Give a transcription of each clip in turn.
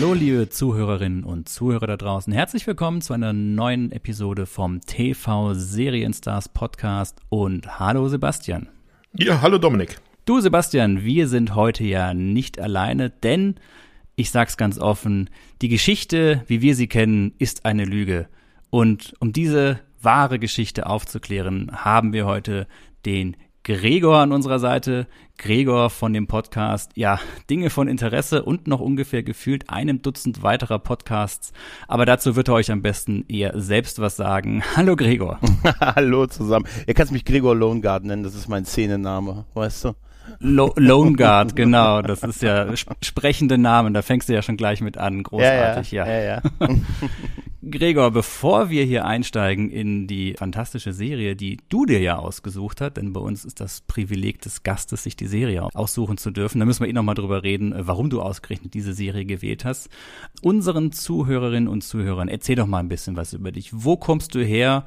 Hallo, liebe Zuhörerinnen und Zuhörer da draußen. Herzlich willkommen zu einer neuen Episode vom TV Serienstars Podcast und hallo Sebastian. Ja, hallo Dominik. Du Sebastian, wir sind heute ja nicht alleine, denn ich sag's ganz offen, die Geschichte, wie wir sie kennen, ist eine Lüge. Und um diese wahre Geschichte aufzuklären, haben wir heute den Gregor an unserer Seite. Gregor von dem Podcast, ja, Dinge von Interesse und noch ungefähr gefühlt einem Dutzend weiterer Podcasts. Aber dazu wird er euch am besten eher selbst was sagen. Hallo Gregor. Hallo zusammen. Ihr kannst mich Gregor Loneguard nennen, das ist mein Szenenname, weißt du? Lo Lone Guard, genau. Das ist ja sprechende Namen. Da fängst du ja schon gleich mit an. Großartig, ja. ja. ja, ja. Gregor, bevor wir hier einsteigen in die fantastische Serie, die du dir ja ausgesucht hast, denn bei uns ist das Privileg des Gastes, sich die Serie aussuchen zu dürfen. Da müssen wir eh nochmal drüber reden, warum du ausgerechnet diese Serie gewählt hast. Unseren Zuhörerinnen und Zuhörern, erzähl doch mal ein bisschen was über dich. Wo kommst du her?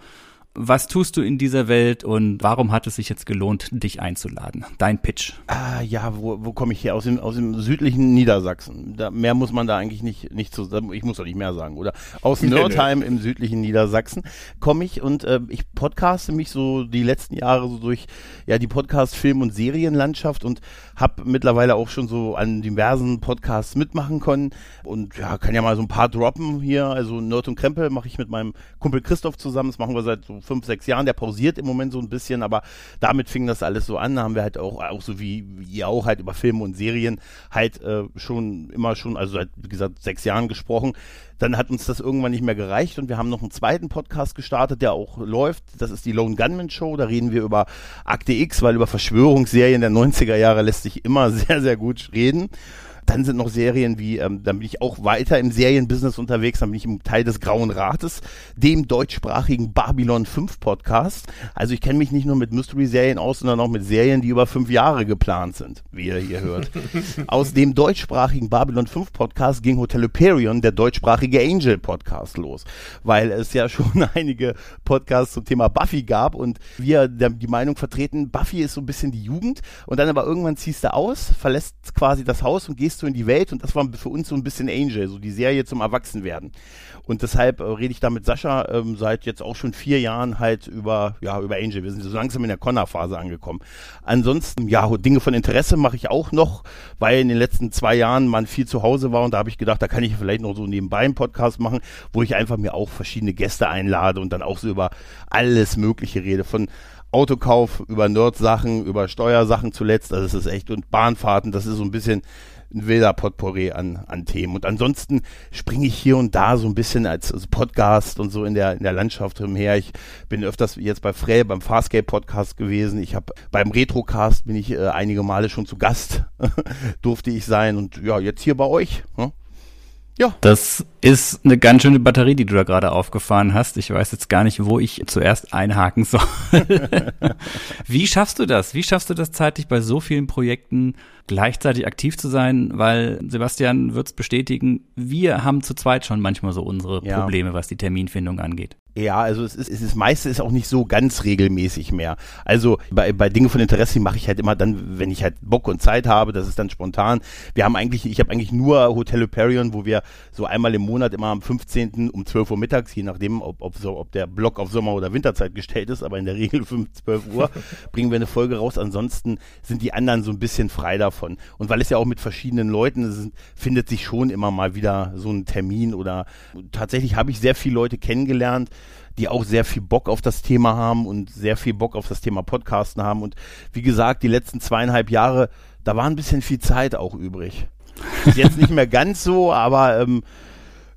Was tust du in dieser Welt und warum hat es sich jetzt gelohnt, dich einzuladen? Dein Pitch. Ah, ja, wo, wo komme ich her? Aus dem, aus dem südlichen Niedersachsen. Da, mehr muss man da eigentlich nicht, nicht zu, ich muss doch nicht mehr sagen, oder? Aus Nördheim im südlichen Niedersachsen komme ich und äh, ich podcaste mich so die letzten Jahre so durch ja die Podcast, Film und Serienlandschaft und habe mittlerweile auch schon so an diversen Podcasts mitmachen können und ja, kann ja mal so ein paar droppen hier. Also Nerd und Krempel mache ich mit meinem Kumpel Christoph zusammen. Das machen wir seit so fünf, sechs Jahren. Der pausiert im Moment so ein bisschen, aber damit fing das alles so an. Da haben wir halt auch, auch so wie, wie ihr auch halt über Filme und Serien halt äh, schon immer schon, also seit, wie gesagt, sechs Jahren gesprochen. Dann hat uns das irgendwann nicht mehr gereicht und wir haben noch einen zweiten Podcast gestartet, der auch läuft. Das ist die Lone Gunman Show. Da reden wir über Akte X, weil über Verschwörungsserien der 90er Jahre lässt sich immer sehr, sehr gut reden. Dann sind noch Serien wie, ähm, dann bin ich auch weiter im Serienbusiness unterwegs, dann bin ich im Teil des Grauen Rates, dem deutschsprachigen Babylon 5 Podcast. Also ich kenne mich nicht nur mit Mystery-Serien aus, sondern auch mit Serien, die über fünf Jahre geplant sind, wie ihr hier hört. aus dem deutschsprachigen Babylon 5 Podcast ging Hotel Hyperion, der deutschsprachige Angel Podcast los, weil es ja schon einige Podcasts zum Thema Buffy gab und wir die Meinung vertreten, Buffy ist so ein bisschen die Jugend und dann aber irgendwann ziehst du aus, verlässt quasi das Haus und gehst gehst in die Welt und das war für uns so ein bisschen Angel, so die Serie zum Erwachsenwerden. Und deshalb äh, rede ich da mit Sascha ähm, seit jetzt auch schon vier Jahren halt über, ja, über Angel. Wir sind so langsam in der Connor-Phase angekommen. Ansonsten, ja, Dinge von Interesse mache ich auch noch, weil in den letzten zwei Jahren man viel zu Hause war und da habe ich gedacht, da kann ich vielleicht noch so nebenbei einen Podcast machen, wo ich einfach mir auch verschiedene Gäste einlade und dann auch so über alles Mögliche rede. Von Autokauf, über Nerd-Sachen, über Steuersachen zuletzt, also es ist echt, und Bahnfahrten, das ist so ein bisschen ein wilder Potpourri an, an Themen. Und ansonsten springe ich hier und da so ein bisschen als, als Podcast und so in der, in der Landschaft umher. Ich bin öfters jetzt bei Frey beim Farscape Podcast gewesen. Ich habe beim Retrocast bin ich äh, einige Male schon zu Gast, durfte ich sein. Und ja, jetzt hier bei euch. Ne? Ja. Das ist eine ganz schöne Batterie, die du da gerade aufgefahren hast. Ich weiß jetzt gar nicht, wo ich zuerst einhaken soll. Wie schaffst du das? Wie schaffst du das zeitlich bei so vielen Projekten gleichzeitig aktiv zu sein? Weil Sebastian wird es bestätigen, wir haben zu zweit schon manchmal so unsere ja. Probleme, was die Terminfindung angeht. Ja, also es ist, es ist meiste ist auch nicht so ganz regelmäßig mehr. Also bei, bei Dinge von Interesse mache ich halt immer dann, wenn ich halt Bock und Zeit habe, das ist dann spontan. Wir haben eigentlich, ich habe eigentlich nur Hotel Hyperion, wo wir so einmal im Monat immer am 15. um 12 Uhr mittags, je nachdem, ob, ob, so, ob der Block auf Sommer- oder Winterzeit gestellt ist, aber in der Regel 5, 12 Uhr, bringen wir eine Folge raus. Ansonsten sind die anderen so ein bisschen frei davon. Und weil es ja auch mit verschiedenen Leuten ist, findet sich schon immer mal wieder so ein Termin oder tatsächlich habe ich sehr viele Leute kennengelernt, die auch sehr viel Bock auf das Thema haben und sehr viel Bock auf das Thema Podcasten haben. Und wie gesagt, die letzten zweieinhalb Jahre, da war ein bisschen viel Zeit auch übrig. Ist jetzt nicht mehr ganz so, aber ähm,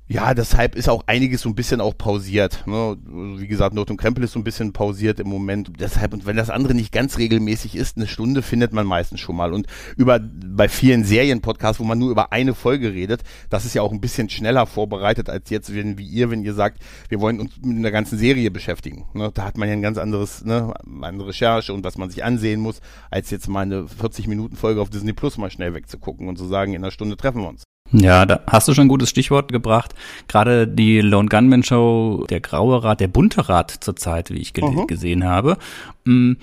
ja, deshalb ist auch einiges so ein bisschen auch pausiert. Ne? Wie gesagt, Not und Krempel ist so ein bisschen pausiert im Moment. Deshalb, und wenn das andere nicht ganz regelmäßig ist, eine Stunde findet man meistens schon mal. Und über bei vielen Serienpodcasts, wo man nur über eine Folge redet, das ist ja auch ein bisschen schneller vorbereitet als jetzt, wenn, wie ihr, wenn ihr sagt, wir wollen uns mit einer ganzen Serie beschäftigen. Ne? Da hat man ja ein ganz anderes, ne, eine Recherche und was man sich ansehen muss, als jetzt mal eine 40-Minuten-Folge auf Disney Plus mal schnell wegzugucken und zu sagen, in einer Stunde treffen wir uns. Ja, da hast du schon ein gutes Stichwort gebracht. Gerade die Lone Gunman Show, der graue Rat, der bunte Rat zurzeit, wie ich ge mhm. gesehen habe. Mm,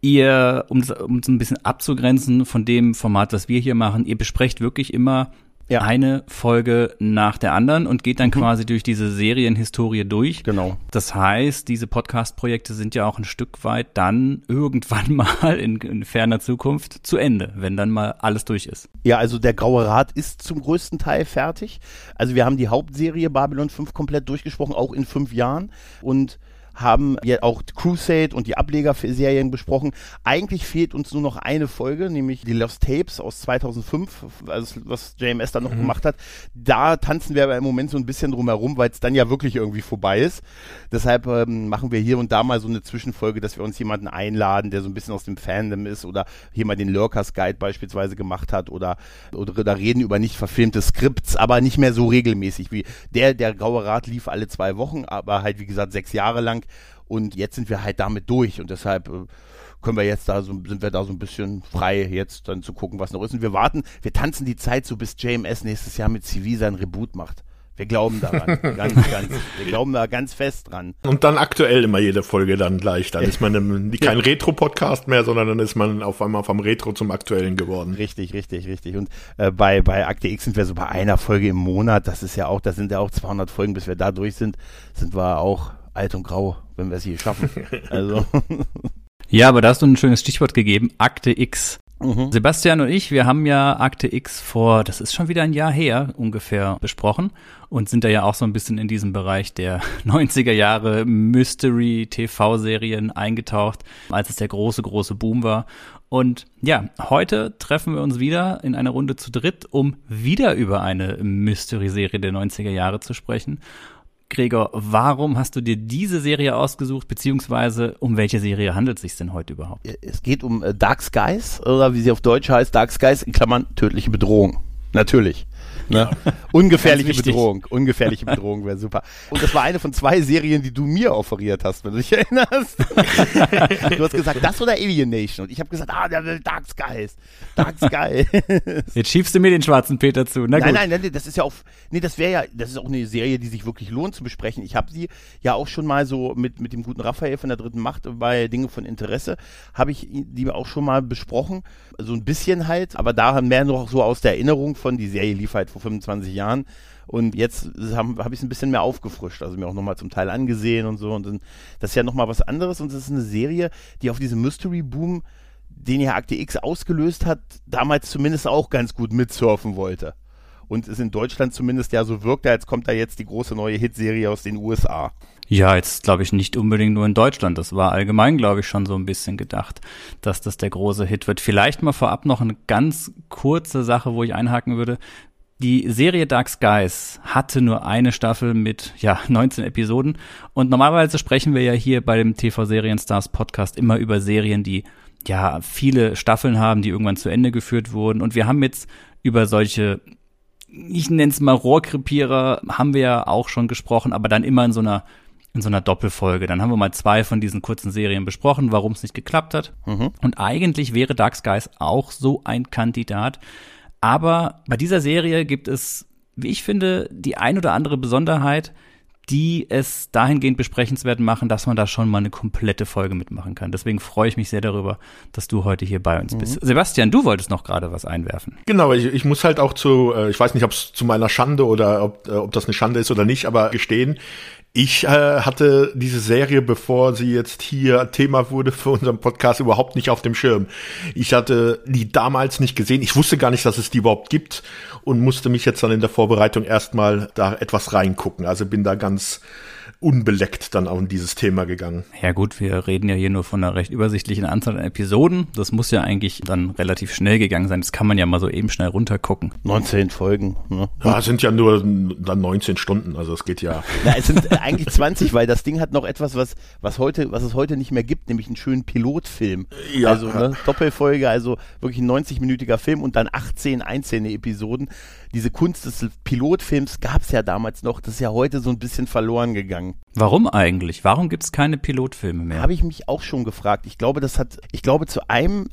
ihr, um es um ein bisschen abzugrenzen von dem Format, was wir hier machen, ihr besprecht wirklich immer ja. eine Folge nach der anderen und geht dann mhm. quasi durch diese Serienhistorie durch. Genau. Das heißt, diese Podcast-Projekte sind ja auch ein Stück weit dann irgendwann mal in, in ferner Zukunft zu Ende, wenn dann mal alles durch ist. Ja, also der Graue Rat ist zum größten Teil fertig. Also wir haben die Hauptserie Babylon 5 komplett durchgesprochen, auch in fünf Jahren. Und haben wir auch Crusade und die Ablegerserien besprochen. Eigentlich fehlt uns nur noch eine Folge, nämlich die Lost Tapes aus 2005, also was JMS dann noch mhm. gemacht hat. Da tanzen wir aber im Moment so ein bisschen drum herum, weil es dann ja wirklich irgendwie vorbei ist. Deshalb ähm, machen wir hier und da mal so eine Zwischenfolge, dass wir uns jemanden einladen, der so ein bisschen aus dem Fandom ist oder hier mal den Lurkers Guide beispielsweise gemacht hat oder, oder da reden über nicht verfilmte Skripts, aber nicht mehr so regelmäßig wie der, der Graue Rat lief alle zwei Wochen, aber halt wie gesagt sechs Jahre lang und jetzt sind wir halt damit durch und deshalb äh, können wir jetzt da so, sind wir da so ein bisschen frei, jetzt dann zu gucken, was noch ist. Und wir warten, wir tanzen die Zeit so, bis JMS nächstes Jahr mit CV sein Reboot macht. Wir glauben daran, ganz, ganz, wir glauben da ganz fest dran. Und dann aktuell immer jede Folge dann gleich. Dann ist man im, kein Retro-Podcast mehr, sondern dann ist man auf einmal vom Retro zum Aktuellen geworden. Richtig, richtig, richtig. Und äh, bei, bei Akte X sind wir so bei einer Folge im Monat. Das ist ja auch, das sind ja auch 200 Folgen, bis wir da durch sind, sind wir auch alt und grau, wenn wir es hier schaffen. Also. Ja, aber da hast du ein schönes Stichwort gegeben, Akte X. Mhm. Sebastian und ich, wir haben ja Akte X vor, das ist schon wieder ein Jahr her ungefähr, besprochen und sind da ja auch so ein bisschen in diesem Bereich der 90er Jahre Mystery-TV-Serien eingetaucht, als es der große, große Boom war. Und ja, heute treffen wir uns wieder in einer Runde zu dritt, um wieder über eine Mystery-Serie der 90er Jahre zu sprechen. Gregor, warum hast du dir diese Serie ausgesucht, beziehungsweise um welche Serie handelt es sich denn heute überhaupt? Es geht um äh, Dark Skies, oder wie sie auf Deutsch heißt, Dark Skies, in Klammern tödliche Bedrohung. Natürlich. Ne? Ungefährliche Bedrohung. Ungefährliche Bedrohung wäre super. Und das war eine von zwei Serien, die du mir offeriert hast, wenn du dich erinnerst. du hast gesagt, das oder Alien Nation. Und ich habe gesagt, ah, der will Dark Skies. Dark Sky. Jetzt schiebst du mir den schwarzen Peter zu. Na nein, nein, nein, das ist ja auch, nee, das wäre ja, das ist auch eine Serie, die sich wirklich lohnt zu besprechen. Ich habe sie ja auch schon mal so mit, mit dem guten Raphael von der dritten Macht bei Dinge von Interesse, habe ich die auch schon mal besprochen. So ein bisschen halt, aber da mehr noch so aus der Erinnerung von, die Serie lief halt vor 25 Jahren. Und jetzt habe hab ich es ein bisschen mehr aufgefrischt, also mir auch nochmal zum Teil angesehen und so. Und dann, das ist ja nochmal was anderes. Und das ist eine Serie, die auf diesem Mystery-Boom, den ja Akte X ausgelöst hat, damals zumindest auch ganz gut mitsurfen wollte. Und es in Deutschland zumindest ja so wirkt, als kommt da jetzt die große neue Hitserie aus den USA. Ja, jetzt glaube ich nicht unbedingt nur in Deutschland. Das war allgemein, glaube ich, schon so ein bisschen gedacht, dass das der große Hit wird. Vielleicht mal vorab noch eine ganz kurze Sache, wo ich einhaken würde. Die Serie Dark Skies hatte nur eine Staffel mit, ja, 19 Episoden. Und normalerweise sprechen wir ja hier bei dem TV Serien Stars Podcast immer über Serien, die, ja, viele Staffeln haben, die irgendwann zu Ende geführt wurden. Und wir haben jetzt über solche, ich nenne es mal Rohrkrepierer, haben wir ja auch schon gesprochen, aber dann immer in so einer in so einer Doppelfolge. Dann haben wir mal zwei von diesen kurzen Serien besprochen, warum es nicht geklappt hat. Mhm. Und eigentlich wäre Dark Skies auch so ein Kandidat, aber bei dieser Serie gibt es, wie ich finde, die ein oder andere Besonderheit, die es dahingehend besprechenswert machen, dass man da schon mal eine komplette Folge mitmachen kann. Deswegen freue ich mich sehr darüber, dass du heute hier bei uns mhm. bist. Sebastian, du wolltest noch gerade was einwerfen. Genau, ich, ich muss halt auch zu, äh, ich weiß nicht, ob es zu meiner Schande oder ob, äh, ob das eine Schande ist oder nicht, aber gestehen, ich äh, hatte diese Serie, bevor sie jetzt hier Thema wurde für unseren Podcast, überhaupt nicht auf dem Schirm. Ich hatte die damals nicht gesehen. Ich wusste gar nicht, dass es die überhaupt gibt und musste mich jetzt dann in der Vorbereitung erstmal da etwas reingucken. Also bin da ganz unbeleckt dann auch in dieses Thema gegangen. Ja gut, wir reden ja hier nur von einer recht übersichtlichen Anzahl an Episoden. Das muss ja eigentlich dann relativ schnell gegangen sein. Das kann man ja mal so eben schnell runtergucken. 19 Folgen. Ne? Ja, sind ja nur dann 19 Stunden, also es geht ja. Na, es sind eigentlich 20, weil das Ding hat noch etwas, was, was heute, was es heute nicht mehr gibt, nämlich einen schönen Pilotfilm. Ja. Also ne, Doppelfolge, also wirklich ein 90-minütiger Film und dann 18 einzelne Episoden diese Kunst des Pilotfilms gab es ja damals noch. Das ist ja heute so ein bisschen verloren gegangen. Warum eigentlich? Warum gibt es keine Pilotfilme mehr? Habe ich mich auch schon gefragt. Ich glaube, das hat, ich glaube, zu einem,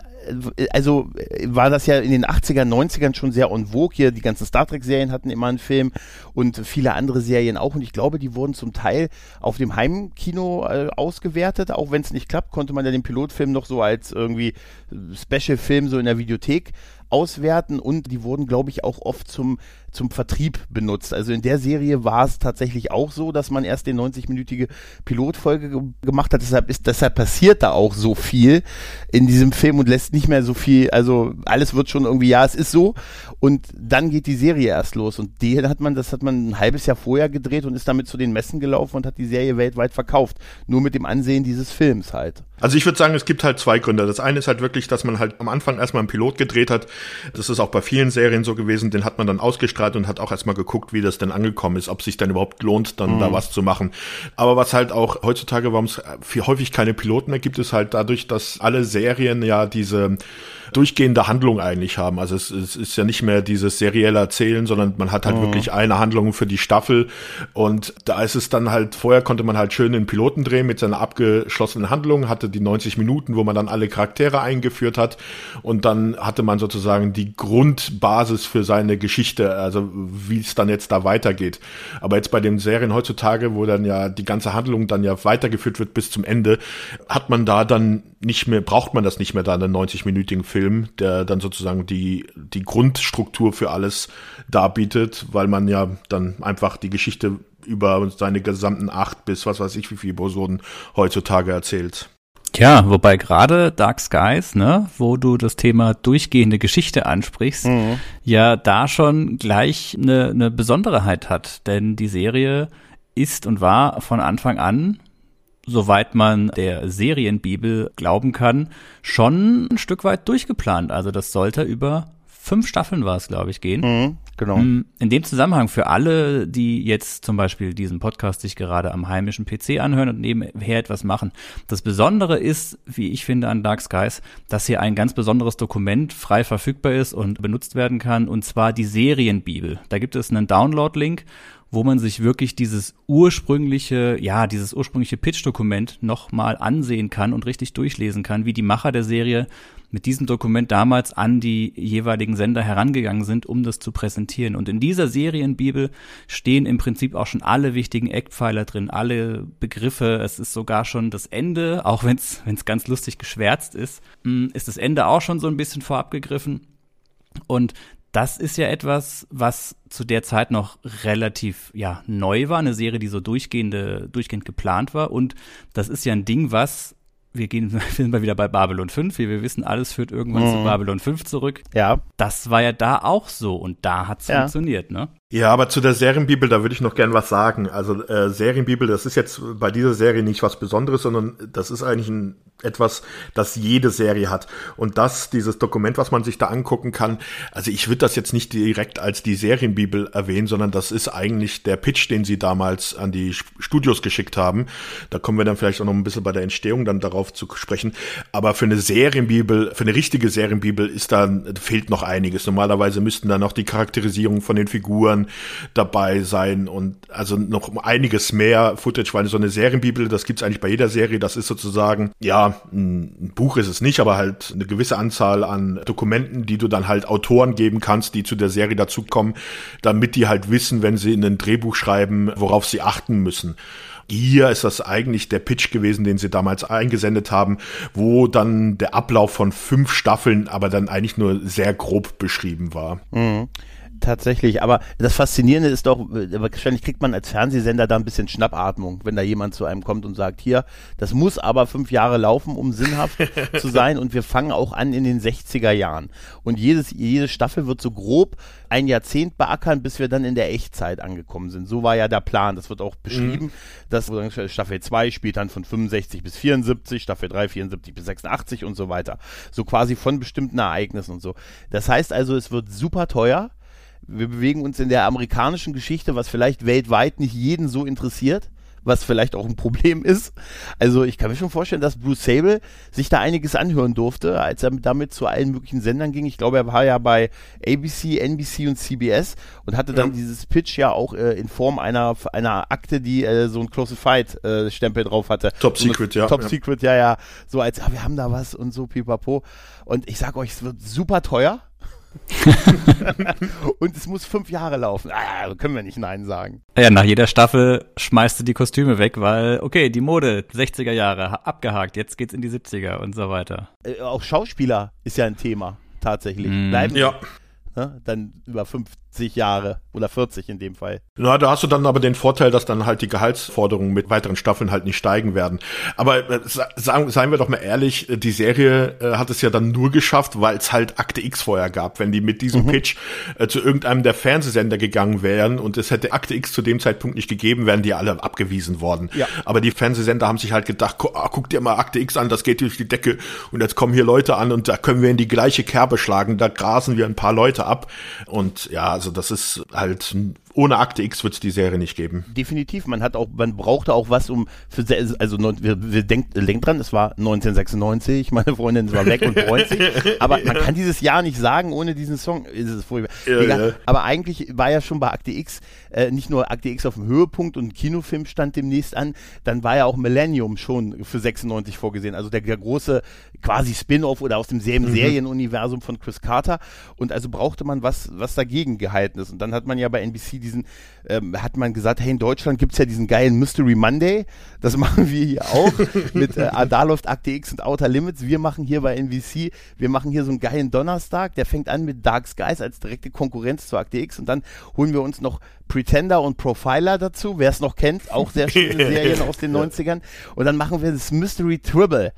äh, also äh, war das ja in den 80ern, 90ern schon sehr en vogue. Hier die ganzen Star Trek-Serien hatten immer einen Film und viele andere Serien auch. Und ich glaube, die wurden zum Teil auf dem Heimkino äh, ausgewertet. Auch wenn es nicht klappt, konnte man ja den Pilotfilm noch so als irgendwie Special-Film so in der Videothek auswerten und die wurden, glaube ich, auch oft zum, zum Vertrieb benutzt. Also in der Serie war es tatsächlich auch so, dass man erst den 90-minütige Pilotfolge ge gemacht hat. Deshalb ist, deshalb passiert da auch so viel in diesem Film und lässt nicht mehr so viel, also alles wird schon irgendwie, ja, es ist so. Und dann geht die Serie erst los. Und die hat man, das hat man ein halbes Jahr vorher gedreht und ist damit zu den Messen gelaufen und hat die Serie weltweit verkauft. Nur mit dem Ansehen dieses Films halt. Also ich würde sagen, es gibt halt zwei Gründe. Das eine ist halt wirklich, dass man halt am Anfang erstmal einen Pilot gedreht hat. Das ist auch bei vielen Serien so gewesen. Den hat man dann ausgestrahlt und hat auch erstmal geguckt, wie das denn angekommen ist, ob sich dann überhaupt lohnt, dann mhm. da was zu machen. Aber was halt auch heutzutage, warum es häufig keine Piloten mehr gibt, ist halt dadurch, dass alle Serien ja diese durchgehende Handlung eigentlich haben. Also es, es ist ja nicht mehr dieses serielle Erzählen, sondern man hat halt mhm. wirklich eine Handlung für die Staffel. Und da ist es dann halt, vorher konnte man halt schön den Piloten drehen mit seiner abgeschlossenen Handlung, hatte die 90 Minuten, wo man dann alle Charaktere eingeführt hat. Und dann hatte man sozusagen die Grundbasis für seine Geschichte, also wie es dann jetzt da weitergeht. Aber jetzt bei den Serien heutzutage, wo dann ja die ganze Handlung dann ja weitergeführt wird bis zum Ende, hat man da dann nicht mehr, braucht man das nicht mehr da, einen 90-minütigen Film, der dann sozusagen die, die Grundstruktur für alles darbietet, weil man ja dann einfach die Geschichte über seine gesamten acht bis was weiß ich wie viele Episoden heutzutage erzählt. Ja, wobei gerade Dark Skies, ne, wo du das Thema durchgehende Geschichte ansprichst, mhm. ja da schon gleich eine, eine Besonderheit hat, denn die Serie ist und war von Anfang an soweit man der Serienbibel glauben kann, schon ein Stück weit durchgeplant. Also das sollte über fünf Staffeln war es, glaube ich, gehen. Mhm, genau. Mm, in dem Zusammenhang für alle, die jetzt zum Beispiel diesen Podcast sich gerade am heimischen PC anhören und nebenher etwas machen. Das Besondere ist, wie ich finde, an Dark Skies, dass hier ein ganz besonderes Dokument frei verfügbar ist und benutzt werden kann, und zwar die Serienbibel. Da gibt es einen Download-Link wo man sich wirklich dieses ursprüngliche, ja, dieses ursprüngliche Pitch-Dokument nochmal ansehen kann und richtig durchlesen kann, wie die Macher der Serie mit diesem Dokument damals an die jeweiligen Sender herangegangen sind, um das zu präsentieren. Und in dieser Serienbibel stehen im Prinzip auch schon alle wichtigen Eckpfeiler drin, alle Begriffe. Es ist sogar schon das Ende, auch wenn es ganz lustig geschwärzt ist, hm, ist das Ende auch schon so ein bisschen vorab gegriffen. Und das ist ja etwas, was zu der Zeit noch relativ ja neu war, eine Serie, die so durchgehende, durchgehend geplant war. Und das ist ja ein Ding, was wir gehen, wir sind mal wieder bei Babylon 5, wie wir wissen, alles führt irgendwann mhm. zu Babylon 5 zurück. Ja. Das war ja da auch so und da hat's ja. funktioniert, ne? Ja, aber zu der Serienbibel, da würde ich noch gern was sagen. Also äh, Serienbibel, das ist jetzt bei dieser Serie nicht was Besonderes, sondern das ist eigentlich ein, etwas, das jede Serie hat. Und das, dieses Dokument, was man sich da angucken kann, also ich würde das jetzt nicht direkt als die Serienbibel erwähnen, sondern das ist eigentlich der Pitch, den sie damals an die Studios geschickt haben. Da kommen wir dann vielleicht auch noch ein bisschen bei der Entstehung dann darauf zu sprechen. Aber für eine Serienbibel, für eine richtige Serienbibel ist da, fehlt noch einiges. Normalerweise müssten da noch die Charakterisierung von den Figuren dabei sein und also noch einiges mehr Footage, weil so eine Serienbibel, das gibt's eigentlich bei jeder Serie, das ist sozusagen, ja, ein Buch ist es nicht, aber halt eine gewisse Anzahl an Dokumenten, die du dann halt Autoren geben kannst, die zu der Serie dazukommen, damit die halt wissen, wenn sie in ein Drehbuch schreiben, worauf sie achten müssen. Hier ist das eigentlich der Pitch gewesen, den sie damals eingesendet haben, wo dann der Ablauf von fünf Staffeln aber dann eigentlich nur sehr grob beschrieben war. Mhm. Tatsächlich, aber das Faszinierende ist doch, wahrscheinlich kriegt man als Fernsehsender da ein bisschen Schnappatmung, wenn da jemand zu einem kommt und sagt, hier, das muss aber fünf Jahre laufen, um sinnhaft zu sein und wir fangen auch an in den 60er Jahren. Und jedes, jede Staffel wird so grob ein Jahrzehnt beackern, bis wir dann in der Echtzeit angekommen sind. So war ja der Plan. Das wird auch beschrieben, mhm. dass Staffel 2 spielt dann von 65 bis 74, Staffel 3 74 bis 86 und so weiter. So quasi von bestimmten Ereignissen und so. Das heißt also, es wird super teuer wir bewegen uns in der amerikanischen Geschichte, was vielleicht weltweit nicht jeden so interessiert, was vielleicht auch ein Problem ist. Also ich kann mir schon vorstellen, dass Bruce Sable sich da einiges anhören durfte, als er damit zu allen möglichen Sendern ging. Ich glaube, er war ja bei ABC, NBC und CBS und hatte dann ja. dieses Pitch ja auch äh, in Form einer, einer Akte, die äh, so ein Classified äh, Stempel drauf hatte. Top so Secret, ja. Top ja. Secret, ja, ja. So als, ah, wir haben da was und so, pipapo. Und ich sag euch, es wird super teuer. und es muss fünf Jahre laufen. Ah, können wir nicht Nein sagen. Ja, nach jeder Staffel schmeißt du die Kostüme weg, weil, okay, die Mode, 60er Jahre, abgehakt, jetzt geht's in die 70er und so weiter. Äh, auch Schauspieler ist ja ein Thema, tatsächlich. Mm. Bleiben, ja. ne? dann über 50 Jahre oder 40 in dem Fall. Na, da hast du dann aber den Vorteil, dass dann halt die Gehaltsforderungen mit weiteren Staffeln halt nicht steigen werden. Aber äh, sagen, seien wir doch mal ehrlich, die Serie äh, hat es ja dann nur geschafft, weil es halt Akte X vorher gab. Wenn die mit diesem mhm. Pitch äh, zu irgendeinem der Fernsehsender gegangen wären und es hätte Akte X zu dem Zeitpunkt nicht gegeben, wären die alle abgewiesen worden. Ja. Aber die Fernsehsender haben sich halt gedacht, gu ah, guck dir mal Akte X an, das geht durch die Decke und jetzt kommen hier Leute an und da können wir in die gleiche Kerbe schlagen, da grasen wir ein paar Leute ab. Und ja, also das ist halt ohne Akte X wird es die Serie nicht geben. Definitiv. Man hat auch, man brauchte auch was, um für also wir, wir denkt, denkt dran, es war 1996, meine Freundin war weg und freut sich. Aber man kann dieses Jahr nicht sagen ohne diesen Song. Ist es furchtbar. Ja, ja. Aber eigentlich war ja schon bei Akte X äh, nicht nur Akte X auf dem Höhepunkt und Kinofilm stand demnächst an, dann war ja auch Millennium schon für 96 vorgesehen. Also der, der große quasi Spin-off oder aus dem selben mhm. Serienuniversum von Chris Carter. Und also brauchte man was, was dagegen gehalten ist. Und dann hat man ja bei NBC diesen, ähm, hat man gesagt, hey, in Deutschland gibt's ja diesen geilen Mystery Monday. Das machen wir hier auch mit äh, Adaloft, Akte X und Outer Limits. Wir machen hier bei NBC, wir machen hier so einen geilen Donnerstag. Der fängt an mit Dark Skies als direkte Konkurrenz zu Akte X und dann holen wir uns noch Pretender und Profiler dazu, wer es noch kennt, auch sehr schöne Serien aus den 90ern. Und dann machen wir das Mystery Tribble.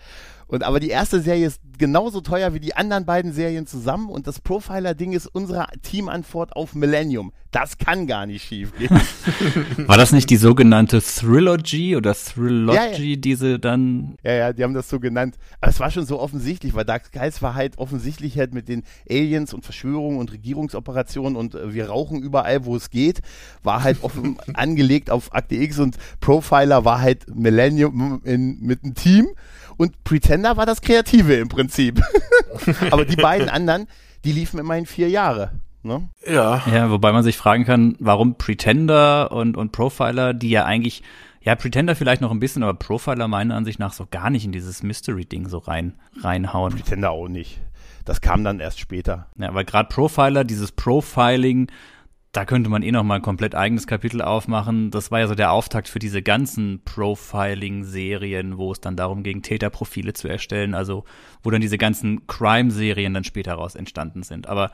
Und aber die erste Serie ist genauso teuer wie die anderen beiden Serien zusammen und das Profiler-Ding ist unsere Teamantwort auf Millennium. Das kann gar nicht schief gehen. War das nicht die sogenannte Thrilogy oder Thrilogy, ja, ja. diese dann? Ja, ja, die haben das so genannt. Aber es war schon so offensichtlich, weil Dark Skies war halt offensichtlich halt mit den Aliens und Verschwörungen und Regierungsoperationen und äh, wir rauchen überall, wo es geht, war halt offen angelegt auf Akte X und Profiler war halt Millennium in, mit einem Team und Pretender war das Kreative im Prinzip. Aber die beiden anderen, die liefen immerhin vier Jahre. Ne? Ja. Ja, wobei man sich fragen kann, warum Pretender und, und Profiler, die ja eigentlich, ja, Pretender vielleicht noch ein bisschen, aber Profiler meiner Ansicht nach so gar nicht in dieses Mystery-Ding so rein, reinhauen. Pretender auch nicht. Das kam dann erst später. Ja, weil gerade Profiler, dieses Profiling, da könnte man eh noch mal ein komplett eigenes Kapitel aufmachen. Das war ja so der Auftakt für diese ganzen Profiling-Serien, wo es dann darum ging, Täterprofile zu erstellen, also wo dann diese ganzen Crime-Serien dann später raus entstanden sind. Aber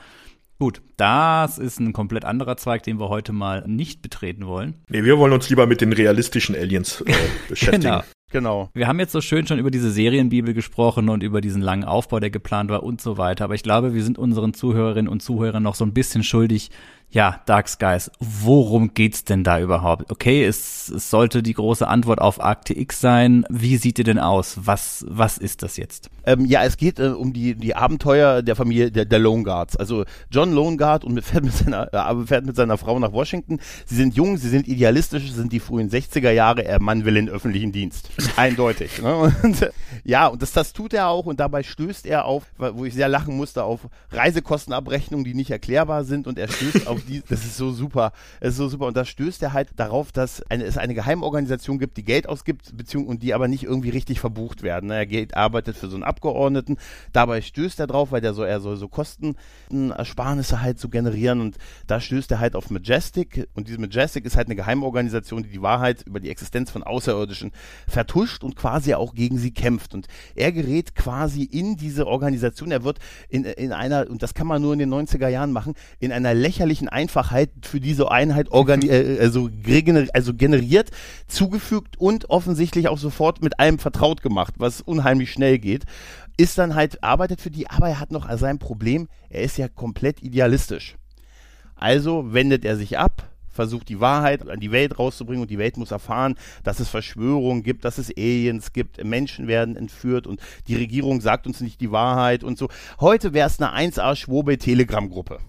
Gut, das ist ein komplett anderer Zweig, den wir heute mal nicht betreten wollen. Nee, wir wollen uns lieber mit den realistischen Aliens äh, beschäftigen. genau. Genau. Wir haben jetzt so schön schon über diese Serienbibel gesprochen und über diesen langen Aufbau, der geplant war und so weiter. Aber ich glaube, wir sind unseren Zuhörerinnen und Zuhörern noch so ein bisschen schuldig, ja, Dark Skies, worum geht's denn da überhaupt? Okay, es, es sollte die große Antwort auf X sein. Wie sieht ihr denn aus? Was, was ist das jetzt? Ähm, ja, es geht äh, um die, die Abenteuer der Familie der, der Lone Guards. Also John Lone Guard und fährt mit, seiner, äh, fährt mit seiner Frau nach Washington. Sie sind jung, sie sind idealistisch, sind die frühen 60er Jahre. Er Mann will in öffentlichen Dienst. Eindeutig. Ne? Und, ja, und das, das tut er auch und dabei stößt er auf, wo ich sehr lachen musste, auf Reisekostenabrechnungen, die nicht erklärbar sind und er stößt auf die, das ist so super, es ist so super. Und da stößt er halt darauf, dass eine, es eine Geheimorganisation gibt, die Geld ausgibt, beziehungsweise und die aber nicht irgendwie richtig verbucht werden. Ne? Er geht, arbeitet für so einen Abgeordneten. Dabei stößt er drauf, weil der so, er soll so Kostenersparnisse halt so generieren und da stößt er halt auf Majestic und diese Majestic ist halt eine Geheimorganisation, die die Wahrheit über die Existenz von Außerirdischen vertuscht und quasi auch gegen sie kämpft. Und er gerät quasi in diese Organisation. Er wird in, in einer, und das kann man nur in den 90er Jahren machen, in einer lächerlichen Einfachheit für diese Einheit organi äh, also, also generiert, zugefügt und offensichtlich auch sofort mit allem vertraut gemacht, was unheimlich schnell geht. Ist dann halt, arbeitet für die, aber er hat noch sein Problem, er ist ja komplett idealistisch. Also wendet er sich ab, versucht die Wahrheit an die Welt rauszubringen und die Welt muss erfahren, dass es Verschwörungen gibt, dass es Aliens gibt, Menschen werden entführt und die Regierung sagt uns nicht die Wahrheit und so. Heute wäre es eine 1A Schwobe Telegram Gruppe.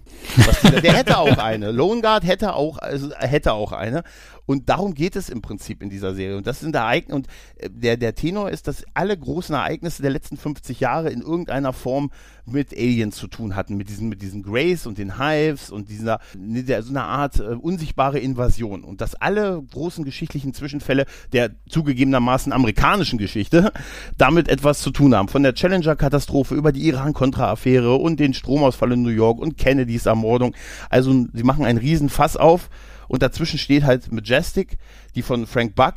der hätte auch eine. Lone Guard hätte auch, also hätte auch eine. Und darum geht es im Prinzip in dieser Serie. Und das sind Ereignisse, und äh, der, der Tenor ist, dass alle großen Ereignisse der letzten 50 Jahre in irgendeiner Form mit Aliens zu tun hatten, mit diesen, mit diesen Grays und den Hives und dieser, so einer Art äh, unsichtbare Invasion. Und dass alle großen geschichtlichen Zwischenfälle der zugegebenermaßen amerikanischen Geschichte damit etwas zu tun haben. Von der Challenger-Katastrophe über die Iran-Contra-Affäre und den Stromausfall in New York und Kennedys Ermordung. Also sie machen einen riesen Fass auf und dazwischen steht halt Majestic, die von Frank Buck,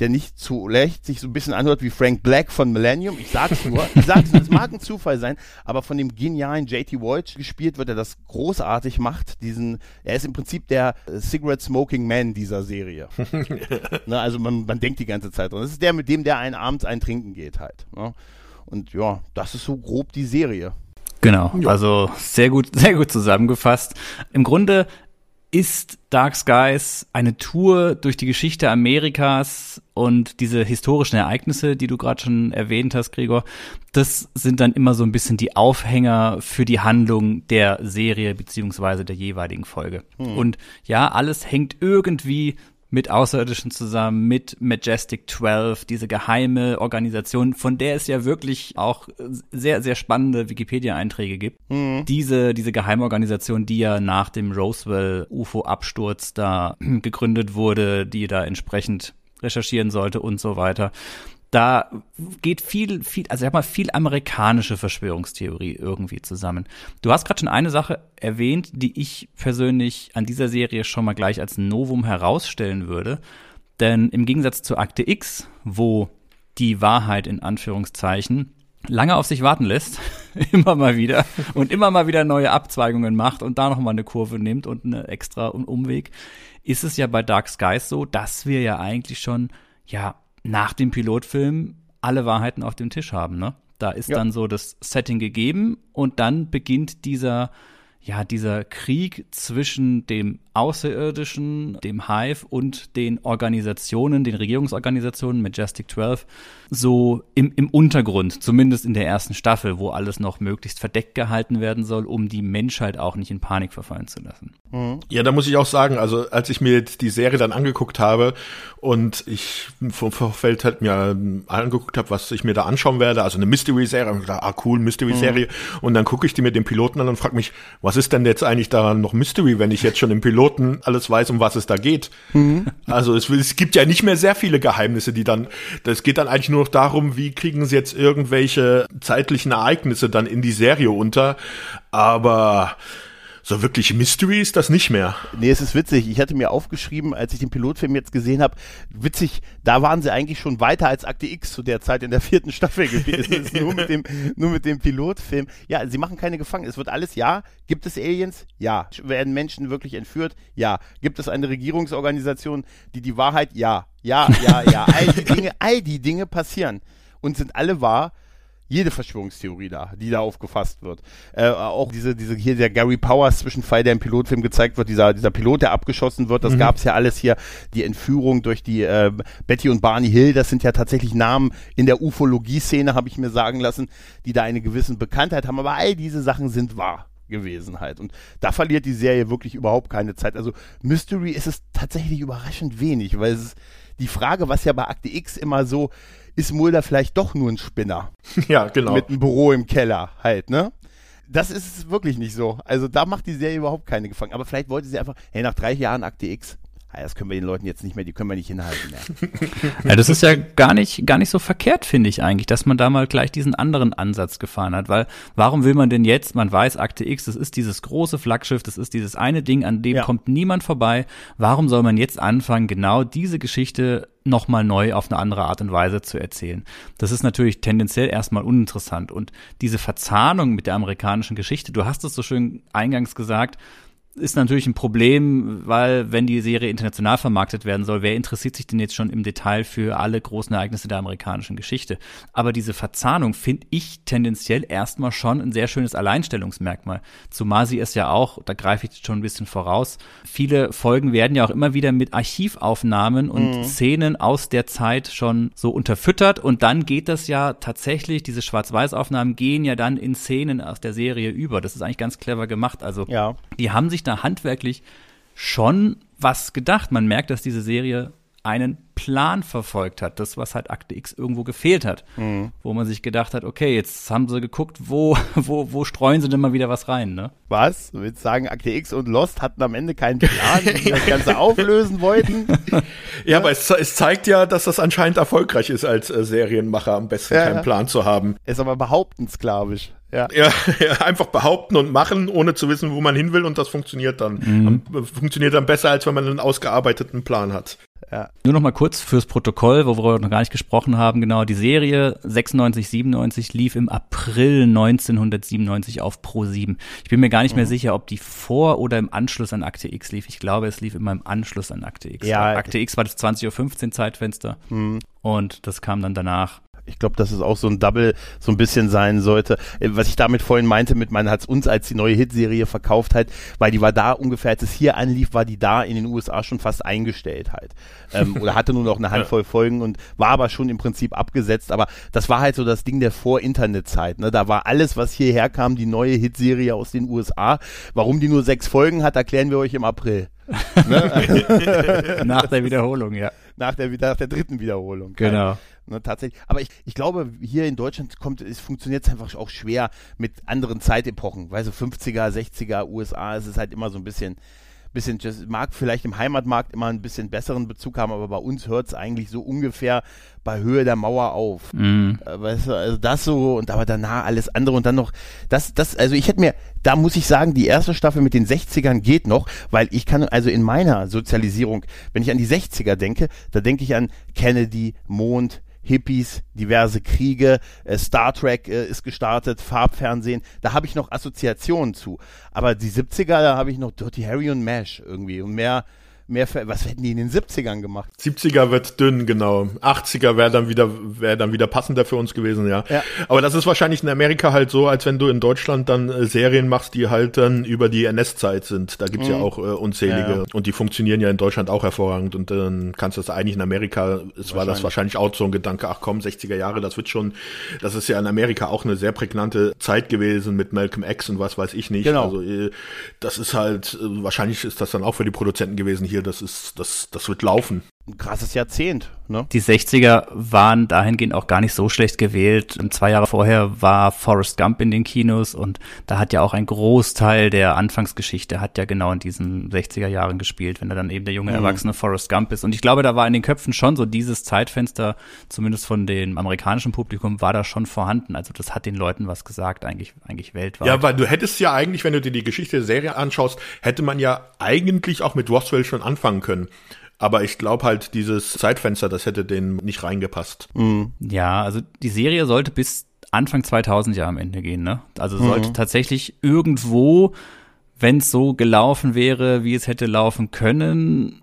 der nicht zu leicht sich so ein bisschen anhört wie Frank Black von Millennium. Ich sag's nur, ich sag's nur, es mag ein Zufall sein, aber von dem genialen JT Walsh gespielt wird, er das großartig macht. Diesen, er ist im Prinzip der Cigarette Smoking Man dieser Serie. ne, also man, man denkt die ganze Zeit dran. Das ist der, mit dem der einen abends ein Trinken geht halt. Ne? Und ja, das ist so grob die Serie. Genau, also sehr gut, sehr gut zusammengefasst. Im Grunde ist Dark Skies eine Tour durch die Geschichte Amerikas und diese historischen Ereignisse, die du gerade schon erwähnt hast, Gregor, das sind dann immer so ein bisschen die Aufhänger für die Handlung der Serie beziehungsweise der jeweiligen Folge. Hm. Und ja, alles hängt irgendwie mit Außerirdischen zusammen, mit Majestic 12, diese geheime Organisation, von der es ja wirklich auch sehr, sehr spannende Wikipedia-Einträge gibt. Mhm. Diese, diese Geheimorganisation, die ja nach dem Roswell-UFO-Absturz da gegründet wurde, die da entsprechend recherchieren sollte und so weiter da geht viel, viel, also ich sag mal, viel amerikanische Verschwörungstheorie irgendwie zusammen. Du hast gerade schon eine Sache erwähnt, die ich persönlich an dieser Serie schon mal gleich als Novum herausstellen würde. Denn im Gegensatz zu Akte X, wo die Wahrheit in Anführungszeichen lange auf sich warten lässt, immer mal wieder und immer mal wieder neue Abzweigungen macht und da noch mal eine Kurve nimmt und eine extra Umweg, ist es ja bei Dark Skies so, dass wir ja eigentlich schon ja nach dem Pilotfilm alle Wahrheiten auf dem Tisch haben, ne? Da ist ja. dann so das Setting gegeben und dann beginnt dieser ja, dieser Krieg zwischen dem Außerirdischen, dem Hive und den Organisationen, den Regierungsorganisationen, Majestic 12, so im, im Untergrund, zumindest in der ersten Staffel, wo alles noch möglichst verdeckt gehalten werden soll, um die Menschheit auch nicht in Panik verfallen zu lassen. Ja, da muss ich auch sagen, also als ich mir die Serie dann angeguckt habe und ich vom Vorfeld halt mir angeguckt habe, was ich mir da anschauen werde, also eine Mystery-Serie, und gedacht, ah cool, Mystery-Serie, mhm. und dann gucke ich die mit dem Piloten an und frage mich, was ist denn jetzt eigentlich daran noch Mystery, wenn ich jetzt schon im Piloten alles weiß, um was es da geht? Mhm. Also es, es gibt ja nicht mehr sehr viele Geheimnisse, die dann, das geht dann eigentlich nur noch darum, wie kriegen sie jetzt irgendwelche zeitlichen Ereignisse dann in die Serie unter, aber so wirklich Mystery ist das nicht mehr. Nee, es ist witzig. Ich hatte mir aufgeschrieben, als ich den Pilotfilm jetzt gesehen habe, witzig, da waren sie eigentlich schon weiter als Akte X zu der Zeit in der vierten Staffel gewesen. nur, mit dem, nur mit dem Pilotfilm. Ja, sie machen keine Gefangenen. Es wird alles ja. Gibt es Aliens? Ja. Werden Menschen wirklich entführt? Ja. Gibt es eine Regierungsorganisation, die die Wahrheit? Ja. Ja, ja, ja. All die Dinge, all die Dinge passieren und sind alle wahr jede Verschwörungstheorie da, die da aufgefasst wird. Äh, auch diese, diese hier der Gary Powers Zwischenfall, der im Pilotfilm gezeigt wird, dieser, dieser Pilot, der abgeschossen wird, das mhm. gab es ja alles hier, die Entführung durch die äh, Betty und Barney Hill, das sind ja tatsächlich Namen in der Ufologie-Szene, habe ich mir sagen lassen, die da eine gewisse Bekanntheit haben, aber all diese Sachen sind wahr gewesen halt. Und da verliert die Serie wirklich überhaupt keine Zeit. Also Mystery ist es tatsächlich überraschend wenig, weil es die Frage, was ja bei Akte X immer so ist Mulder vielleicht doch nur ein Spinner. Ja, genau. Mit einem Büro im Keller halt, ne? Das ist wirklich nicht so. Also da macht die Serie überhaupt keine Gefangen. Aber vielleicht wollte sie einfach, hey, nach drei Jahren Akte X, das können wir den Leuten jetzt nicht mehr, die können wir nicht hinhalten mehr. ja, das ist ja gar nicht, gar nicht so verkehrt, finde ich eigentlich, dass man da mal gleich diesen anderen Ansatz gefahren hat, weil warum will man denn jetzt, man weiß, Akte X, das ist dieses große Flaggschiff, das ist dieses eine Ding, an dem ja. kommt niemand vorbei. Warum soll man jetzt anfangen, genau diese Geschichte nochmal neu auf eine andere Art und Weise zu erzählen. Das ist natürlich tendenziell erstmal uninteressant. Und diese Verzahnung mit der amerikanischen Geschichte, du hast es so schön eingangs gesagt, ist natürlich ein Problem, weil wenn die Serie international vermarktet werden soll, wer interessiert sich denn jetzt schon im Detail für alle großen Ereignisse der amerikanischen Geschichte? Aber diese Verzahnung finde ich tendenziell erstmal schon ein sehr schönes Alleinstellungsmerkmal. Zumal sie es ja auch, da greife ich jetzt schon ein bisschen voraus, viele Folgen werden ja auch immer wieder mit Archivaufnahmen und mhm. Szenen aus der Zeit schon so unterfüttert und dann geht das ja tatsächlich, diese Schwarz-Weiß-Aufnahmen gehen ja dann in Szenen aus der Serie über. Das ist eigentlich ganz clever gemacht. Also ja. die haben sich da handwerklich schon was gedacht. Man merkt, dass diese Serie einen Plan verfolgt hat. Das, was halt Akte X irgendwo gefehlt hat. Mhm. Wo man sich gedacht hat, okay, jetzt haben sie geguckt, wo, wo, wo streuen sie denn mal wieder was rein, ne? Was? Du willst sagen, Akte X und Lost hatten am Ende keinen Plan, die das Ganze auflösen wollten? Ja, aber es, es, zeigt ja, dass das anscheinend erfolgreich ist, als äh, Serienmacher am besten ja, keinen Plan zu haben. Ist aber behauptensklavisch. Ja. ja. Ja, einfach behaupten und machen, ohne zu wissen, wo man hin will und das funktioniert dann. Mhm. Funktioniert dann besser, als wenn man einen ausgearbeiteten Plan hat. ja. Nur noch mal kurz fürs Protokoll, wo wir noch gar nicht gesprochen haben, genau, die Serie 96, 97 lief im April 1997 auf Pro 7. Ich bin mir gar nicht mhm. mehr sicher, ob die vor oder im Anschluss an Akte X lief. Ich glaube, es lief immer im Anschluss an Akte X. Ja, Akte X war das 20.15 Uhr Zeitfenster mhm. und das kam dann danach. Ich glaube, dass es auch so ein Double so ein bisschen sein sollte. Äh, was ich damit vorhin meinte, mit man hat es uns als die neue Hitserie verkauft halt, weil die war da ungefähr, als es hier anlief, war die da in den USA schon fast eingestellt halt. Ähm, oder hatte nur noch eine Handvoll Folgen und war aber schon im Prinzip abgesetzt. Aber das war halt so das Ding der Vor-Internet-Zeit. Ne? Da war alles, was hierher kam, die neue Hitserie aus den USA. Warum die nur sechs Folgen hat, erklären wir euch im April. Ne? Nach der Wiederholung, ja. Nach der, nach der dritten Wiederholung. Genau. Ne, tatsächlich. Aber ich, ich glaube, hier in Deutschland kommt, es funktioniert einfach auch schwer mit anderen Zeitepochen. Weil so 50er, 60er, USA, es ist halt immer so ein bisschen, bisschen, das mag vielleicht im Heimatmarkt immer ein bisschen besseren Bezug haben, aber bei uns hört es eigentlich so ungefähr bei Höhe der Mauer auf. Mhm. Äh, weißt du, also das so und aber danach alles andere und dann noch, das, das, also ich hätte mir, da muss ich sagen, die erste Staffel mit den 60ern geht noch, weil ich kann, also in meiner Sozialisierung, wenn ich an die 60er denke, da denke ich an Kennedy, Mond, Hippies, diverse Kriege, äh, Star Trek äh, ist gestartet, Farbfernsehen, da habe ich noch Assoziationen zu. Aber die 70er, da habe ich noch Dirty Harry und Mash irgendwie und mehr mehr, was hätten die in den 70ern gemacht? 70er wird dünn, genau. 80er wäre dann wieder, wäre dann wieder passender für uns gewesen, ja. ja. Aber das ist wahrscheinlich in Amerika halt so, als wenn du in Deutschland dann äh, Serien machst, die halt dann über die NS-Zeit sind. Da gibt's mhm. ja auch äh, unzählige ja. und die funktionieren ja in Deutschland auch hervorragend und dann kannst du das eigentlich in Amerika, es war das wahrscheinlich auch so ein Gedanke, ach komm, 60er Jahre, das wird schon, das ist ja in Amerika auch eine sehr prägnante Zeit gewesen mit Malcolm X und was weiß ich nicht. Genau. Also äh, das ist halt, äh, wahrscheinlich ist das dann auch für die Produzenten gewesen hier, das ist, das, das wird laufen ein krasses Jahrzehnt. Ne? Die 60er waren dahingehend auch gar nicht so schlecht gewählt. Zwei Jahre vorher war Forrest Gump in den Kinos und da hat ja auch ein Großteil der Anfangsgeschichte hat ja genau in diesen 60er Jahren gespielt, wenn er dann eben der junge mhm. erwachsene Forrest Gump ist. Und ich glaube, da war in den Köpfen schon so dieses Zeitfenster, zumindest von dem amerikanischen Publikum, war da schon vorhanden. Also das hat den Leuten was gesagt, eigentlich, eigentlich weltweit. Ja, weil du hättest ja eigentlich, wenn du dir die Geschichte der Serie anschaust, hätte man ja eigentlich auch mit Roswell schon anfangen können. Aber ich glaube halt, dieses Zeitfenster, das hätte denen nicht reingepasst. Mhm. Ja, also die Serie sollte bis Anfang 2000 ja am Ende gehen, ne? Also sollte mhm. tatsächlich irgendwo, wenn es so gelaufen wäre, wie es hätte laufen können,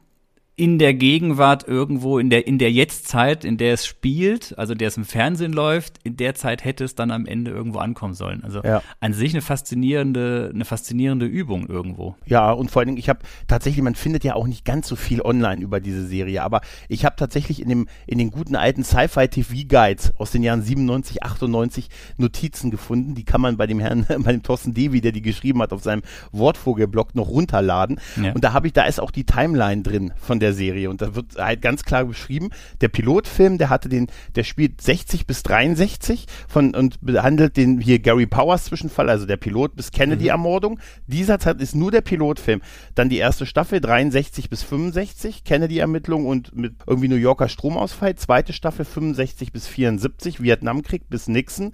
in der Gegenwart irgendwo, in der, in der Jetztzeit, in der es spielt, also der es im Fernsehen läuft, in der Zeit hätte es dann am Ende irgendwo ankommen sollen. Also ja. an sich eine faszinierende, eine faszinierende Übung irgendwo. Ja, und vor allen Dingen, ich habe tatsächlich, man findet ja auch nicht ganz so viel online über diese Serie, aber ich habe tatsächlich in dem, in den guten alten Sci-Fi TV Guides aus den Jahren 97, 98 Notizen gefunden. Die kann man bei dem Herrn, bei dem Thorsten Devi, der die geschrieben hat, auf seinem Wortvogelblog noch runterladen. Ja. Und da habe ich, da ist auch die Timeline drin von der Serie. Und da wird halt ganz klar beschrieben, der Pilotfilm, der hatte den, der spielt 60 bis 63 von und behandelt den hier Gary Powers Zwischenfall, also der Pilot bis Kennedy-Ermordung. Dieser Zeit ist nur der Pilotfilm. Dann die erste Staffel 63 bis 65, Kennedy-Ermittlung und mit irgendwie New Yorker Stromausfall. Zweite Staffel 65 bis 74, Vietnamkrieg bis Nixon.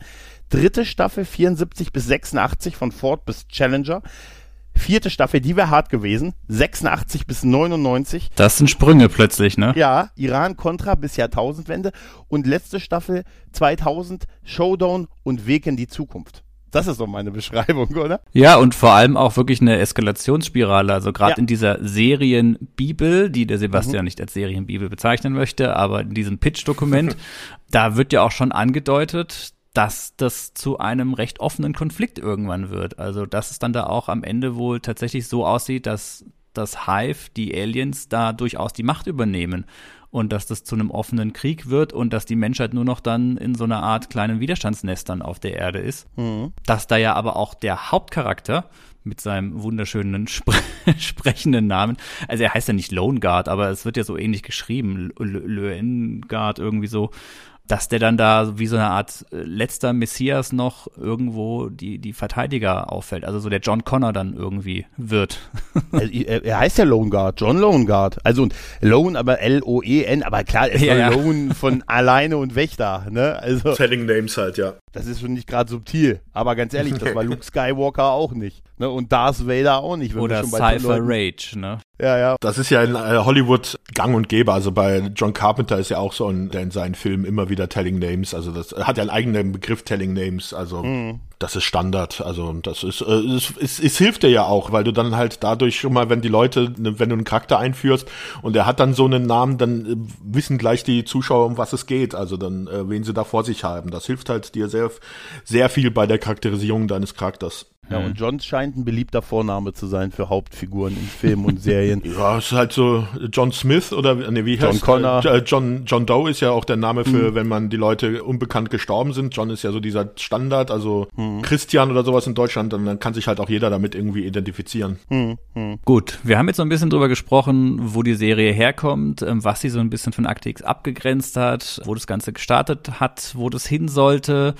Dritte Staffel 74 bis 86 von Ford bis Challenger. Vierte Staffel, die wäre hart gewesen. 86 bis 99. Das sind Sprünge plötzlich, ne? Ja, Iran Contra bis Jahrtausendwende. Und letzte Staffel 2000, Showdown und Weg in die Zukunft. Das ist doch meine Beschreibung, oder? Ja, und vor allem auch wirklich eine Eskalationsspirale. Also gerade ja. in dieser Serienbibel, die der Sebastian mhm. nicht als Serienbibel bezeichnen möchte, aber in diesem Pitch-Dokument, da wird ja auch schon angedeutet, dass das zu einem recht offenen Konflikt irgendwann wird. Also, dass es dann da auch am Ende wohl tatsächlich so aussieht, dass das Hive, die Aliens, da durchaus die Macht übernehmen und dass das zu einem offenen Krieg wird und dass die Menschheit nur noch dann in so einer Art kleinen Widerstandsnestern auf der Erde ist. Mhm. Dass da ja aber auch der Hauptcharakter mit seinem wunderschönen spre sprechenden Namen, also er heißt ja nicht Lone Guard, aber es wird ja so ähnlich geschrieben, Löwen Guard irgendwie so dass der dann da wie so eine Art äh, letzter Messias noch irgendwo die, die Verteidiger auffällt. Also so der John Connor dann irgendwie wird. Also, er heißt ja Lone Guard, John Lone Guard. Also Lone, aber L-O-E-N, aber klar, ist ja, ja. Lone von alleine und Wächter, ne? Also. Telling Names halt, ja. Das ist schon nicht gerade subtil. Aber ganz ehrlich, das war Luke Skywalker auch nicht. Ne? Und Darth Vader auch nicht. Oder Cypher Rage, ne? Ja, ja. Das ist ja in äh, Hollywood gang und gäbe. Also bei John Carpenter ist ja auch so ein, der in seinen Filmen immer wieder Telling Names. Also das hat ja einen eigenen Begriff Telling Names. Also mhm. Das ist Standard. Also das ist, äh, es, es, es hilft dir ja auch, weil du dann halt dadurch schon mal, wenn die Leute, ne, wenn du einen Charakter einführst und der hat dann so einen Namen, dann äh, wissen gleich die Zuschauer, um was es geht. Also dann, äh, wen sie da vor sich haben. Das hilft halt dir sehr, sehr viel bei der Charakterisierung deines Charakters. Ja, und mhm. John scheint ein beliebter Vorname zu sein für Hauptfiguren in Filmen und Serien. ja, es ist halt so John Smith oder nee, wie John heißt Connor. Äh, John, John Doe ist ja auch der Name für, mhm. wenn man die Leute unbekannt gestorben sind. John ist ja so dieser Standard, also mhm. Christian oder sowas in Deutschland, dann kann sich halt auch jeder damit irgendwie identifizieren. Mhm. Gut, wir haben jetzt so ein bisschen drüber gesprochen, wo die Serie herkommt, ähm, was sie so ein bisschen von Akte X abgegrenzt hat, wo das Ganze gestartet hat, wo das hin sollte.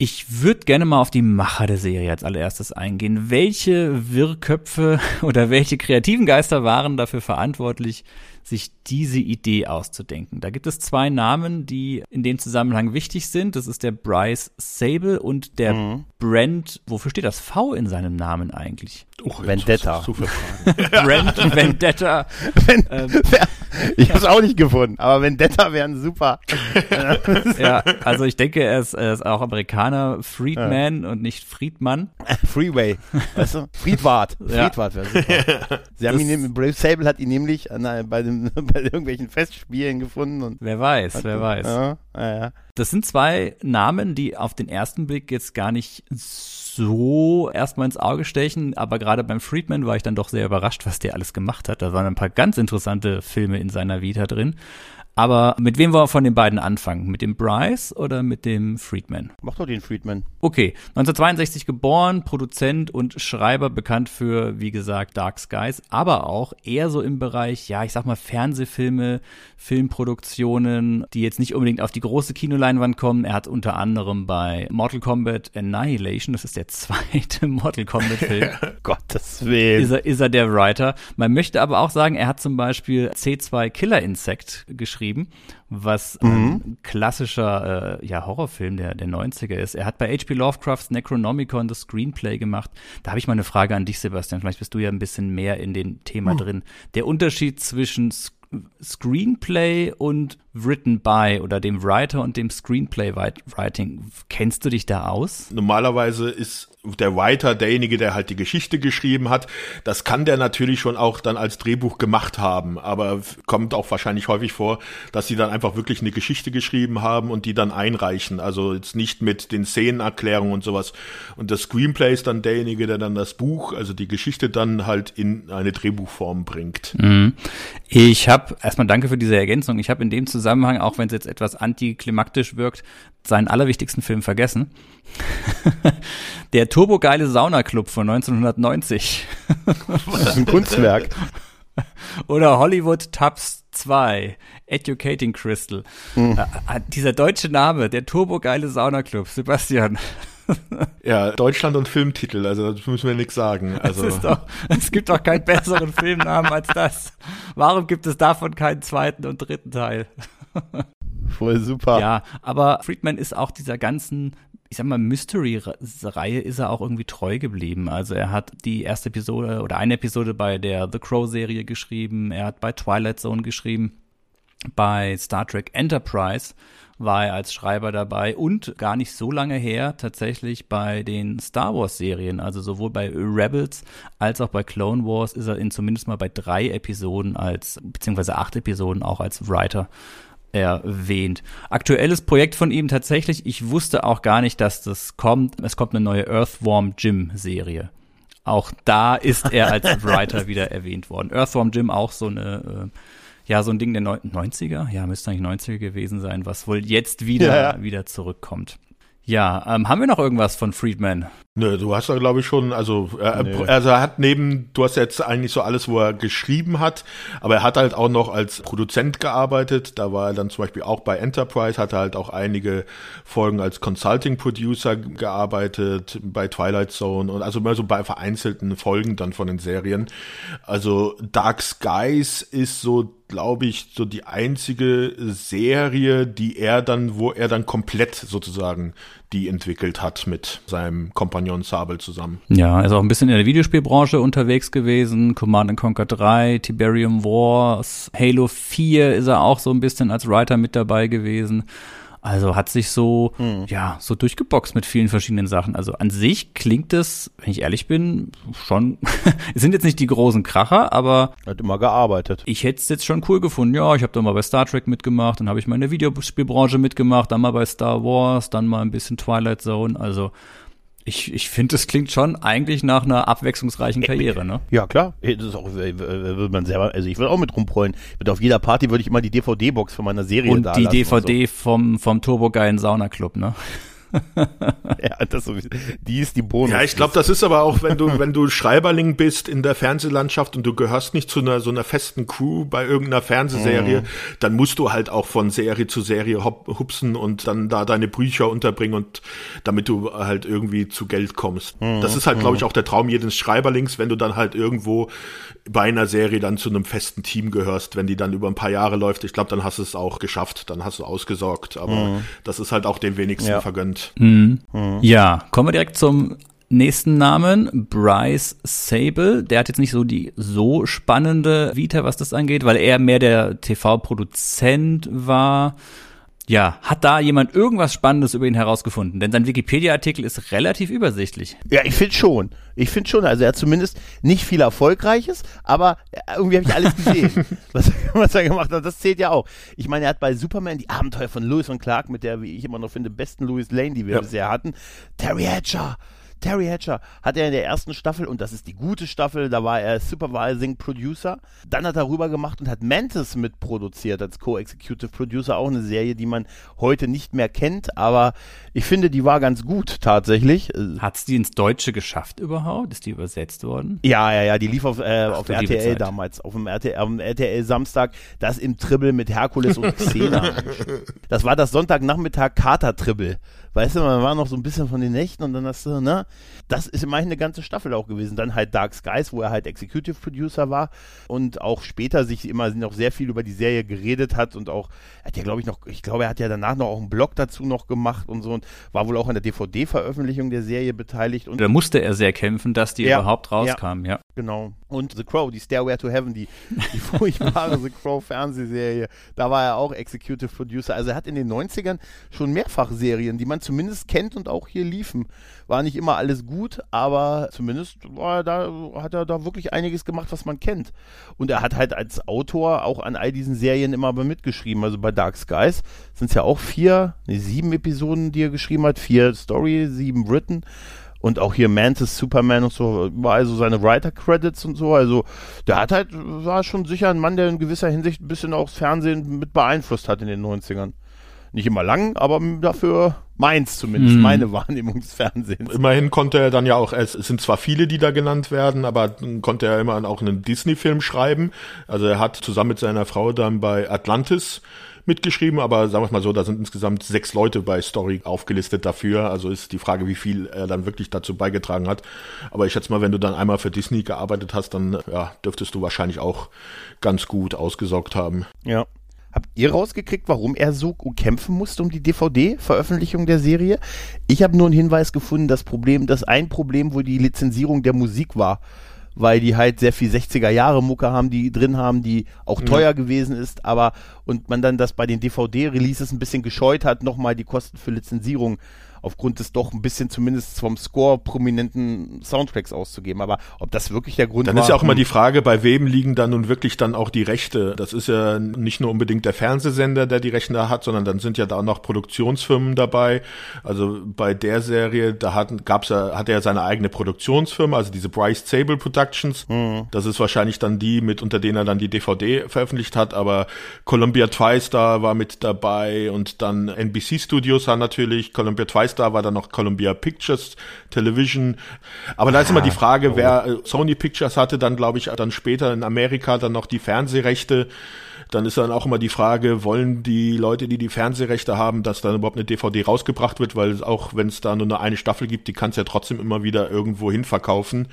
Ich würde gerne mal auf die Macher der Serie als allererstes eingehen. Welche Wirrköpfe oder welche kreativen Geister waren dafür verantwortlich, sich diese Idee auszudenken? Da gibt es zwei Namen, die in dem Zusammenhang wichtig sind. Das ist der Bryce Sable und der mhm. Brent. Wofür steht das V in seinem Namen eigentlich? Oh, Vendetta. Brent Vendetta. Wenn, ähm, ich habe es auch nicht gefunden, aber Vendetta wären super. ja, also ich denke, er ist, er ist auch Amerikaner, Friedman ja. und nicht Friedmann. Freeway, weißt du? Friedwart. Friedwart wäre super. Sie haben ihn, Brave Sable hat ihn nämlich an, bei, dem, bei irgendwelchen Festspielen gefunden. Und wer weiß, wer weiß. Ja, ja, das sind zwei Namen, die auf den ersten Blick jetzt gar nicht so erstmal ins Auge stechen, aber gerade beim Friedman war ich dann doch sehr überrascht, was der alles gemacht hat. Da waren ein paar ganz interessante Filme in seiner Vita drin. Aber mit wem wollen wir von den beiden anfangen? Mit dem Bryce oder mit dem Friedman? Mach doch den Friedman. Okay, 1962 geboren, Produzent und Schreiber, bekannt für, wie gesagt, Dark Skies, aber auch eher so im Bereich, ja, ich sag mal, Fernsehfilme, Filmproduktionen, die jetzt nicht unbedingt auf die große Kinoleinwand kommen. Er hat unter anderem bei Mortal Kombat Annihilation, das ist der zweite Mortal Kombat Film. Gottes Willen. Ist er, ist er der Writer. Man möchte aber auch sagen, er hat zum Beispiel C2 Killer Insect geschrieben geschrieben, was mhm. ein klassischer äh, ja, Horrorfilm der, der 90er ist. Er hat bei H.P. Lovecrafts Necronomicon das Screenplay gemacht. Da habe ich mal eine Frage an dich, Sebastian. Vielleicht bist du ja ein bisschen mehr in dem Thema mhm. drin. Der Unterschied zwischen Screenplay und written by oder dem Writer und dem Screenplay Writing. Kennst du dich da aus? Normalerweise ist der Writer derjenige, der halt die Geschichte geschrieben hat. Das kann der natürlich schon auch dann als Drehbuch gemacht haben, aber kommt auch wahrscheinlich häufig vor, dass sie dann einfach wirklich eine Geschichte geschrieben haben und die dann einreichen. Also jetzt nicht mit den Szenenerklärungen und sowas. Und das Screenplay ist dann derjenige, der dann das Buch, also die Geschichte dann halt in eine Drehbuchform bringt. Mhm. Ich habe erstmal danke für diese Ergänzung. Ich habe in dem Zusammenhang, auch wenn es jetzt etwas antiklimaktisch wirkt, seinen allerwichtigsten Film vergessen. Der turbogeile Saunaclub von 1990. Das ist ein Kunstwerk. Oder Hollywood Tubs 2, Educating Crystal. Mhm. Dieser deutsche Name, der turbogeile Saunaclub, Sebastian. ja, Deutschland und Filmtitel, also das müssen wir nichts sagen. Also. Es, doch, es gibt doch keinen besseren Filmnamen als das. Warum gibt es davon keinen zweiten und dritten Teil? Voll super. Ja, aber Friedman ist auch dieser ganzen ich sag mal, Mystery-Reihe ist er auch irgendwie treu geblieben. Also er hat die erste Episode oder eine Episode bei der The Crow-Serie geschrieben, er hat bei Twilight Zone geschrieben, bei Star Trek Enterprise war er als Schreiber dabei und gar nicht so lange her tatsächlich bei den Star Wars Serien, also sowohl bei Rebels als auch bei Clone Wars ist er in zumindest mal bei drei Episoden als, beziehungsweise acht Episoden auch als Writer erwähnt. Aktuelles Projekt von ihm tatsächlich, ich wusste auch gar nicht, dass das kommt. Es kommt eine neue Earthworm Jim Serie. Auch da ist er als Writer wieder erwähnt worden. Earthworm Jim auch so eine, äh, ja, so ein Ding der 90er, ja, müsste eigentlich 90er gewesen sein, was wohl jetzt wieder, ja. wieder zurückkommt. Ja, ähm, haben wir noch irgendwas von Friedman? Nö, du hast da glaube ich schon, also, äh, nee. also er hat neben, du hast jetzt eigentlich so alles, wo er geschrieben hat, aber er hat halt auch noch als Produzent gearbeitet. Da war er dann zum Beispiel auch bei Enterprise, hat er halt auch einige Folgen als Consulting Producer gearbeitet, bei Twilight Zone und also immer so bei vereinzelten Folgen dann von den Serien. Also Dark Skies ist so glaube ich, so die einzige Serie, die er dann, wo er dann komplett sozusagen die entwickelt hat mit seinem Kompagnon Sabel zusammen. Ja, er ist auch ein bisschen in der Videospielbranche unterwegs gewesen. Command Conquer 3, Tiberium Wars, Halo 4 ist er auch so ein bisschen als Writer mit dabei gewesen. Also hat sich so, hm. ja, so durchgeboxt mit vielen verschiedenen Sachen. Also an sich klingt es, wenn ich ehrlich bin, schon, es sind jetzt nicht die großen Kracher, aber. Hat immer gearbeitet. Ich hätte es jetzt schon cool gefunden. Ja, ich habe da mal bei Star Trek mitgemacht, dann habe ich mal in der Videospielbranche mitgemacht, dann mal bei Star Wars, dann mal ein bisschen Twilight Zone. Also ich, ich finde, das klingt schon eigentlich nach einer abwechslungsreichen Karriere, ne? Ja, klar. Das ist auch, würde man selber, also ich würde auch mit rumprollen. Auf jeder Party würde ich immer die DVD-Box von meiner Serie und da die DVD so. vom, vom Turbogeilen Sauna Club, ne? ja, das sowieso. Die ist die Bonus. Ja, ich glaube, das ist aber auch, wenn du, wenn du Schreiberling bist in der Fernsehlandschaft und du gehörst nicht zu einer so einer festen Crew bei irgendeiner Fernsehserie, mhm. dann musst du halt auch von Serie zu Serie hupsen und dann da deine Bücher unterbringen und damit du halt irgendwie zu Geld kommst. Mhm. Das ist halt, glaube ich, mhm. auch der Traum jedes Schreiberlings, wenn du dann halt irgendwo bei einer Serie dann zu einem festen Team gehörst, wenn die dann über ein paar Jahre läuft. Ich glaube, dann hast du es auch geschafft, dann hast du ausgesorgt. Aber mhm. das ist halt auch den wenigsten ja. vergönnt. Mhm. Mhm. Ja, kommen wir direkt zum nächsten Namen, Bryce Sable. Der hat jetzt nicht so die so spannende Vita, was das angeht, weil er mehr der TV-Produzent war. Ja, hat da jemand irgendwas Spannendes über ihn herausgefunden? Denn sein Wikipedia-Artikel ist relativ übersichtlich. Ja, ich finde schon. Ich finde schon. Also er hat zumindest nicht viel Erfolgreiches, aber irgendwie habe ich alles gesehen, was, was, er gemacht hat. Das zählt ja auch. Ich meine, er hat bei Superman die Abenteuer von Lewis und Clark mit der, wie ich immer noch finde, besten Louis Lane, die wir ja. bisher hatten. Terry Hatcher Terry Hatcher hat er in der ersten Staffel, und das ist die gute Staffel, da war er Supervising Producer. Dann hat er rüber gemacht und hat Mantis mitproduziert als Co-Executive Producer. Auch eine Serie, die man heute nicht mehr kennt, aber ich finde, die war ganz gut tatsächlich. Hat's die ins Deutsche geschafft überhaupt? Ist die übersetzt worden? Ja, ja, ja, die lief auf, äh, Ach, auf RTL damals, auf dem RTL, auf dem RTL Samstag, das im Tribble mit Herkules und Xena. das war das Sonntagnachmittag Kater-Tribble. Weißt du, man war noch so ein bisschen von den Nächten und dann hast du, ne? Das ist immerhin eine ganze Staffel auch gewesen. Dann halt Dark Skies, wo er halt Executive Producer war und auch später sich immer noch sehr viel über die Serie geredet hat und auch, er hat ja glaube ich noch, ich glaube, er hat ja danach noch auch einen Blog dazu noch gemacht und so und war wohl auch an der DVD-Veröffentlichung der Serie beteiligt. Und da musste er sehr kämpfen, dass die ja, überhaupt rauskam, ja. ja. Genau. Und The Crow, die Stairway to Heaven, die, die furchtbare The Crow Fernsehserie, da war er auch Executive Producer. Also er hat in den 90ern schon mehrfach Serien, die man zumindest kennt und auch hier liefen. War nicht immer alles gut, aber zumindest war er da, hat er da wirklich einiges gemacht, was man kennt. Und er hat halt als Autor auch an all diesen Serien immer mitgeschrieben. Also bei Dark Skies sind es ja auch vier, nee, sieben Episoden, die er geschrieben hat, vier Story, sieben written und auch hier Mantis, Superman und so, war also seine Writer-Credits und so. Also der hat halt, war schon sicher ein Mann, der in gewisser Hinsicht ein bisschen auch das Fernsehen mit beeinflusst hat in den 90ern. Nicht immer lang, aber dafür meins zumindest, hm. meine Wahrnehmung des Fernsehens. Immerhin konnte er dann ja auch, es sind zwar viele, die da genannt werden, aber konnte er immer auch einen Disney-Film schreiben. Also er hat zusammen mit seiner Frau dann bei Atlantis mitgeschrieben, aber sagen wir mal so, da sind insgesamt sechs Leute bei Story aufgelistet dafür. Also ist die Frage, wie viel er dann wirklich dazu beigetragen hat. Aber ich schätze mal, wenn du dann einmal für Disney gearbeitet hast, dann ja, dürftest du wahrscheinlich auch ganz gut ausgesorgt haben. Ja. Habt ihr rausgekriegt, warum er so kämpfen musste um die DVD-Veröffentlichung der Serie? Ich habe nur einen Hinweis gefunden, das Problem, dass ein Problem wohl die Lizenzierung der Musik war weil die halt sehr viel 60er Jahre Mucke haben, die drin haben, die auch teuer ja. gewesen ist, aber und man dann das bei den DVD-Releases ein bisschen gescheut hat, nochmal die Kosten für Lizenzierung aufgrund des doch ein bisschen zumindest vom Score prominenten Soundtracks auszugeben. Aber ob das wirklich der Grund dann war. Dann ist ja auch immer die Frage, bei wem liegen dann nun wirklich dann auch die Rechte? Das ist ja nicht nur unbedingt der Fernsehsender, der die Rechte hat, sondern dann sind ja da auch noch Produktionsfirmen dabei. Also bei der Serie, da hat, gab's ja, hat er ja seine eigene Produktionsfirma, also diese Bryce Sable Productions. Mhm. Das ist wahrscheinlich dann die, mit unter denen er dann die DVD veröffentlicht hat, aber Columbia TriStar war mit dabei und dann NBC Studios hat natürlich, Columbia TriStar war dann noch Columbia Pictures Television. Aber da ist immer die Frage, wer äh, Sony Pictures hatte dann, glaube ich, dann später in Amerika dann noch die Fernsehrechte. dann ist dann auch immer die Frage, wollen die Leute, die die Fernsehrechte haben, dass dann überhaupt eine DVD rausgebracht wird, weil auch wenn es da nur eine, eine Staffel gibt, die kannst ja trotzdem immer wieder irgendwo hin verkaufen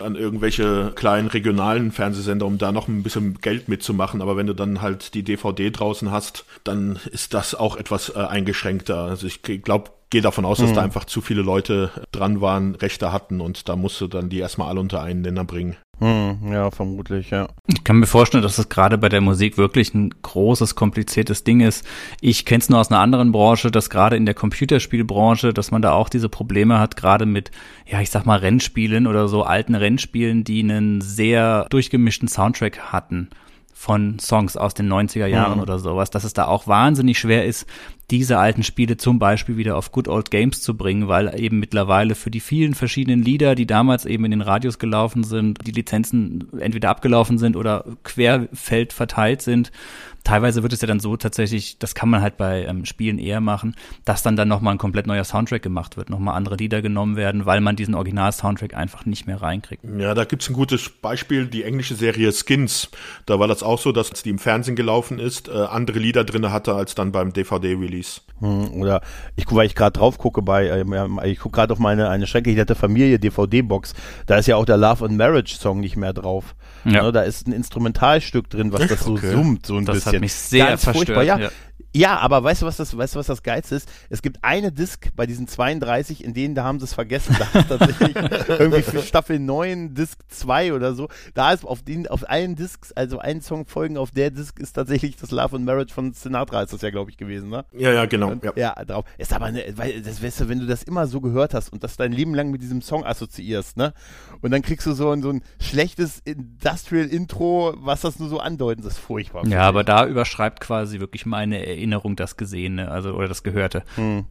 an irgendwelche kleinen regionalen Fernsehsender, um da noch ein bisschen Geld mitzumachen. Aber wenn du dann halt die DVD draußen hast, dann ist das auch etwas äh, eingeschränkter. Also ich glaube, gehe davon aus, dass mhm. da einfach zu viele Leute dran waren, Rechte hatten und da musst du dann die erstmal alle unter einen Nenner bringen. Hm, ja, vermutlich, ja. Ich kann mir vorstellen, dass das gerade bei der Musik wirklich ein großes, kompliziertes Ding ist. Ich kenne es nur aus einer anderen Branche, dass gerade in der Computerspielbranche, dass man da auch diese Probleme hat, gerade mit, ja, ich sag mal, Rennspielen oder so alten Rennspielen, die einen sehr durchgemischten Soundtrack hatten von Songs aus den 90er Jahren mhm. oder sowas, dass es da auch wahnsinnig schwer ist, diese alten Spiele zum Beispiel wieder auf Good Old Games zu bringen, weil eben mittlerweile für die vielen verschiedenen Lieder, die damals eben in den Radios gelaufen sind, die Lizenzen entweder abgelaufen sind oder querfeld verteilt sind. Teilweise wird es ja dann so tatsächlich, das kann man halt bei ähm, Spielen eher machen, dass dann dann nochmal ein komplett neuer Soundtrack gemacht wird, nochmal andere Lieder genommen werden, weil man diesen Original-Soundtrack einfach nicht mehr reinkriegt. Ja, da gibt's ein gutes Beispiel, die englische Serie Skins. Da war das auch so, dass die im Fernsehen gelaufen ist, äh, andere Lieder drinne hatte als dann beim DVD-Release. Release. Hm, oder ich, weil ich gerade drauf gucke bei, äh, ich gucke gerade auf meine eine schreckliche Familie DVD-Box. Da ist ja auch der Love and Marriage Song nicht mehr drauf. Ja. Ne, da ist ein Instrumentalstück drin, was das so okay. summt, so ein das bisschen. Hat mich sehr Ganz verstört. Ja. ja. Ja, aber weißt du, was das, weißt du, was das Geilste ist? Es gibt eine Disc bei diesen 32, in denen, da haben sie es vergessen. Da ist tatsächlich irgendwie für Staffel 9, Disc 2 oder so. Da ist auf den, auf allen Discs, also einen Song folgen auf der Disc ist tatsächlich das Love and Marriage von Sinatra ist das ja, glaube ich, gewesen, ne? Ja, ja, genau. ja. ja, drauf. Ist aber, ne, weil, das weißt du, wenn du das immer so gehört hast und das dein Leben lang mit diesem Song assoziierst, ne? Und dann kriegst du so ein, so ein schlechtes Industrial Intro, was das nur so andeuten, das ist furchtbar. Ja, aber da überschreibt quasi wirklich meine Erinnerung das Gesehene, also oder das Gehörte. Hm.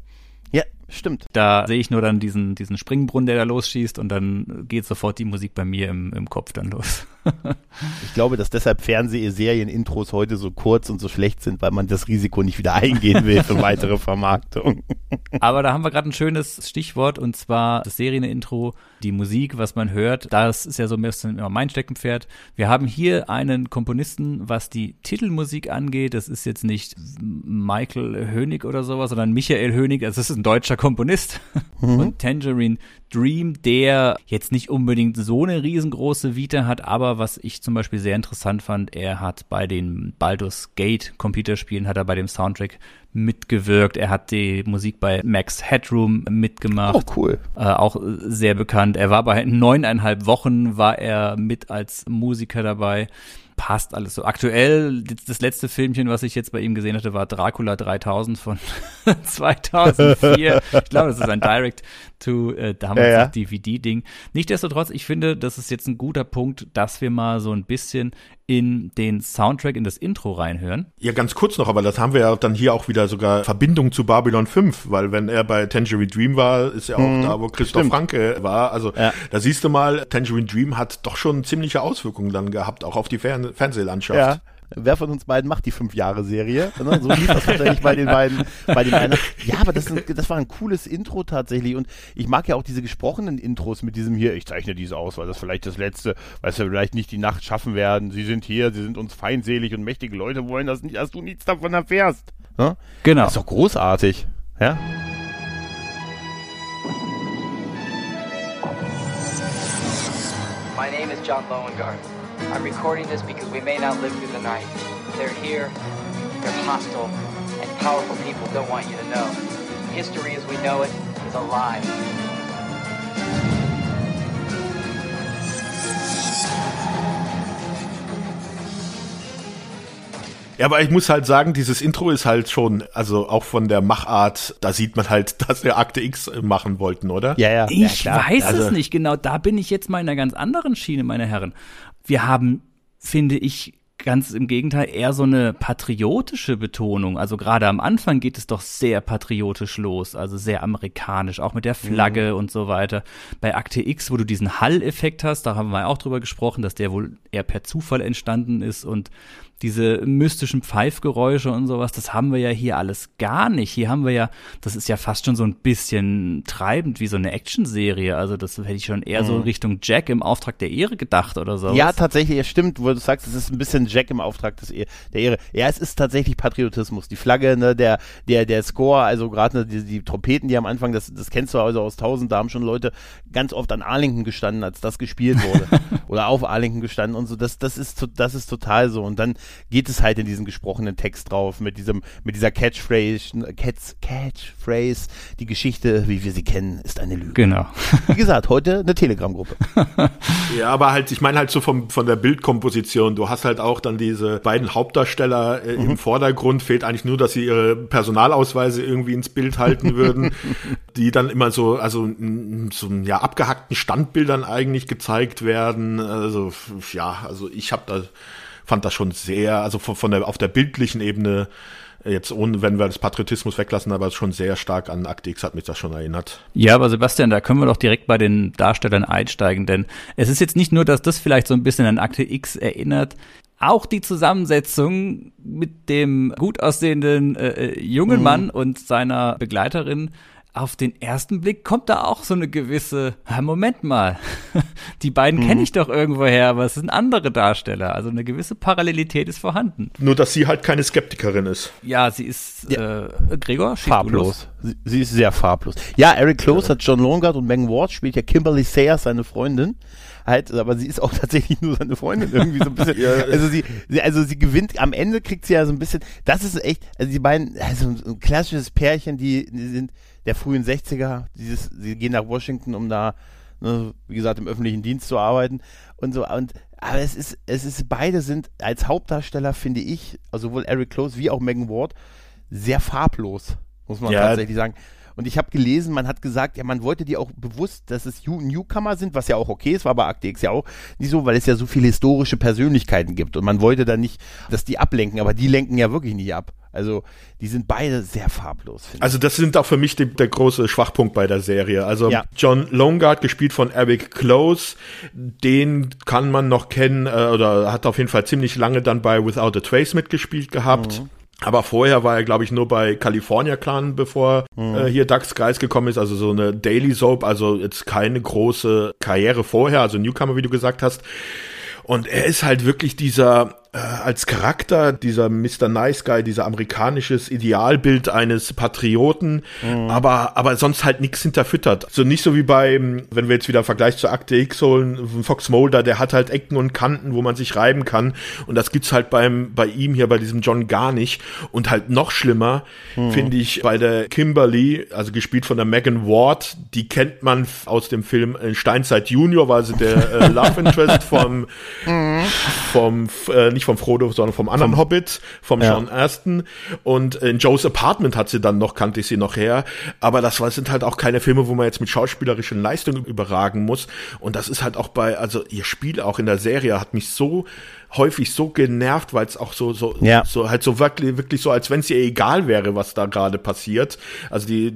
Ja, stimmt. Da sehe ich nur dann diesen, diesen Springbrunnen, der da losschießt und dann geht sofort die Musik bei mir im, im Kopf dann los. ich glaube, dass deshalb Fernsehserien-Intros heute so kurz und so schlecht sind, weil man das Risiko nicht wieder eingehen will für weitere Vermarktung. Aber da haben wir gerade ein schönes Stichwort und zwar das Serien-Intro, die Musik, was man hört. Das ist ja so ein bisschen immer mein Steckenpferd. Wir haben hier einen Komponisten, was die Titelmusik angeht. Das ist jetzt nicht Michael Hönig oder sowas, sondern Michael Hönig. Also das ist ein deutscher Komponist. Mhm. Und Tangerine Dream, der jetzt nicht unbedingt so eine riesengroße Vita hat, aber was ich zum Beispiel sehr interessant fand, er hat bei den Baldur's Gate Computerspielen, hat er bei dem Soundtrack mitgewirkt. Er hat die Musik bei Max Headroom mitgemacht. Oh, cool. Äh, auch sehr bekannt. Er war bei neuneinhalb Wochen, war er mit als Musiker dabei passt alles so. Aktuell, das letzte Filmchen, was ich jetzt bei ihm gesehen hatte, war Dracula 3000 von 2004. ich glaube, das ist ein Direct to äh, damals ja, ja. DVD-Ding. Nichtsdestotrotz, ich finde, das ist jetzt ein guter Punkt, dass wir mal so ein bisschen in den Soundtrack, in das Intro reinhören. Ja, ganz kurz noch, aber das haben wir ja dann hier auch wieder sogar Verbindung zu Babylon 5, weil wenn er bei Tangerine Dream war, ist ja auch hm, da, wo Christoph stimmt. Franke war. Also ja. da siehst du mal, Tangerine Dream hat doch schon ziemliche Auswirkungen dann gehabt, auch auf die Fern Fernsehlandschaft. Ja. Wer von uns beiden macht die fünf Jahre Serie? Ne? So lief das wahrscheinlich bei den beiden, bei den einen. Ja, aber das, das war ein cooles Intro tatsächlich. Und ich mag ja auch diese gesprochenen Intros mit diesem hier, ich zeichne dies aus, weil das vielleicht das letzte, weil wir vielleicht nicht die Nacht schaffen werden. Sie sind hier, sie sind uns feindselig und mächtige Leute wollen das nicht, dass du nichts davon erfährst. Ne? Genau. Das ist doch großartig. Ja? My name is John Lowengarten. I'm recording this because we may not live through the night. They're here, they're hostile, and powerful people don't want you to know. History as we know it is a lie. Ja, aber ich muss halt sagen, dieses Intro ist halt schon, also auch von der Machart, da sieht man halt, dass wir Akte X machen wollten, oder? Ja, ja. Ich ja, weiß also, es nicht genau. Da bin ich jetzt mal in einer ganz anderen Schiene, meine Herren. Wir haben, finde ich, ganz im Gegenteil eher so eine patriotische Betonung. Also gerade am Anfang geht es doch sehr patriotisch los, also sehr amerikanisch, auch mit der Flagge mhm. und so weiter. Bei Akte X, wo du diesen Hall-Effekt hast, da haben wir auch drüber gesprochen, dass der wohl eher per Zufall entstanden ist und diese mystischen Pfeifgeräusche und sowas, das haben wir ja hier alles gar nicht. Hier haben wir ja, das ist ja fast schon so ein bisschen treibend wie so eine Actionserie. Also das hätte ich schon eher mhm. so Richtung Jack im Auftrag der Ehre gedacht oder so. Ja, tatsächlich, es stimmt, wo du sagst, es ist ein bisschen Jack im Auftrag des der Ehre. Ja, es ist tatsächlich Patriotismus. Die Flagge, ne, der, der, der Score, also gerade ne, die, die Trompeten, die am Anfang, das, das kennst du also aus tausend, da haben schon Leute ganz oft an Arlington gestanden, als das gespielt wurde. oder auf Arlington gestanden und so. Das, das ist, das ist total so. Und dann geht es halt in diesen gesprochenen Text drauf mit diesem, mit dieser Catchphrase, Catch, Catchphrase, die Geschichte, wie wir sie kennen, ist eine Lüge. Genau. Wie gesagt, heute eine Telegram-Gruppe. ja, aber halt, ich meine halt so vom, von der Bildkomposition, du hast halt auch dann diese beiden Hauptdarsteller äh, mhm. im Vordergrund, fehlt eigentlich nur, dass sie ihre Personalausweise irgendwie ins Bild halten würden, die dann immer so, also so ja, abgehackten Standbildern eigentlich gezeigt werden. Also ja, also ich habe da fand das schon sehr, also von, von der auf der bildlichen Ebene jetzt ohne, wenn wir das Patriotismus weglassen, aber schon sehr stark an Akte X hat mich das schon erinnert. Ja, aber Sebastian, da können wir doch direkt bei den Darstellern einsteigen, denn es ist jetzt nicht nur, dass das vielleicht so ein bisschen an Akte X erinnert, auch die Zusammensetzung mit dem gut aussehenden äh, äh jungen mhm. Mann und seiner Begleiterin auf den ersten Blick kommt da auch so eine gewisse, Moment mal, die beiden mhm. kenne ich doch irgendwoher, aber es sind andere Darsteller. Also eine gewisse Parallelität ist vorhanden. Nur, dass sie halt keine Skeptikerin ist. Ja, sie ist, ja. äh, Gregor? Farblos. Sie, sie, ist sehr farblos. Ja, Eric Close ja. hat John Longard und Megan Ward spielt ja Kimberly Sayers, seine Freundin halt, aber sie ist auch tatsächlich nur seine Freundin irgendwie so ein bisschen. ja. Also sie, sie, also sie gewinnt, am Ende kriegt sie ja so ein bisschen, das ist echt, also die beiden, also ein klassisches Pärchen, die, die sind der frühen 60er, dieses, sie gehen nach Washington, um da, ne, wie gesagt, im öffentlichen Dienst zu arbeiten und so, und, aber es ist, es ist, beide sind als Hauptdarsteller, finde ich, also sowohl Eric Close wie auch Megan Ward, sehr farblos, muss man ja. tatsächlich sagen. Und ich habe gelesen, man hat gesagt, ja, man wollte die auch bewusst, dass es Newcomer sind, was ja auch okay ist, war bei Akte X ja auch nicht so, weil es ja so viele historische Persönlichkeiten gibt. Und man wollte da nicht, dass die ablenken, aber die lenken ja wirklich nicht ab. Also die sind beide sehr farblos. Also das sind auch für mich die, der große Schwachpunkt bei der Serie. Also ja. John Longard, gespielt von Eric Close, den kann man noch kennen äh, oder hat auf jeden Fall ziemlich lange dann bei Without a Trace mitgespielt gehabt. Mhm. Aber vorher war er, glaube ich, nur bei California Clan, bevor mhm. äh, hier Dax Geist gekommen ist. Also so eine Daily Soap, also jetzt keine große Karriere vorher, also Newcomer, wie du gesagt hast. Und er ist halt wirklich dieser äh, als Charakter dieser Mr. Nice Guy, dieser amerikanisches Idealbild eines Patrioten, mhm. aber aber sonst halt nichts hinterfüttert. So nicht so wie bei, wenn wir jetzt wieder einen Vergleich zur Akte X holen, Fox Mulder, der hat halt Ecken und Kanten, wo man sich reiben kann und das gibt's halt beim bei ihm hier bei diesem John gar nicht und halt noch schlimmer mhm. finde ich bei der Kimberly, also gespielt von der Megan Ward, die kennt man aus dem Film äh, Steinzeit Junior, weil sie der äh, Love Interest vom mhm. vom äh, nicht vom Frodo, sondern vom anderen vom, Hobbit, vom ja. Sean Aston. Und in Joe's Apartment hat sie dann noch, kannte ich sie noch her. Aber das sind halt auch keine Filme, wo man jetzt mit schauspielerischen Leistungen überragen muss. Und das ist halt auch bei, also ihr Spiel auch in der Serie hat mich so häufig so genervt, weil es auch so so ja. so halt so wirklich wirklich so, als wenn es ihr egal wäre, was da gerade passiert. Also die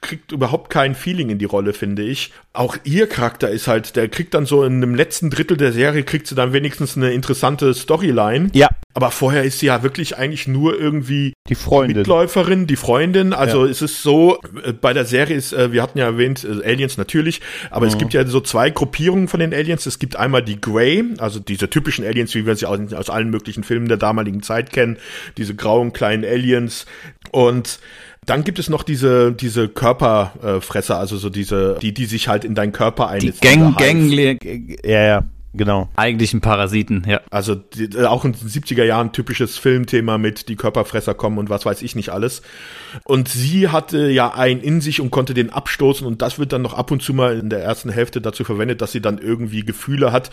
kriegt überhaupt kein Feeling in die Rolle, finde ich. Auch ihr Charakter ist halt, der kriegt dann so in dem letzten Drittel der Serie kriegt sie dann wenigstens eine interessante Storyline. Ja. Aber vorher ist sie ja wirklich eigentlich nur irgendwie die Freundin. Mitläuferin, die Freundin. Also ja. es ist so, äh, bei der Serie ist, äh, wir hatten ja erwähnt, äh, Aliens natürlich, aber mhm. es gibt ja so zwei Gruppierungen von den Aliens. Es gibt einmal die Grey, also diese typischen Aliens, wie wir sie aus, aus allen möglichen Filmen der damaligen Zeit kennen, diese grauen kleinen Aliens. Und dann gibt es noch diese, diese Körperfresser, also so diese, die, die sich halt in deinen Körper einnisten. Die Gang, Gang, ja, ja. Genau. Eigentlichen Parasiten, ja. Also die, äh, auch in den 70er Jahren typisches Filmthema mit die Körperfresser kommen und was weiß ich nicht alles. Und sie hatte ja einen in sich und konnte den abstoßen und das wird dann noch ab und zu mal in der ersten Hälfte dazu verwendet, dass sie dann irgendwie Gefühle hat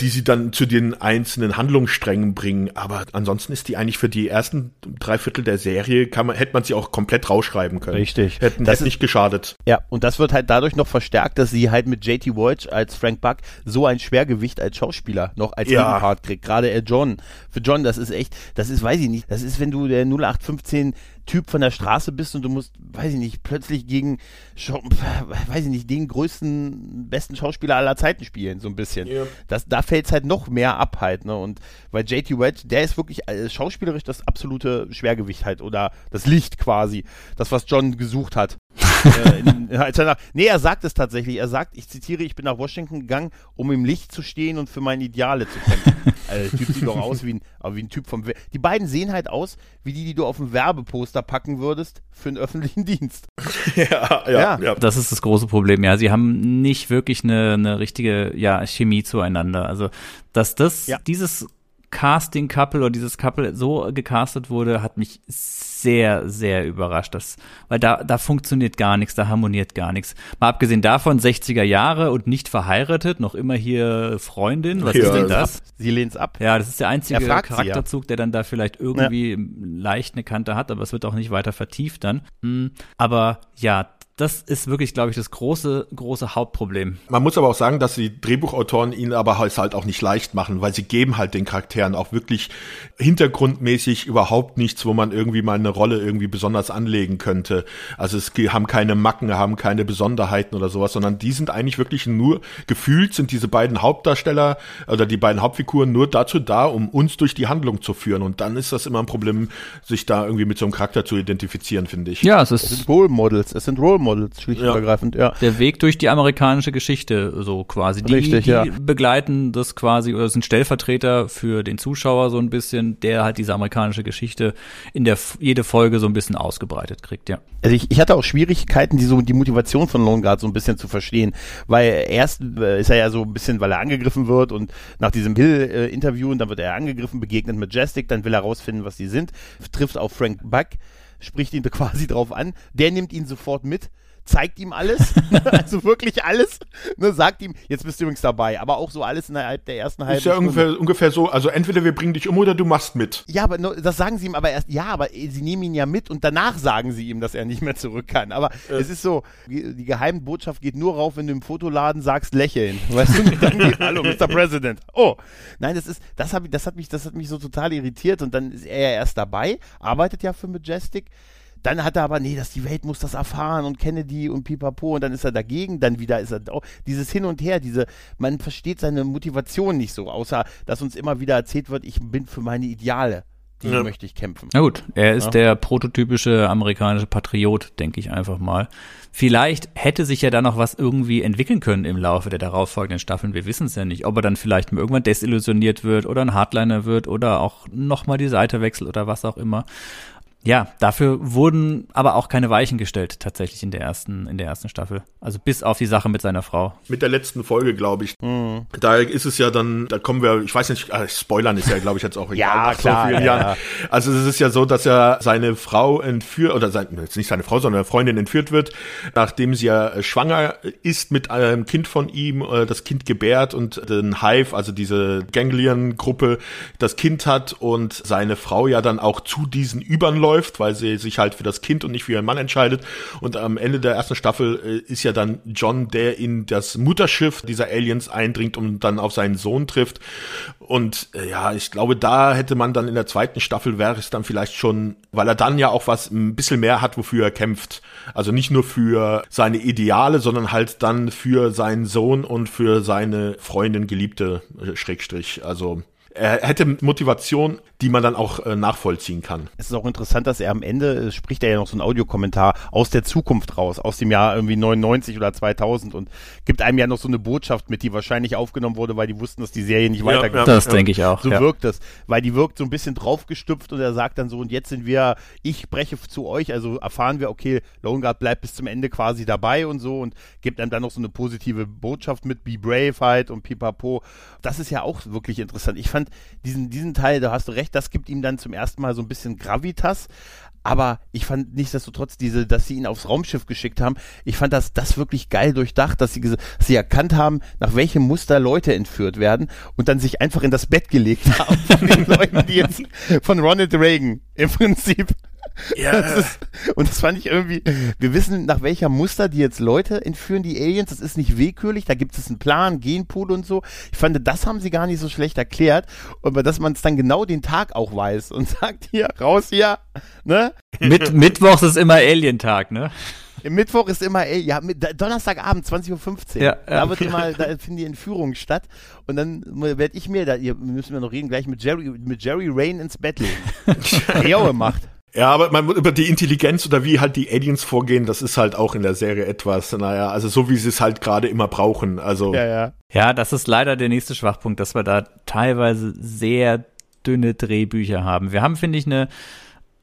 die sie dann zu den einzelnen Handlungssträngen bringen. Aber ansonsten ist die eigentlich für die ersten drei Viertel der Serie, kann man, hätte man sie auch komplett rausschreiben können. Richtig. Hätten, das hätte ist, nicht geschadet. Ja, und das wird halt dadurch noch verstärkt, dass sie halt mit JT Walsh als Frank Buck so ein Schwergewicht als Schauspieler noch als ja. Nebenpart kriegt. Gerade er John. Für John, das ist echt, das ist, weiß ich nicht, das ist, wenn du der 0815 Typ von der Straße bist und du musst, weiß ich nicht, plötzlich gegen, weiß ich nicht, den größten, besten Schauspieler aller Zeiten spielen, so ein bisschen. Ja. Das, da fällt es halt noch mehr ab halt, ne? Und weil JT Wedge, der ist wirklich äh, schauspielerisch das absolute Schwergewicht halt oder das Licht quasi. Das, was John gesucht hat. Äh, in, als er nach, nee, er sagt es tatsächlich. Er sagt, ich zitiere, ich bin nach Washington gegangen, um im Licht zu stehen und für meine Ideale zu kämpfen. also, der Typ sieht doch aus wie ein, wie ein Typ vom. Die beiden sehen halt aus wie die, die du auf dem Werbeposter packen würdest für einen öffentlichen Dienst. ja, ja, ja, Das ist das große Problem. Ja, sie haben nicht wirklich eine, eine richtige ja, Chemie zueinander. Also, dass das, ja. dieses Casting-Couple oder dieses Couple so gecastet wurde, hat mich sehr, sehr überrascht. Das, weil da, da funktioniert gar nichts, da harmoniert gar nichts. Mal abgesehen davon, 60er Jahre und nicht verheiratet, noch immer hier Freundin. Was ja, ist denn das? Sie lehnt's ab. Ja, das ist der einzige Charakterzug, der dann da vielleicht irgendwie ja. leicht eine Kante hat, aber es wird auch nicht weiter vertieft dann. Hm, aber ja, das ist wirklich, glaube ich, das große, große Hauptproblem. Man muss aber auch sagen, dass die Drehbuchautoren ihnen aber halt, halt auch nicht leicht machen, weil sie geben halt den Charakteren auch wirklich hintergrundmäßig überhaupt nichts, wo man irgendwie mal eine Rolle irgendwie besonders anlegen könnte. Also es haben keine Macken, haben keine Besonderheiten oder sowas, sondern die sind eigentlich wirklich nur, gefühlt sind diese beiden Hauptdarsteller oder die beiden Hauptfiguren nur dazu da, um uns durch die Handlung zu führen. Und dann ist das immer ein Problem, sich da irgendwie mit so einem Charakter zu identifizieren, finde ich. Ja, es, ist es sind Role Models. Es sind Role Models, schlicht ja. und ergreifend, ja. Der Weg durch die amerikanische Geschichte, so quasi. Die, Richtig, die ja. begleiten das quasi oder sind Stellvertreter für den Zuschauer so ein bisschen, der halt diese amerikanische Geschichte in der jede Folge so ein bisschen ausgebreitet kriegt, ja. Also ich, ich hatte auch Schwierigkeiten, die so die Motivation von Lone Guard so ein bisschen zu verstehen, weil erst äh, ist er ja so ein bisschen, weil er angegriffen wird und nach diesem Hill-Interview äh, und dann wird er angegriffen, begegnet Majestic, dann will er rausfinden, was die sind, trifft auf Frank Buck spricht ihn quasi drauf an. Der nimmt ihn sofort mit zeigt ihm alles, also wirklich alles, ne, sagt ihm, jetzt bist du übrigens dabei, aber auch so alles innerhalb der ersten halben Ist ja ungefähr, ungefähr so, also entweder wir bringen dich um oder du machst mit. Ja, aber das sagen sie ihm aber erst, ja, aber sie nehmen ihn ja mit und danach sagen sie ihm, dass er nicht mehr zurück kann. Aber äh. es ist so, die geheime Botschaft geht nur rauf, wenn du im Fotoladen sagst, lächeln. Weißt du, dann geht, hallo, Mr. President. Oh. Nein, das ist, das, hab, das hat mich, das hat mich so total irritiert und dann ist er ja erst dabei, arbeitet ja für Majestic dann hat er aber, nee, dass die Welt muss das erfahren und Kennedy und Pipapo und dann ist er dagegen, dann wieder ist er auch dieses Hin und Her, diese, man versteht seine Motivation nicht so, außer dass uns immer wieder erzählt wird, ich bin für meine Ideale. Die ja. möchte ich kämpfen. Na gut, er ist ja. der prototypische amerikanische Patriot, denke ich einfach mal. Vielleicht hätte sich ja da noch was irgendwie entwickeln können im Laufe der darauffolgenden Staffeln. Wir wissen es ja nicht, ob er dann vielleicht mal irgendwann desillusioniert wird oder ein Hardliner wird oder auch nochmal die Seite wechselt oder was auch immer ja, dafür wurden aber auch keine Weichen gestellt tatsächlich in der ersten in der ersten Staffel. Also bis auf die Sache mit seiner Frau. Mit der letzten Folge, glaube ich. Mhm. Da ist es ja dann, da kommen wir, ich weiß nicht, äh, Spoilern ist ja, glaube ich, jetzt auch egal. ja, klar. So ja, ja. Also es ist ja so, dass er seine Frau entführt oder sein, jetzt nicht seine Frau, sondern eine Freundin entführt wird, nachdem sie ja äh, schwanger ist mit einem Kind von ihm, äh, das Kind gebärt und den Hive, also diese Ganglion-Gruppe, das Kind hat und seine Frau ja dann auch zu diesen Überläuft läuft, weil sie sich halt für das Kind und nicht für ihren Mann entscheidet. Und am Ende der ersten Staffel äh, ist ja dann John, der in das Mutterschiff dieser Aliens eindringt und dann auf seinen Sohn trifft. Und äh, ja, ich glaube, da hätte man dann in der zweiten Staffel wäre es dann vielleicht schon, weil er dann ja auch was ein bisschen mehr hat, wofür er kämpft. Also nicht nur für seine Ideale, sondern halt dann für seinen Sohn und für seine Freundin, Geliebte, äh, Schrägstrich. Also er hätte Motivation, die man dann auch äh, nachvollziehen kann. Es ist auch interessant, dass er am Ende, äh, spricht er ja noch so einen Audiokommentar aus der Zukunft raus, aus dem Jahr irgendwie 99 oder 2000 und gibt einem ja noch so eine Botschaft mit, die wahrscheinlich aufgenommen wurde, weil die wussten, dass die Serie nicht ja, weitergeht. Das ja. denke ich auch. So ja. wirkt es, weil die wirkt so ein bisschen draufgestüpft und er sagt dann so, und jetzt sind wir, ich spreche zu euch, also erfahren wir, okay, Lone Guard bleibt bis zum Ende quasi dabei und so und gibt einem dann noch so eine positive Botschaft mit, be brave halt und pipapo. Das ist ja auch wirklich interessant. Ich fand fand diesen, diesen Teil, da hast du recht, das gibt ihm dann zum ersten Mal so ein bisschen Gravitas. Aber ich fand nichtsdestotrotz diese, dass sie ihn aufs Raumschiff geschickt haben, ich fand das, das wirklich geil durchdacht, dass sie, dass sie erkannt haben, nach welchem Muster Leute entführt werden und dann sich einfach in das Bett gelegt haben von den Leuten, die jetzt von Ronald Reagan im Prinzip ja. Das ist, und das fand ich irgendwie, wir wissen, nach welcher Muster die jetzt Leute entführen, die Aliens. Das ist nicht willkürlich, da gibt es einen Plan, Genpool und so. Ich fand, das haben sie gar nicht so schlecht erklärt, aber dass man es dann genau den Tag auch weiß und sagt, hier, raus hier, ne? Mit, Mittwochs ist immer Alien-Tag, ne? Mittwoch ist immer, ey, ja, Donnerstagabend, 20.15 Uhr. Ja, da ja. wird immer, da finden die Entführungen statt. Und dann werde ich mir, da ihr, müssen wir noch reden, gleich mit Jerry, mit Jerry Rain ins Bett legen. Eoe macht. Ja, aber man, über die Intelligenz oder wie halt die Aliens vorgehen, das ist halt auch in der Serie etwas, naja, also so wie sie es halt gerade immer brauchen. Also. Ja, ja. Ja, das ist leider der nächste Schwachpunkt, dass wir da teilweise sehr dünne Drehbücher haben. Wir haben, finde ich, eine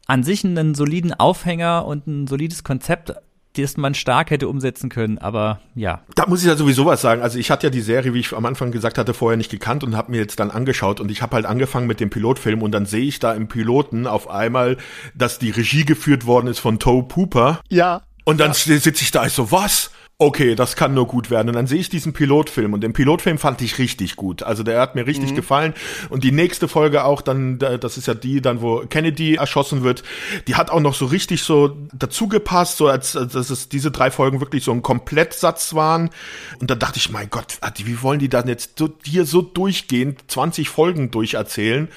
an sich einen soliden Aufhänger und ein solides Konzept das man stark hätte umsetzen können, aber ja. Da muss ich ja sowieso was sagen. Also ich hatte ja die Serie, wie ich am Anfang gesagt hatte, vorher nicht gekannt und habe mir jetzt dann angeschaut und ich habe halt angefangen mit dem Pilotfilm und dann sehe ich da im Piloten auf einmal, dass die Regie geführt worden ist von Toe Pooper. Ja. Und dann ja. sitze ich da, ich so, was? Okay, das kann nur gut werden. Und dann sehe ich diesen Pilotfilm und den Pilotfilm fand ich richtig gut. Also der hat mir richtig mhm. gefallen. Und die nächste Folge auch dann, das ist ja die dann, wo Kennedy erschossen wird, die hat auch noch so richtig so dazu gepasst, so als, dass es diese drei Folgen wirklich so ein Komplettsatz waren. Und da dachte ich, mein Gott, wie wollen die dann jetzt so, hier so durchgehend 20 Folgen durcherzählen?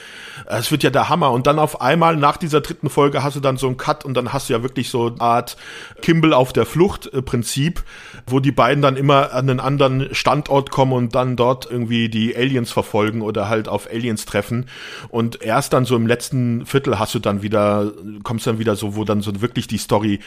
Es wird ja der Hammer. Und dann auf einmal nach dieser dritten Folge hast du dann so einen Cut und dann hast du ja wirklich so eine Art Kimball auf der Flucht äh, Prinzip wo die beiden dann immer an einen anderen Standort kommen und dann dort irgendwie die Aliens verfolgen oder halt auf Aliens treffen. Und erst dann so im letzten Viertel hast du dann wieder, kommst dann wieder so, wo dann so wirklich die Story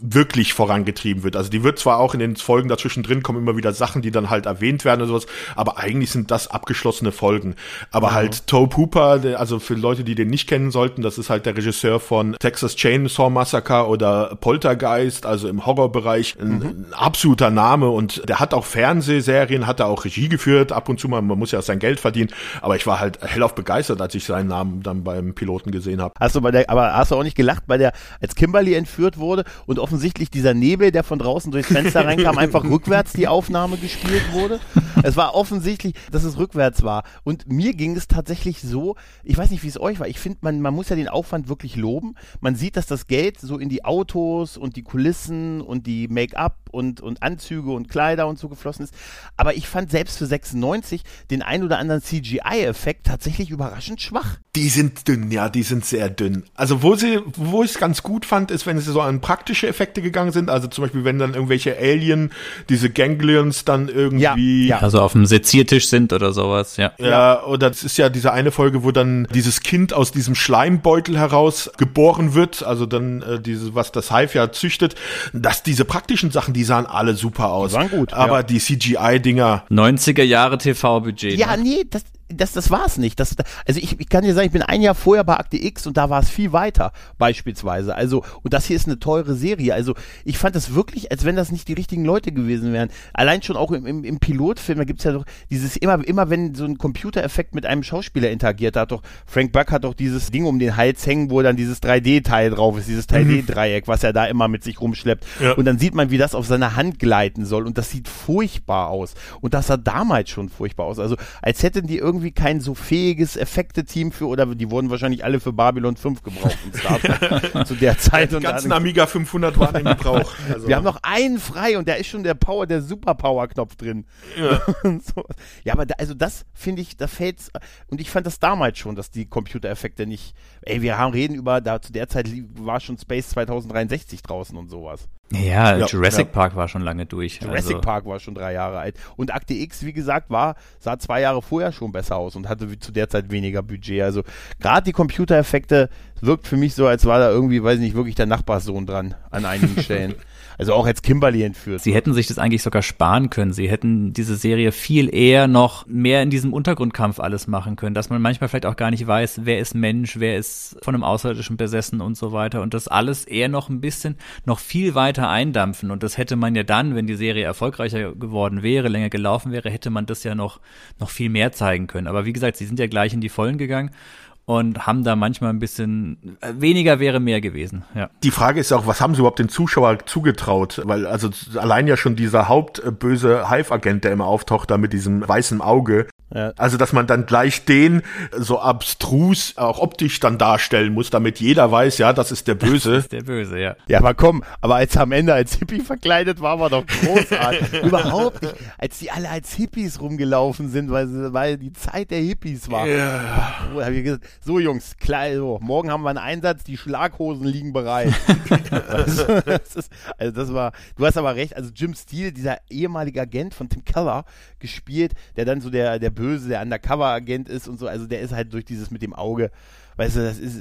wirklich vorangetrieben wird. Also die wird zwar auch in den Folgen dazwischen drin kommen immer wieder Sachen, die dann halt erwähnt werden oder sowas, aber eigentlich sind das abgeschlossene Folgen. Aber mhm. halt Toe Hooper, also für Leute, die den nicht kennen sollten, das ist halt der Regisseur von Texas Chainsaw Massacre oder Poltergeist, also im Horrorbereich ein, mhm. ein absoluter Name und der hat auch Fernsehserien, hat er auch Regie geführt, ab und zu mal, man muss ja sein Geld verdienen, aber ich war halt hellauf begeistert, als ich seinen Namen dann beim Piloten gesehen habe. Hast du bei der, aber hast du auch nicht gelacht, bei der, als Kimberly entführt wurde und offensichtlich dieser Nebel, der von draußen durchs Fenster reinkam, einfach rückwärts die Aufnahme gespielt wurde. Es war offensichtlich, dass es rückwärts war. Und mir ging es tatsächlich so, ich weiß nicht, wie es euch war. Ich finde, man, man muss ja den Aufwand wirklich loben. Man sieht, dass das Geld so in die Autos und die Kulissen und die Make-up und, und Anzüge und Kleider und so geflossen ist. Aber ich fand selbst für 96 den ein oder anderen CGI-Effekt tatsächlich überraschend schwach. Die sind dünn, ja, die sind sehr dünn. Also wo sie, wo ich es ganz gut fand, ist, wenn sie so an praktische Effekte gegangen sind. Also zum Beispiel, wenn dann irgendwelche Alien, diese Ganglions dann irgendwie. Ja, ja. Also auf dem Seziertisch sind oder sowas, ja. Ja, oder das ist ja diese eine Folge, wo dann dieses Kind aus diesem Schleimbeutel heraus geboren wird, also dann äh, diese, was das Hive ja züchtet, dass diese praktischen Sachen, die sahen alle super aus. Die waren gut. Aber ja. die CGI-Dinger. 90er Jahre TV-Budget. Ja, ne? nee, das, das, das war es nicht. Das, also ich, ich kann dir sagen, ich bin ein Jahr vorher bei Akte X und da war es viel weiter, beispielsweise. Also, und das hier ist eine teure Serie. Also ich fand das wirklich, als wenn das nicht die richtigen Leute gewesen wären. Allein schon auch im, im, im Pilotfilm, da gibt's ja doch dieses, immer, immer wenn so ein Computereffekt mit einem Schauspieler interagiert, da hat doch, Frank Buck hat doch dieses Ding um den Hals hängen, wo dann dieses 3D-Teil drauf ist, dieses 3D-Dreieck, mhm. was er da immer mit sich rumschleppt. Ja. Und dann sieht man, wie das auf seiner Hand gleiten soll. Und das sieht furchtbar aus. Und das sah damals schon furchtbar aus. Also als hätten die irgendwie irgendwie kein so fähiges Effekte-Team für, oder die wurden wahrscheinlich alle für Babylon 5 gebraucht zu der Zeit. Die ganzen Amiga 500 waren im Gebrauch. Also. Wir haben noch einen frei und da ist schon der Power, der Superpower-Knopf drin. Ja. so. ja, aber da, also das finde ich, da fällt's, und ich fand das damals schon, dass die Computereffekte nicht, ey, wir haben reden über, da zu der Zeit war schon Space 2063 draußen und sowas. Ja, ja Jurassic ja. Park war schon lange durch. Jurassic also. Park war schon drei Jahre alt. Und Akte X, wie gesagt, war, sah zwei Jahre vorher schon besser aus und hatte zu der Zeit weniger Budget. Also gerade die Computereffekte wirkt für mich so, als war da irgendwie, weiß ich nicht, wirklich der Nachbarssohn dran an einigen Stellen. Also auch als Kimberly entführt. Sie hätten sich das eigentlich sogar sparen können. Sie hätten diese Serie viel eher noch mehr in diesem Untergrundkampf alles machen können, dass man manchmal vielleicht auch gar nicht weiß, wer ist Mensch, wer ist von einem Außerirdischen besessen und so weiter. Und das alles eher noch ein bisschen, noch viel weiter eindampfen. Und das hätte man ja dann, wenn die Serie erfolgreicher geworden wäre, länger gelaufen wäre, hätte man das ja noch, noch viel mehr zeigen können. Aber wie gesagt, sie sind ja gleich in die Vollen gegangen und haben da manchmal ein bisschen äh, weniger wäre mehr gewesen. Ja. Die Frage ist auch, was haben sie überhaupt den Zuschauer zugetraut? Weil also allein ja schon dieser hauptböse Hive-Agent, der immer auftaucht, da mit diesem weißen Auge, Ja. Also, dass man dann gleich den so abstrus auch optisch dann darstellen muss, damit jeder weiß, ja, das ist der Böse. das ist der Böse, ja. Ja, aber komm, aber als er am Ende als Hippie verkleidet war, war doch großartig. Überhaupt nicht. Als die alle als Hippies rumgelaufen sind, weil, weil die Zeit der Hippies war. Ja. Oh, hab ich gesagt, so Jungs, klar, so, morgen haben wir einen Einsatz, die Schlaghosen liegen bereit. also, das ist, also das war, du hast aber recht, also Jim Steele, dieser ehemalige Agent von Tim Keller, gespielt, der dann so der, der Böse, der Undercover-Agent ist und so. Also der ist halt durch dieses mit dem Auge weißt du, das ist,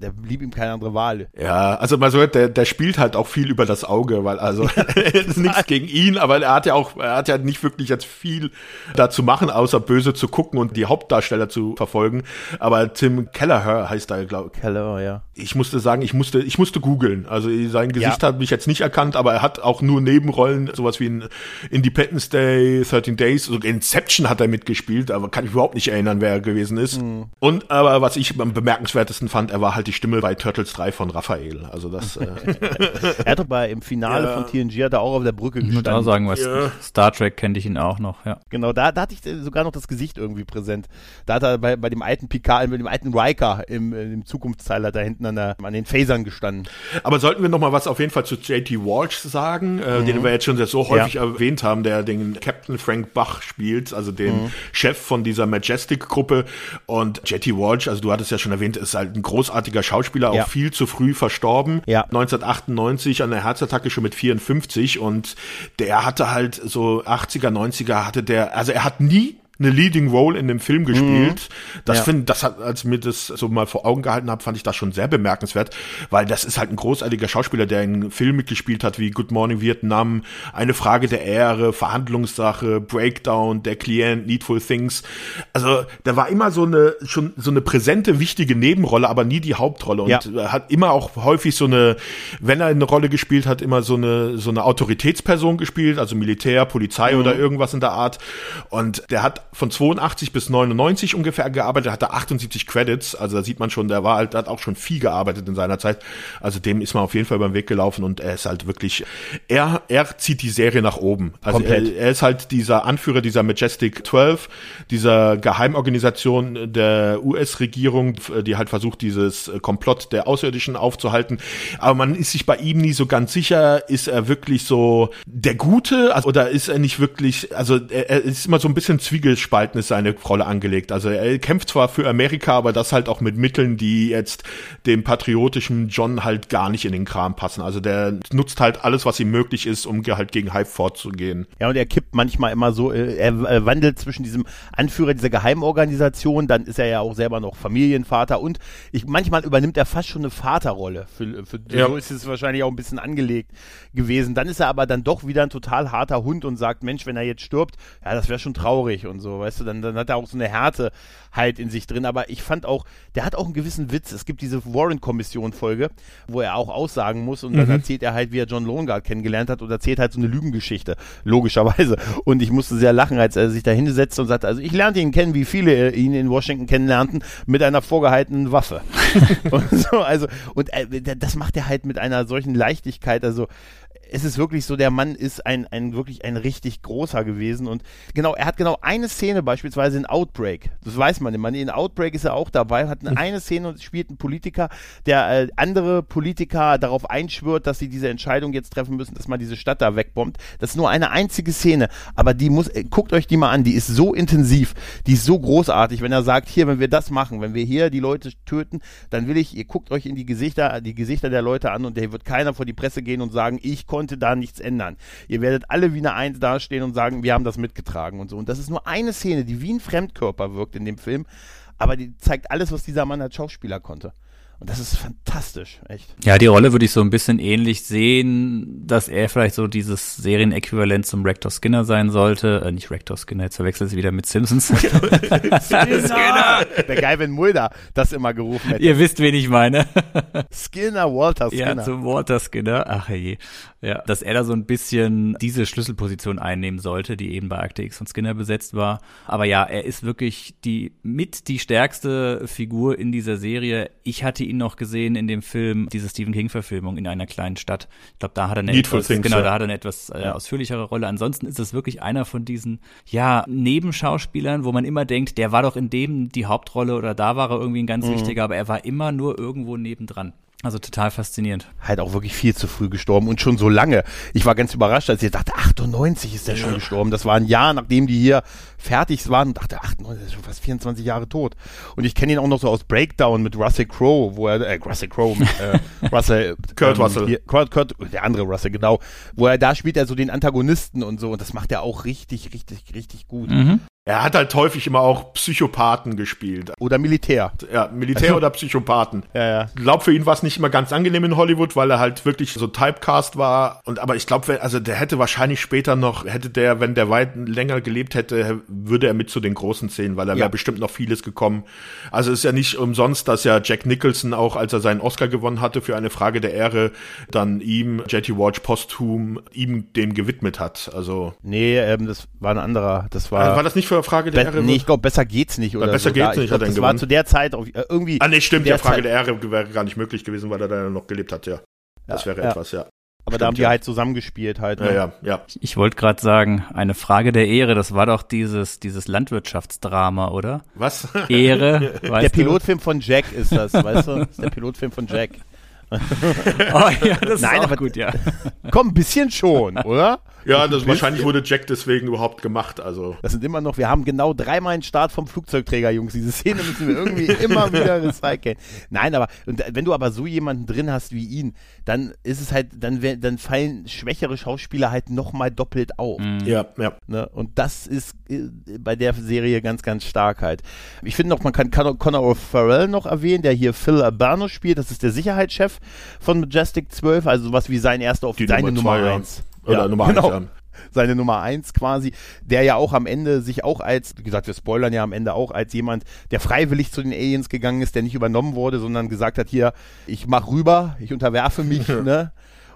da blieb ihm keine andere Wahl. Ja, also man so hört, der, der spielt halt auch viel über das Auge, weil also ist nichts gegen ihn, aber er hat ja auch, er hat ja nicht wirklich jetzt viel dazu machen, außer böse zu gucken und die Hauptdarsteller zu verfolgen. Aber Tim Kelleher heißt er, glaube ich. Kelleher, ja. Ich musste sagen, ich musste, ich musste googeln. Also sein Gesicht ja. hat mich jetzt nicht erkannt, aber er hat auch nur Nebenrollen, sowas wie in Independence Day, 13 Days, sogar Inception hat er mitgespielt, aber kann ich überhaupt nicht erinnern, wer er gewesen ist. Mhm. Und aber was ich bemerkenswertesten fand, er war halt die Stimme bei Turtles 3 von Raphael. Also das. Äh er hat doch bei im Finale ja. von TNG hat er auch auf der Brücke gestanden. Ich muss auch sagen, was ja. Star Trek kennt ich ihn auch noch, ja. Genau, da, da hatte ich sogar noch das Gesicht irgendwie präsent. Da hat er bei, bei dem alten Picard, bei dem alten Riker im, im Zukunftsteil da hinten an, der, an den Phasern gestanden. Aber sollten wir noch mal was auf jeden Fall zu JT Walsh sagen, äh, mhm. den wir jetzt schon so häufig ja. erwähnt haben, der den Captain Frank Bach spielt, also den mhm. Chef von dieser Majestic-Gruppe. Und JT Walsh, also du hattest ja schon schon erwähnt, ist halt ein großartiger Schauspieler, ja. auch viel zu früh verstorben. Ja. 1998 an der Herzattacke schon mit 54 und der hatte halt so 80er, 90er hatte der, also er hat nie eine Leading Role in dem Film gespielt. Mhm. Das ja. finde, das hat, als ich mir das so mal vor Augen gehalten habe, fand ich das schon sehr bemerkenswert, weil das ist halt ein großartiger Schauspieler, der in Filmen mitgespielt hat wie Good Morning Vietnam, Eine Frage der Ehre, Verhandlungssache, Breakdown, Der Klient, Needful Things. Also da war immer so eine schon so eine präsente, wichtige Nebenrolle, aber nie die Hauptrolle und ja. hat immer auch häufig so eine, wenn er eine Rolle gespielt hat, immer so eine so eine Autoritätsperson gespielt, also Militär, Polizei mhm. oder irgendwas in der Art. Und der hat von 82 bis 99 ungefähr gearbeitet, hat er 78 Credits, also da sieht man schon, der war halt, hat auch schon viel gearbeitet in seiner Zeit, also dem ist man auf jeden Fall beim Weg gelaufen und er ist halt wirklich, er, er zieht die Serie nach oben. Also er, er, ist halt dieser Anführer dieser Majestic 12, dieser Geheimorganisation der US-Regierung, die halt versucht, dieses Komplott der Außerirdischen aufzuhalten, aber man ist sich bei ihm nie so ganz sicher, ist er wirklich so der Gute, also, oder ist er nicht wirklich, also er, er ist immer so ein bisschen zwiegel Spalten ist seine Rolle angelegt. Also er kämpft zwar für Amerika, aber das halt auch mit Mitteln, die jetzt dem patriotischen John halt gar nicht in den Kram passen. Also der nutzt halt alles, was ihm möglich ist, um halt gegen Hype vorzugehen. Ja, und er kippt manchmal immer so, äh, er wandelt zwischen diesem Anführer dieser Geheimorganisation, dann ist er ja auch selber noch Familienvater und ich, manchmal übernimmt er fast schon eine Vaterrolle. Für, für ja. so ist es wahrscheinlich auch ein bisschen angelegt gewesen. Dann ist er aber dann doch wieder ein total harter Hund und sagt, Mensch, wenn er jetzt stirbt, ja, das wäre schon traurig und so so, weißt du, dann, dann hat er auch so eine Härte halt in sich drin. Aber ich fand auch, der hat auch einen gewissen Witz. Es gibt diese Warren-Kommission-Folge, wo er auch aussagen muss und mhm. dann erzählt er halt, wie er John Longard kennengelernt hat und erzählt halt so eine Lügengeschichte, logischerweise. Und ich musste sehr lachen, als er sich da hinsetzte und sagte, also ich lernte ihn kennen, wie viele ihn in Washington kennenlernten, mit einer vorgehaltenen Waffe. und so, also, und äh, das macht er halt mit einer solchen Leichtigkeit, also es ist wirklich so, der Mann ist ein, ein wirklich ein richtig großer gewesen und genau, er hat genau eine Szene beispielsweise in Outbreak. Das weiß man immer. In Outbreak ist er auch dabei, hat eine, mhm. eine Szene und spielt einen Politiker, der äh, andere Politiker darauf einschwört, dass sie diese Entscheidung jetzt treffen müssen, dass man diese Stadt da wegbombt. Das ist nur eine einzige Szene, aber die muss, äh, guckt euch die mal an, die ist so intensiv, die ist so großartig, wenn er sagt, hier, wenn wir das machen, wenn wir hier die Leute töten, dann will ich, ihr guckt euch in die Gesichter, die Gesichter der Leute an und der wird keiner vor die Presse gehen und sagen, ich konnte da nichts ändern. Ihr werdet alle wie eine Eins dastehen und sagen, wir haben das mitgetragen und so. Und das ist nur eine Szene, die wie ein Fremdkörper wirkt in dem Film, aber die zeigt alles, was dieser Mann als Schauspieler konnte. Und das ist fantastisch, echt. Ja, die Rolle würde ich so ein bisschen ähnlich sehen, dass er vielleicht so dieses Serienäquivalent zum Rector Skinner sein sollte. Äh, nicht Rector Skinner, jetzt verwechselt sie wieder mit Simpsons. Skinner! Wäre geil, wenn Mulder das immer gerufen hätte. Ihr wisst, wen ich meine. Skinner, Walter Skinner. Ja, zum Walter Skinner. Ach je. Ja, dass er da so ein bisschen diese Schlüsselposition einnehmen sollte, die eben bei Akte X von Skinner besetzt war. Aber ja, er ist wirklich die mit die stärkste Figur in dieser Serie. Ich hatte ihn noch gesehen in dem Film, diese Stephen King-Verfilmung in einer kleinen Stadt. Ich glaube, da hat er eine Needful etwas, Things, genau, da hat er eine etwas äh, ausführlichere Rolle. Ansonsten ist es wirklich einer von diesen, ja, Nebenschauspielern, wo man immer denkt, der war doch in dem die Hauptrolle oder da war er irgendwie ein ganz Mhm. wichtiger, aber er war immer nur irgendwo nebendran. Also total faszinierend. Halt auch wirklich viel zu früh gestorben und schon so lange. Ich war ganz überrascht, als ich dachte, 98 ist der schon gestorben. Das war ein Jahr, nachdem die hier fertig waren und dachte, 98 der ist schon fast 24 Jahre tot. Und ich kenne ihn auch noch so aus Breakdown mit Russell Crowe, wo er, äh, Russell Crowe, mit, äh, Russell, Kurt Russell. Hier, Kurt, Kurt, der andere Russell, genau. Wo er, da spielt er so den Antagonisten und so und das macht er auch richtig, richtig, richtig gut. Mhm. Er hat halt häufig immer auch Psychopathen gespielt. Oder Militär. Ja, Militär oder Psychopathen. Ja, ja. Ich glaube, für ihn war es nicht immer ganz angenehm in Hollywood, weil er halt wirklich so Typecast war. Und aber ich glaube, also der hätte wahrscheinlich später noch, hätte der, wenn der weit länger gelebt hätte, würde er mit zu den großen Szenen, weil da wäre Ja. bestimmt noch vieles gekommen. Also es ist ja nicht umsonst, dass ja Jack Nicholson auch, als er seinen Oscar gewonnen hatte für eine Frage der Ehre, dann ihm J.T. Walsh posthum ihm dem gewidmet hat. Also Nee, ähm, das war ein anderer. Das war. war, war das nicht für eine Frage der Be Ehre? nee, ich glaube, besser geht's nicht. Oder besser so. geht's Da- ich nicht, glaub, hat er Das gewonnen. war zu der Zeit auf, äh, irgendwie. ah nee, stimmt, der Frage Zeit- der Ehre wäre gar nicht möglich gewesen, weil er da noch gelebt hat, ja. Das wäre ja. etwas, ja. Aber da haben stimmt, die ja. halt zusammengespielt halt. Ja, ne? ja, ja. Ich wollte gerade sagen, eine Frage der Ehre, das war doch dieses, dieses Landwirtschaftsdrama, oder? Was? Ehre, weißt Der du? Pilotfilm von Jack ist das, weißt du? Das ist der Pilotfilm von Jack. Oh ja, das Nein, ist auch aber- gut, ja. Komm, ein bisschen schon, oder? Ja, das wahrscheinlich wurde Jack deswegen überhaupt gemacht. Also. Das sind immer noch, wir haben genau dreimal einen Start vom Flugzeugträger, Jungs. Diese Szene müssen wir irgendwie immer wieder recyceln. Nein, aber und äh, wenn du aber so jemanden drin hast wie ihn, dann ist es halt, dann, dann fallen schwächere Schauspieler halt nochmal doppelt auf. Mhm. Ja, ja. Ne? Und das ist äh, bei der Serie ganz, ganz stark halt. Ich finde noch, man kann Connor O'Farrell noch erwähnen, der hier Phil Albano spielt. Das ist der Sicherheitschef von Majestic 12, also sowas wie sein erster auf Die seine Nummer 1. Oder ja, Nummer genau. 1, ja. Seine Nummer eins quasi, der ja auch am Ende sich auch als, wie gesagt, wir spoilern ja am Ende auch, als jemand, der freiwillig zu den Aliens gegangen ist, der nicht übernommen wurde, sondern gesagt hat, hier, ich mach rüber, ich unterwerfe mich, ne?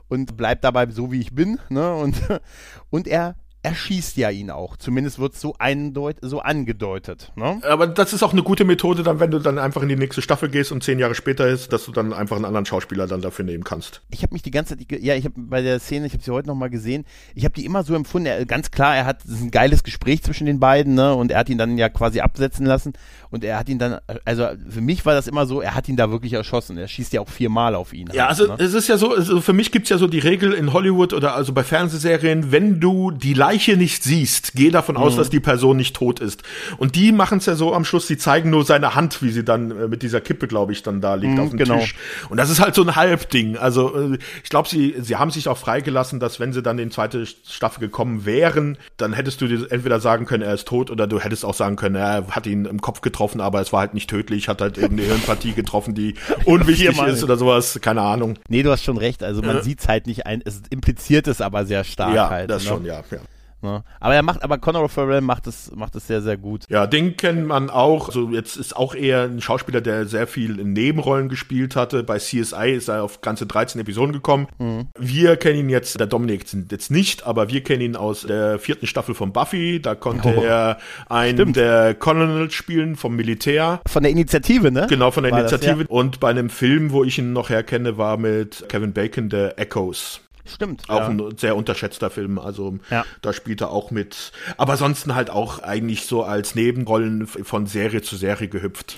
Und bleib dabei so, wie ich bin, ne? Und, und er erschießt ja ihn auch. Zumindest wird es so, eindeut so angedeutet. Ne? Aber das ist auch eine gute Methode, dann, wenn du dann einfach in die nächste Staffel gehst und zehn Jahre später ist, dass du dann einfach einen anderen Schauspieler dann dafür nehmen kannst. Ich habe mich die ganze Zeit, ja, ich habe bei der Szene, ich habe sie heute noch mal gesehen, ich habe die immer so empfunden, er, ganz klar, er hat es ein geiles Gespräch zwischen den beiden, ne, und er hat ihn dann ja quasi absetzen lassen und er hat ihn dann, also für mich war das immer so, er hat ihn da wirklich erschossen, er schießt ja auch viermal auf ihn. Ja, halt, also ne? es ist ja so, also für mich gibt's ja so die Regel in Hollywood oder also bei Fernsehserien, wenn du die Leiche nicht siehst, geh davon Mhm. aus, dass die Person nicht tot ist. Und die machen's ja so am Schluss, die zeigen nur seine Hand, wie sie dann äh, mit dieser Kippe, glaube ich, dann da liegt Mhm, auf dem genau. Tisch. Und das ist halt so ein Halbding. Also äh, ich glaube, sie, sie haben sich auch freigelassen, dass wenn sie dann in die zweite Staffel gekommen wären, dann hättest du dir entweder sagen können, er ist tot, oder du hättest auch sagen können, er hat ihn im Kopf getroffen, aber es war halt nicht tödlich, hat halt irgendeine Hirnpartie getroffen, die unwichtig ist oder sowas, keine Ahnung. Nee, du hast schon recht, also man sieht's halt nicht ein, es impliziert es aber sehr stark Ja, halt. das ne? schon, ja, ja. Ne? Aber er macht, aber Conor Farrell macht es, macht es sehr, sehr gut. Ja, den kennt man auch. Also jetzt ist auch eher ein Schauspieler, der sehr viel in Nebenrollen gespielt hatte. Bei CSI ist er auf ganze 13 Episoden gekommen. Mhm. Wir kennen ihn jetzt, der Dominik jetzt nicht, aber wir kennen ihn aus der vierten Staffel von Buffy. Da konnte Oh. er einen Stimmt. der Colonels spielen vom Militär. Von der Initiative, ne? Genau, von der War das, Initiative. ja. Und bei einem Film, wo ich ihn noch herkenne, war mit Kevin Bacon, der Echoes. Stimmt. Auch ja. ein sehr unterschätzter Film, also Ja. da spielt er auch mit. Aber ansonsten halt auch eigentlich so als Nebenrollen von Serie zu Serie gehüpft.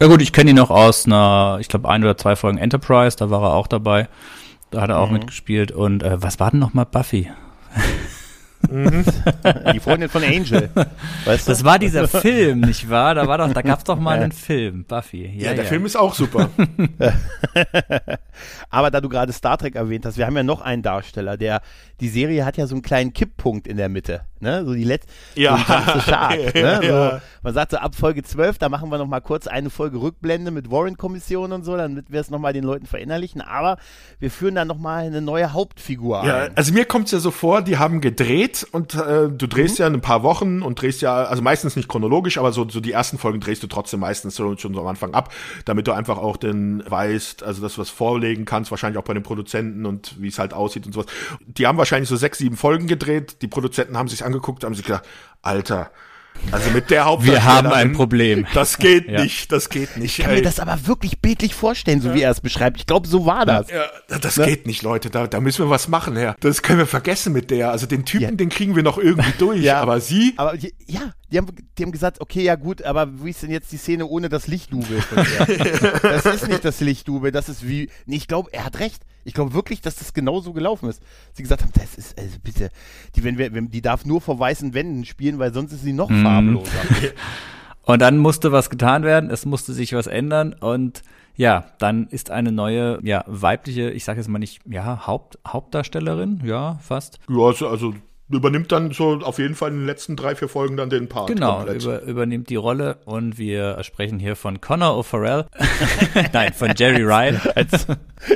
Ja gut, ich kenne ihn noch aus einer, ich glaube, ein oder zwei Folgen Enterprise, da war er auch dabei. Da hat er auch mitgespielt. Und äh, was war denn nochmal Buffy? Die Freundin von Angel. Weißt du? Das war dieser Film, nicht wahr? Da war doch, da gab's doch mal einen Film, Buffy. Ja, der Film ist auch super. Aber da du gerade Star Trek erwähnt hast, wir haben ja noch einen Darsteller, der die Serie hat ja so einen kleinen Kipppunkt in der Mitte, ne? So die letzte Ja. so the Shark, ne? So, Ja. man sagt so ab Folge 12, da machen wir noch mal kurz eine Folge Rückblende mit Warren Kommission und so, damit wir es noch mal den Leuten verinnerlichen, aber wir führen dann noch mal eine neue Hauptfigur Ja, ein. also mir kommt's ja so vor, die haben gedreht und äh, du drehst ja in ein paar Wochen und drehst ja, also meistens nicht chronologisch, aber so, so die ersten Folgen drehst du trotzdem meistens so, schon so am Anfang ab, damit du einfach auch den weißt, also das was vorlegen kannst, wahrscheinlich auch bei den Produzenten und wie es halt aussieht und sowas. Die haben wahrscheinlich so sechs, sieben Folgen gedreht, die Produzenten haben sich angeguckt, haben sich gedacht, Alter, Also mit der Hauptdarstellerin. Wir haben ein Problem. Das geht ja. nicht, das geht nicht. Ich kann ey. mir das aber wirklich bildlich vorstellen, so ja. wie er es beschreibt. Ich glaube, so war das. Ja, das ne? geht nicht, Leute. Da, da müssen wir was machen, ja. Das können wir vergessen mit der. Also den Typen, den kriegen wir noch irgendwie durch. ja. Aber sie. Aber ja, die haben, die haben gesagt, okay, ja gut, aber wie ist denn jetzt die Szene ohne das Lichtdubel? das ist nicht das Lichtdubel, das ist wie. Nee, ich glaube, er hat recht. Ich glaube wirklich, dass das genau so gelaufen ist. Sie gesagt haben, das ist, also bitte, die, wenn wir, wenn, die darf nur vor weißen Wänden spielen, weil sonst ist sie noch mhm. farbloser. Und dann musste was getan werden, es musste sich was ändern und ja, dann ist eine neue, ja, weibliche, ich sage jetzt mal nicht, ja, Haupt, Hauptdarstellerin, ja, fast. Ja, also, also übernimmt dann so auf jeden Fall in den letzten drei, vier Folgen dann den Part. Genau, über, übernimmt die Rolle und wir sprechen hier von Connor O'Farrell. Nein, von Jerry Ryan. Als,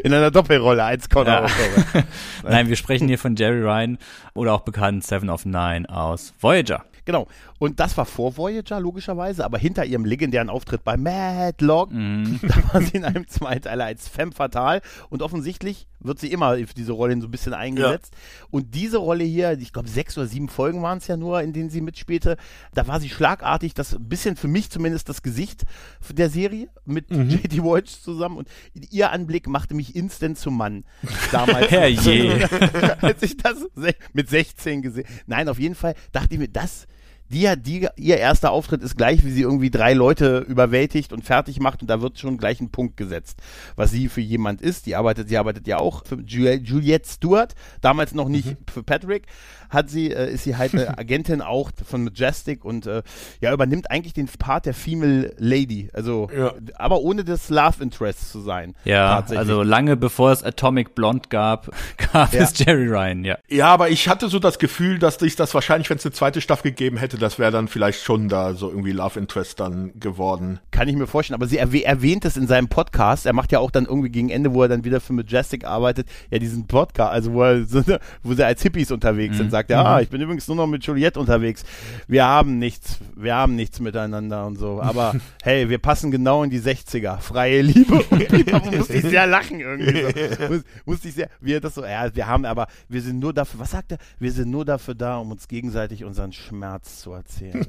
in einer Doppelrolle als Connor ja. O'Farrell. Nein, wir sprechen hier von Jerry Ryan oder auch bekannt Seven of Nine aus Voyager. Genau. Und das war vor Voyager, logischerweise, aber hinter ihrem legendären Auftritt bei Madlock, mhm. da war sie in einem Zweiteiler als Femme Fatale und offensichtlich wird sie immer für diese Rolle so ein bisschen eingesetzt. Ja. Und diese Rolle hier, ich glaube, sechs oder sieben Folgen waren es ja nur, in denen sie mitspielte, da war sie schlagartig, das ein bisschen für mich zumindest das Gesicht der Serie mit mhm. JT Walsh zusammen und ihr Anblick machte mich instant zum Mann. Damals. Herrje. als ich das mit 16 gesehen. Nein, auf jeden Fall dachte ich mir, das die hat die, ihr erster Auftritt ist gleich, wie sie irgendwie drei Leute überwältigt und fertig macht und da wird schon gleich ein Punkt gesetzt, was sie für jemand ist. Die arbeitet, sie arbeitet ja auch für Juliette Stewart, damals noch nicht mhm. für Patrick, hat sie, äh, ist sie halt eine Agentin auch von Majestic und äh, ja, übernimmt eigentlich den Part der Female Lady. Also, ja. aber ohne das Love Interest zu sein. Ja, also lange bevor es Atomic Blonde gab, gab ja. es Jerry Ryan, ja. Ja, aber ich hatte so das Gefühl, dass ich das wahrscheinlich, wenn es eine zweite Staffel gegeben hätte, das wäre dann vielleicht schon da so irgendwie Love Interest dann geworden. Kann ich mir vorstellen, aber sie erwäh erwähnt es in seinem Podcast. Er macht ja auch dann irgendwie gegen Ende, wo er dann wieder für Majestic arbeitet, ja diesen Podcast, also wo er so, wo sie als Hippies unterwegs mhm. sind, sagt er, mhm. ah, ich bin übrigens nur noch mit Juliette unterwegs. Wir haben nichts, wir haben nichts miteinander und so. Aber hey, wir passen genau in die 60er. Freie Liebe. da musste ich sehr lachen irgendwie. So. Muss, musste ich sehr, wie er das so, ja, wir haben aber, wir sind nur dafür, was sagt er? Wir sind nur dafür da, um uns gegenseitig unseren Schmerz zu erzählen.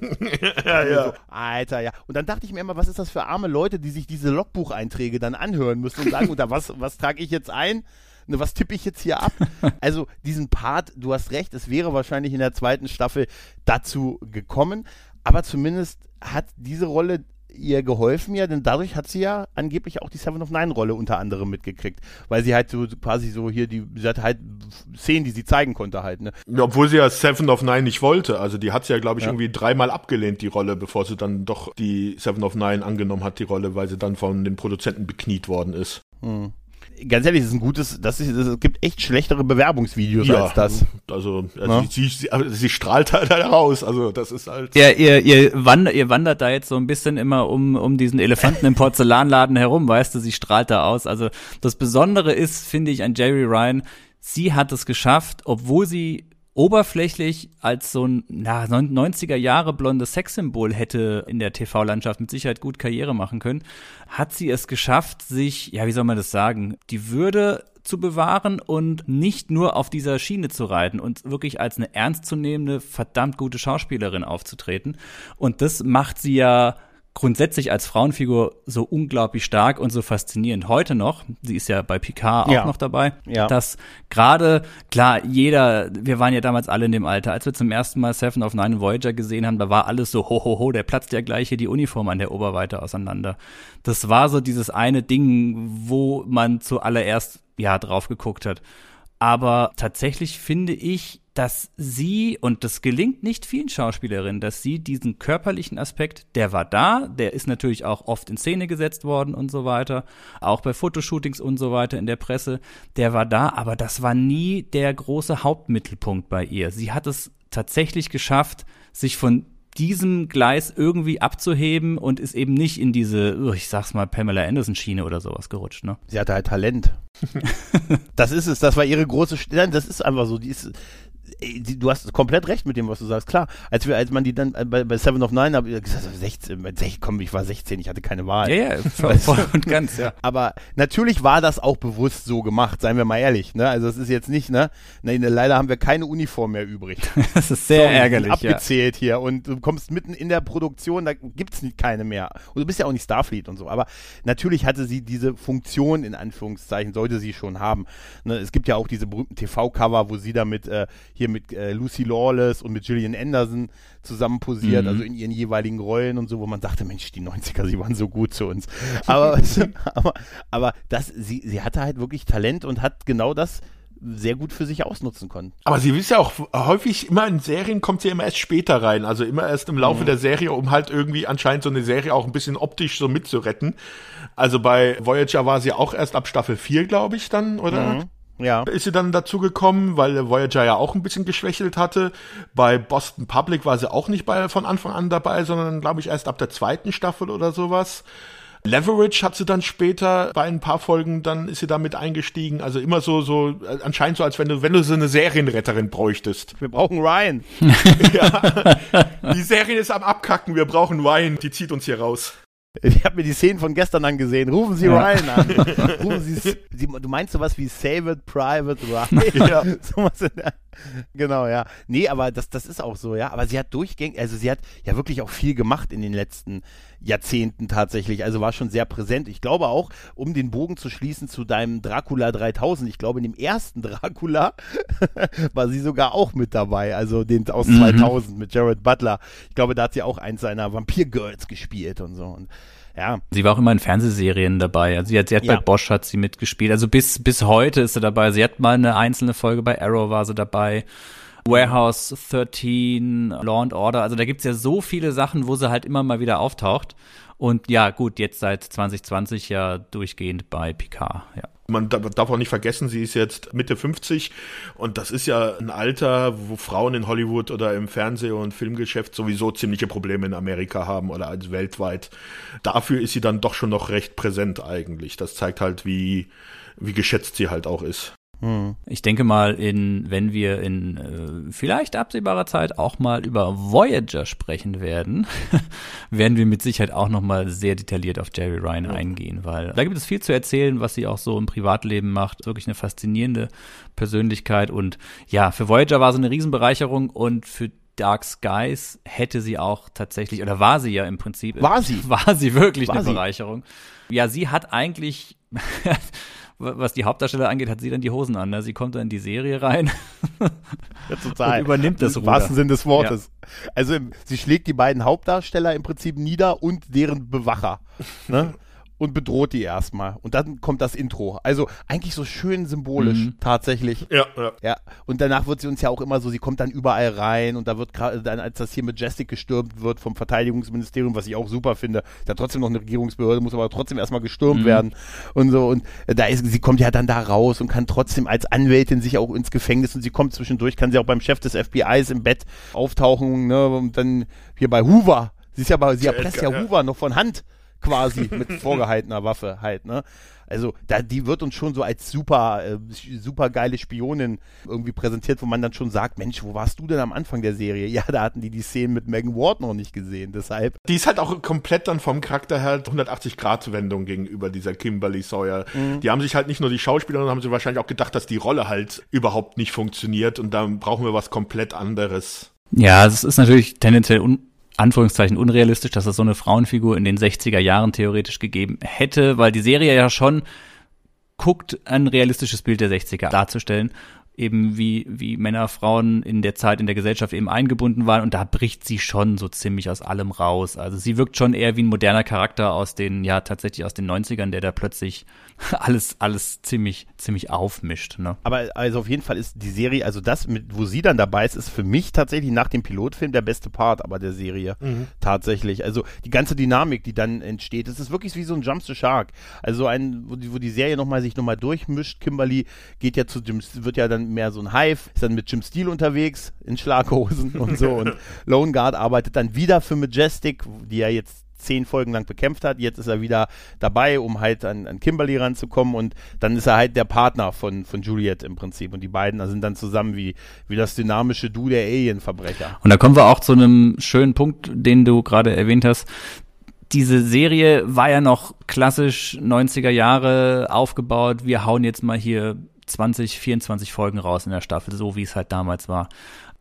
ja, ja. So, Alter, ja. Und dann dachte ich mir immer, was ist das für arme Leute, die sich diese Logbucheinträge dann anhören müssen und sagen, oder was, was trage ich jetzt ein? Ne, was tippe ich jetzt hier ab? also diesen Part, du hast recht, es wäre wahrscheinlich in der zweiten Staffel dazu gekommen, aber zumindest hat diese Rolle ihr geholfen ja, denn dadurch hat sie ja angeblich auch die Seven of Nine Rolle unter anderem mitgekriegt, weil sie halt so quasi so hier die, sie hat halt Szenen, die sie zeigen konnte halt, ne? Ja, obwohl sie ja Seven of Nine nicht wollte, also die hat sie ja glaube ich ja. irgendwie dreimal abgelehnt, die Rolle, bevor sie dann doch die Seven of Nine angenommen hat, die Rolle, weil sie dann von den Produzenten bekniet worden ist. Hm ganz ehrlich, das ist ein gutes, das ist, es gibt echt schlechtere Bewerbungsvideos ja, als das. Also, also sie, sie, sie, strahlt halt heraus, also das ist halt. Ja, ihr, ihr, wandert, ihr wandert da jetzt so ein bisschen immer um, um diesen Elefanten im Porzellanladen herum, weißt du, sie strahlt da aus. Also das Besondere ist, finde ich, an Jerry Ryan, sie hat es geschafft, obwohl sie oberflächlich als so ein na, 90er Jahre blondes Sexsymbol hätte in der TV-Landschaft mit Sicherheit gut Karriere machen können, hat sie es geschafft, sich, ja, wie soll man das sagen, die Würde zu bewahren und nicht nur auf dieser Schiene zu reiten und wirklich als eine ernstzunehmende, verdammt gute Schauspielerin aufzutreten. Und das macht sie ja grundsätzlich als Frauenfigur so unglaublich stark und so faszinierend heute noch. Sie ist ja bei Picard auch ja. noch dabei. Ja. Dass gerade, klar, jeder, wir waren ja damals alle in dem Alter, als wir zum ersten Mal Seven of Nine Voyager gesehen haben, da war alles so, ho, ho, ho, der platzt ja gleich hier die Uniform an der Oberweite auseinander. Das war so dieses eine Ding, wo man zuallererst, ja, drauf geguckt hat. Aber tatsächlich finde ich, dass sie, und das gelingt nicht vielen Schauspielerinnen, dass sie diesen körperlichen Aspekt, der war da, der ist natürlich auch oft in Szene gesetzt worden und so weiter, auch bei Fotoshootings und so weiter in der Presse, der war da, aber das war nie der große Hauptmittelpunkt bei ihr. Sie hat es tatsächlich geschafft, sich von diesem Gleis irgendwie abzuheben und ist eben nicht in diese, oh, ich sag's mal, Pamela Anderson Schiene oder sowas gerutscht, ne? Sie hatte halt Talent. das ist es, das war ihre große, das ist einfach so, die ist, äh, du hast komplett recht mit dem, was du sagst. Klar, als wir, als man die dann bei, bei Seven of Nine, habe ich gesagt, 16, 16, komm, ich war 16, ich hatte keine Wahl. Ja, ja, voll, voll und ganz, ja. Aber natürlich war das auch bewusst so gemacht, seien wir mal ehrlich. Ne? Also es ist jetzt nicht, ne? Nein, leider haben wir keine Uniform mehr übrig. das ist sehr Sorry, ärgerlich. Abgezählt ja. hier und du kommst mitten in der Produktion, da gibt's keine mehr. Und du bist ja auch nicht Starfleet und so. Aber natürlich hatte sie diese Funktion in Anführungszeichen, sollte sie schon haben. Ne? Es gibt ja auch diese berühmten TV-Cover, wo sie da mit äh, hier mit äh, Lucy Lawless und mit Gillian Anderson zusammen posiert, mhm. also in ihren jeweiligen Rollen und so, wo man dachte, Mensch, die 90er, sie waren so gut zu uns. Aber, aber, aber das, sie, sie hatte halt wirklich Talent und hat genau das sehr gut für sich ausnutzen können. Aber sie ist ja auch häufig immer in Serien kommt sie immer erst später rein, also immer erst im Laufe mhm. der Serie, um halt irgendwie anscheinend so eine Serie auch ein bisschen optisch so mitzuretten. Also bei Voyager war sie auch erst ab Staffel 4, glaube ich, dann, oder? Mhm. Ja. Ist sie dann dazu gekommen, weil Voyager ja auch ein bisschen geschwächelt hatte. Bei Boston Public war sie auch nicht bei, von Anfang an dabei, sondern glaube ich erst ab der zweiten Staffel oder sowas. Leverage hat sie dann später bei ein paar Folgen, dann ist sie damit eingestiegen. Also immer so, so, äh, anscheinend so, als wenn du, wenn du so eine Serienretterin bräuchtest. Wir brauchen Ryan. ja. Die Serie ist am Abkacken, wir brauchen Ryan, die zieht uns hier raus. Ich habe mir die Szenen von gestern angesehen. Rufen Sie ja. Ryan an. Rufen Sie, Sie, du meinst sowas wie Save It Private Ryan? Ja. so genau, ja. Nee, aber das, das ist auch so, ja. Aber sie hat durchgängig, also sie hat ja wirklich auch viel gemacht in den letzten Jahrzehnten tatsächlich. Also war schon sehr präsent. Ich glaube auch, um den Bogen zu schließen zu deinem Dracula 3000, ich glaube, in dem ersten Dracula war sie sogar auch mit dabei. Also den aus mhm. 2000 mit Jared Butler. Ich glaube, da hat sie auch eins seiner Vampir-Girls gespielt und so. Und ja. Sie war auch immer in Fernsehserien dabei. Also sie hat, sie hat ja. bei Bosch hat sie mitgespielt. Also bis, bis heute ist sie dabei. Sie hat mal eine einzelne Folge bei Arrow war sie dabei. Warehouse 13, Law and Order. Also da gibt's ja so viele Sachen, wo sie halt immer mal wieder auftaucht. Und ja, gut, jetzt seit 2020 ja durchgehend bei Picard, ja. Man darf auch nicht vergessen, sie ist jetzt Mitte 50 und das ist ja ein Alter, wo Frauen in Hollywood oder im Fernseh- und Filmgeschäft sowieso ziemliche Probleme in Amerika haben oder als weltweit. Dafür ist sie dann doch schon noch recht präsent eigentlich. Das zeigt halt, wie, wie geschätzt sie halt auch ist. Hm. Ich denke mal, in, wenn wir in äh, vielleicht absehbarer Zeit auch mal über Voyager sprechen werden, werden wir mit Sicherheit auch noch mal sehr detailliert auf Jerry Ryan ja. eingehen, weil da gibt es viel zu erzählen, was sie auch so im Privatleben macht. Wirklich eine faszinierende Persönlichkeit und ja, für Voyager war sie eine Riesenbereicherung und für Dark Skies hätte sie auch tatsächlich, oder war sie ja im Prinzip. War sie? War sie wirklich war eine sie? Bereicherung. Ja, sie hat eigentlich was die Hauptdarsteller angeht, hat sie dann die Hosen an. Ne? Sie kommt dann in die Serie rein ja, total. und übernimmt das Im wahrsten Sinn des Wortes. Ja. Also sie schlägt die beiden Hauptdarsteller im Prinzip nieder und deren Bewacher. Ne? Und bedroht die erstmal. Und dann kommt das Intro. Also eigentlich so schön symbolisch, mhm. tatsächlich. Ja, ja. Ja. Und danach wird sie uns ja auch immer so, sie kommt dann überall rein und da wird gerade dann, als das hier Majestic gestürmt wird vom Verteidigungsministerium, was ich auch super finde, ist ja trotzdem noch eine Regierungsbehörde, muss aber trotzdem erstmal gestürmt mhm. werden und so. Und da ist, sie kommt ja dann da raus und kann trotzdem als Anwältin sich auch ins Gefängnis und sie kommt zwischendurch, kann sie auch beim Chef des FBIs im Bett auftauchen, ne, und dann hier bei Hoover. Sie ist ja bei, sie erpresst ja Hoover noch von Hand quasi mit vorgehaltener Waffe halt, ne? Also da, die wird uns schon so als super, äh, super geile Spionin irgendwie präsentiert, wo man dann schon sagt, Mensch, wo warst du denn am Anfang der Serie? Ja, da hatten die die Szenen mit Megan Ward noch nicht gesehen, deshalb. Die ist halt auch komplett dann vom Charakter her 180-Grad-Wendung gegenüber dieser Kimberly Sawyer. Mhm. Die haben sich halt nicht nur die Schauspieler, sondern haben sie wahrscheinlich auch gedacht, dass die Rolle halt überhaupt nicht funktioniert und dann brauchen wir was komplett anderes. Ja, es ist natürlich tendenziell un Anführungszeichen unrealistisch, dass es so eine Frauenfigur in den 60er Jahren theoretisch gegeben hätte, weil die Serie ja schon guckt, ein realistisches Bild der 60er darzustellen eben wie, wie Männer, Frauen in der Zeit in der Gesellschaft eben eingebunden waren und da bricht sie schon so ziemlich aus allem raus. Also sie wirkt schon eher wie ein moderner Charakter aus den, ja, tatsächlich aus den 90ern, der da plötzlich alles, alles ziemlich, ziemlich aufmischt. Ne? Aber also auf jeden Fall ist die Serie, also das, mit, wo sie dann dabei ist, ist für mich tatsächlich nach dem Pilotfilm der beste Part aber der Serie. Mhm. Tatsächlich. Also die ganze Dynamik, die dann entsteht, es ist wirklich wie so ein Jump the Shark. Also ein, wo die, wo die Serie nochmal sich nochmal durchmischt. Kimberly geht ja zu Jim, wird ja dann mehr so ein Hive, ist dann mit Jim Steele unterwegs in Schlaghosen und so. Und Lone Guard arbeitet dann wieder für Majestic, die ja jetzt zehn Folgen lang bekämpft hat. Jetzt ist er wieder dabei, um halt an, an Kimberly ranzukommen und dann ist er halt der Partner von, von Juliet im Prinzip und die beiden sind dann zusammen wie, wie das dynamische Du der Alien-Verbrecher. Und da kommen wir auch zu einem schönen Punkt, den du gerade erwähnt hast. Diese Serie war ja noch klassisch 90er Jahre aufgebaut. Wir hauen jetzt mal hier 20, 24 Folgen raus in der Staffel, so wie es halt damals war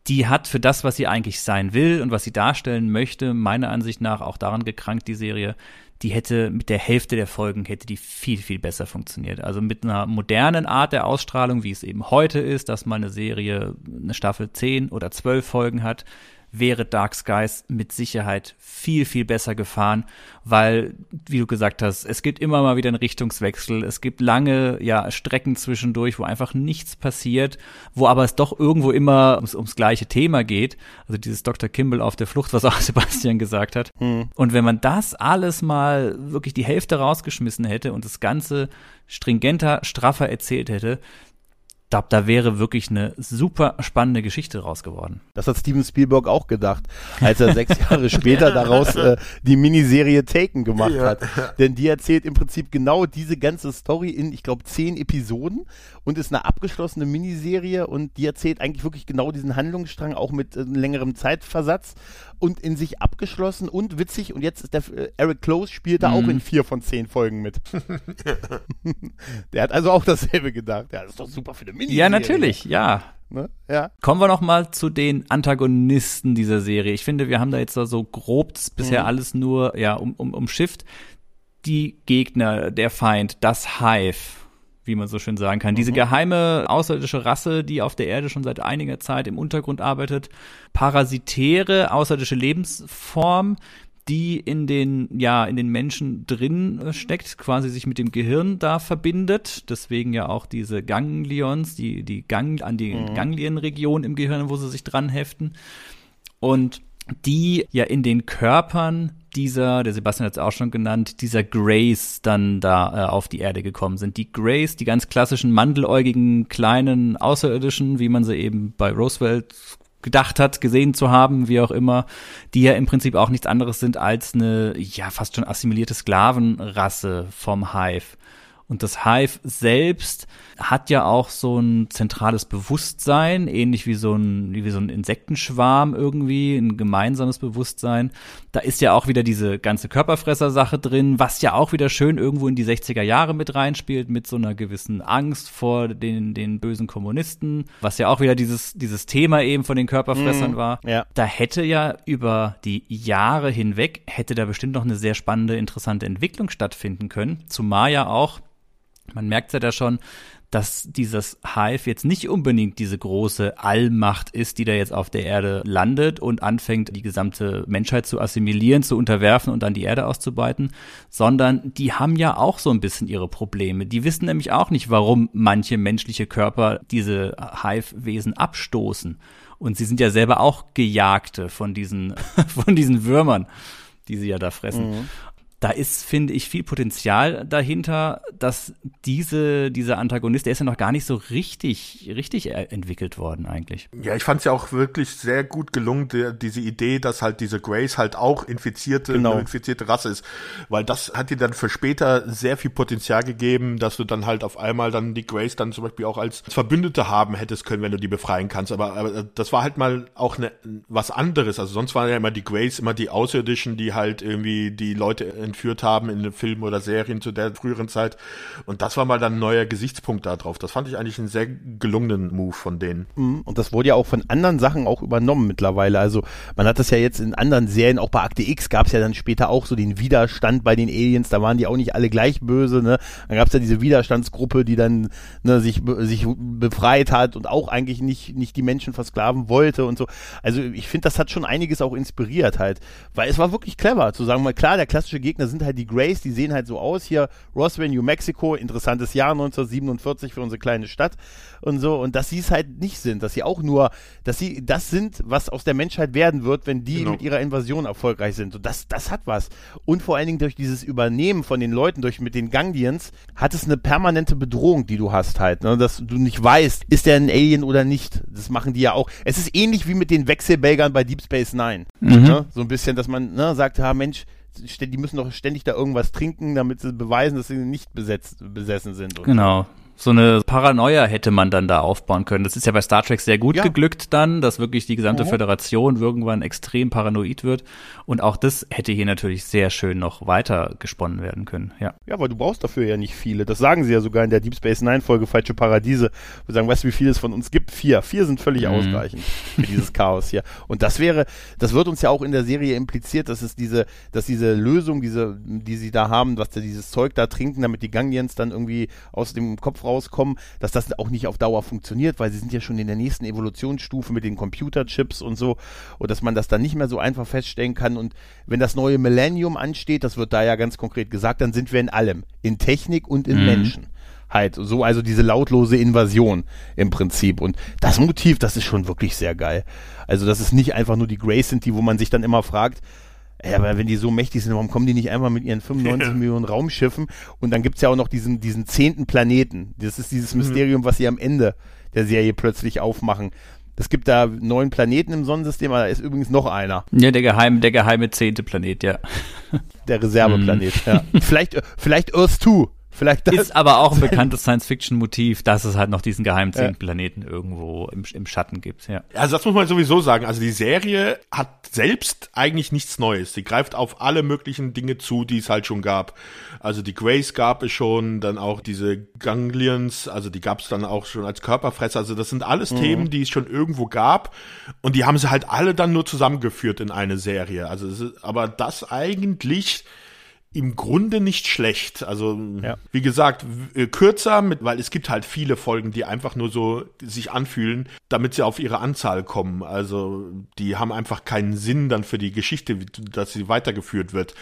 die hat für das, was sie eigentlich sein will und was sie darstellen möchte, meiner Ansicht nach auch daran gekrankt, die Serie, die hätte mit der Hälfte der Folgen hätte die viel, viel besser funktioniert. Also mit einer modernen Art der Ausstrahlung, wie es eben heute ist, dass man eine Serie, eine Staffel 10 oder 12 Folgen hat, wäre Dark Skies mit Sicherheit viel, viel besser gefahren, weil, wie du gesagt hast, es gibt immer mal wieder einen Richtungswechsel, es gibt lange, ja, Strecken zwischendurch, wo einfach nichts passiert, wo aber es doch irgendwo immer ums, ums gleiche Thema geht. Also dieses Dr. Kimball auf der Flucht, was auch Sebastian gesagt hat. Hm. Und wenn man das alles mal wirklich die Hälfte rausgeschmissen hätte und das Ganze stringenter, straffer erzählt hätte, glaube, da wäre wirklich eine super spannende Geschichte raus geworden. Das hat Steven Spielberg auch gedacht, als er sechs Jahre später daraus äh, die Miniserie Taken gemacht ja. hat. Denn die erzählt im Prinzip genau diese ganze Story in, ich glaube, zehn Episoden und ist eine abgeschlossene Miniserie und die erzählt eigentlich wirklich genau diesen Handlungsstrang, auch mit äh, längerem Zeitversatz und in sich abgeschlossen und witzig. Und jetzt ist der äh, Eric Close spielt da mhm. auch in vier von zehn Folgen mit. der hat also auch dasselbe gedacht. Ja, das ist doch super für eine Mini. Ja, natürlich, ja. Ne? Ja. Kommen wir noch mal zu den Antagonisten dieser Serie. Ich finde, wir haben da jetzt so grob bisher mhm. alles nur ja um, um, umschifft. Die Gegner, der Feind, das Hive, wie man so schön sagen kann. Mhm. Diese geheime außerirdische Rasse, die auf der Erde schon seit einiger Zeit im Untergrund arbeitet. Parasitäre außerirdische Lebensform, die in den, ja, in den Menschen drin steckt, quasi sich mit dem Gehirn da verbindet. Deswegen ja auch diese Ganglions, die, die Gang, an die mhm. Ganglienregion im Gehirn, wo sie sich dran heften. Und die ja in den Körpern dieser, der Sebastian hat es auch schon genannt, dieser Grace dann da äh, auf die Erde gekommen sind. Die Grace, die ganz klassischen mandeläugigen kleinen Außerirdischen, wie man sie eben bei Roosevelt gedacht hat, gesehen zu haben, wie auch immer, die ja im Prinzip auch nichts anderes sind als eine, ja, fast schon assimilierte Sklavenrasse vom Hive. Und das Hive selbst hat ja auch so ein zentrales Bewusstsein, ähnlich wie so ein, wie so ein Insektenschwarm irgendwie, ein gemeinsames Bewusstsein. Da ist ja auch wieder diese ganze Körperfresser-Sache drin, was ja auch wieder schön irgendwo in die 60er Jahre mit reinspielt, mit so einer gewissen Angst vor den, den bösen Kommunisten, was ja auch wieder dieses, dieses Thema eben von den Körperfressern mm, war. Ja. Da hätte ja über die Jahre hinweg, hätte da bestimmt noch eine sehr spannende, interessante Entwicklung stattfinden können, zumal ja auch man merkt ja da schon, dass dieses Hive jetzt nicht unbedingt diese große Allmacht ist, die da jetzt auf der Erde landet und anfängt, die gesamte Menschheit zu assimilieren, zu unterwerfen und dann die Erde auszubeuten, sondern die haben ja auch so ein bisschen ihre Probleme. Die wissen nämlich auch nicht, warum manche menschliche Körper diese Hive-Wesen abstoßen. Und sie sind ja selber auch Gejagte von diesen, von diesen Würmern, die sie ja da fressen. Mhm da ist, finde ich, viel Potenzial dahinter, dass diese, dieser Antagonist, der ist ja noch gar nicht so richtig, richtig entwickelt worden eigentlich. Ja, ich fand es ja auch wirklich sehr gut gelungen, der, diese Idee, dass halt diese Grace halt auch infizierte, genau. eine infizierte Rasse ist. Weil das hat dir dann für später sehr viel Potenzial gegeben, dass du dann halt auf einmal dann die Grace dann zum Beispiel auch als Verbündete haben hättest können, wenn du die befreien kannst. Aber, aber das war halt mal auch ne, was anderes. Also sonst waren ja immer die Grace immer die Außerirdischen, die halt irgendwie die Leute entführt haben in Filmen oder Serien zu der früheren Zeit. Und das war mal dann ein neuer Gesichtspunkt da drauf. Das fand ich eigentlich einen sehr gelungenen Move von denen. Mhm. Und das wurde ja auch von anderen Sachen auch übernommen mittlerweile. Also man hat das ja jetzt in anderen Serien, auch bei Akte X gab es ja dann später auch so den Widerstand bei den Aliens. Da waren die auch nicht alle gleich böse. Ne? Dann gab es ja diese Widerstandsgruppe, die dann ne, sich, sich befreit hat und auch eigentlich nicht, nicht die Menschen versklaven wollte und so. Also ich finde, das hat schon einiges auch inspiriert halt. Weil es war wirklich clever zu sagen, mal klar, der klassische Gegner sind halt die Grays, die sehen halt so aus. Hier Roswell, New Mexico, interessantes Jahr 1947 für unsere kleine Stadt und so. Und dass sie es halt nicht sind, dass sie auch nur, dass sie das sind, was aus der Menschheit werden wird, wenn die genau. mit ihrer Invasion erfolgreich sind. Und das, das hat was. Und vor allen Dingen durch dieses Übernehmen von den Leuten, durch mit den Ganglions, hat es eine permanente Bedrohung, die du hast halt. Ne? Dass du nicht weißt, ist der ein Alien oder nicht. Das machen die ja auch. Es ist ähnlich wie mit den Wechselbelgern bei Deep Space Nine. Mhm. Ne? So ein bisschen, dass man ne, sagt, ja Mensch, die müssen doch ständig da irgendwas trinken, damit sie beweisen, dass sie nicht besetzt, besessen sind. genau. So eine Paranoia hätte man dann da aufbauen können. Das ist ja bei Star Trek sehr gut ja. geglückt dann, dass wirklich die gesamte mhm. Föderation irgendwann extrem paranoid wird. Und auch das hätte hier natürlich sehr schön noch weiter gesponnen werden können. Ja, ja aber du brauchst dafür ja nicht viele. Das sagen sie ja sogar in der Deep Space Nine Folge Falsche Paradiese. Wir sagen, weißt du, wie viele es von uns gibt? Vier. Vier sind völlig mhm. ausreichend für dieses Chaos hier. Und das wäre, das wird uns ja auch in der Serie impliziert, dass es diese, dass diese Lösung, diese, die sie da haben, was sie dieses Zeug da trinken, damit die Ganglions dann irgendwie aus dem Kopf rauskommen, dass das auch nicht auf Dauer funktioniert, weil sie sind ja schon in der nächsten Evolutionsstufe mit den Computerchips und so und dass man das dann nicht mehr so einfach feststellen kann und wenn das neue Millennium ansteht, das wird da ja ganz konkret gesagt, dann sind wir in allem, in Technik und in mhm. Menschen halt. So also diese lautlose Invasion im Prinzip. Und das Motiv, das ist schon wirklich sehr geil. Also, das ist nicht einfach nur die Grace sind, die, wo man sich dann immer fragt, ja, aber wenn die so mächtig sind, warum kommen die nicht einfach mit ihren 95 ja. Millionen Raumschiffen? Und dann gibt's ja auch noch diesen, diesen zehnten Planeten. Das ist dieses mhm. Mysterium, was sie am Ende der Serie plötzlich aufmachen. Es gibt da neun Planeten im Sonnensystem, aber da ist übrigens noch einer. Ja, der geheime, der geheime zehnte Planet, ja. Der Reserveplanet, mhm. ja. Vielleicht, vielleicht Earth 2. Vielleicht das ist aber auch ein bekanntes Science-Fiction-Motiv, dass es halt noch diesen geheimen ja. Planeten irgendwo im, im Schatten gibt. Ja. Also das muss man sowieso sagen. Also die Serie hat selbst eigentlich nichts Neues. Sie greift auf alle möglichen Dinge zu, die es halt schon gab. Also die Grace gab es schon, dann auch diese Ganglions, also die gab es dann auch schon als Körperfresser. Also das sind alles mhm. Themen, die es schon irgendwo gab und die haben sie halt alle dann nur zusammengeführt in eine Serie. Also ist, aber das eigentlich im Grunde nicht schlecht. Also ja. wie gesagt, äh, kürzer, mit, weil es gibt halt viele Folgen, die einfach nur so sich anfühlen, damit sie auf ihre Anzahl kommen. Also die haben einfach keinen Sinn dann für die Geschichte, dass sie weitergeführt wird.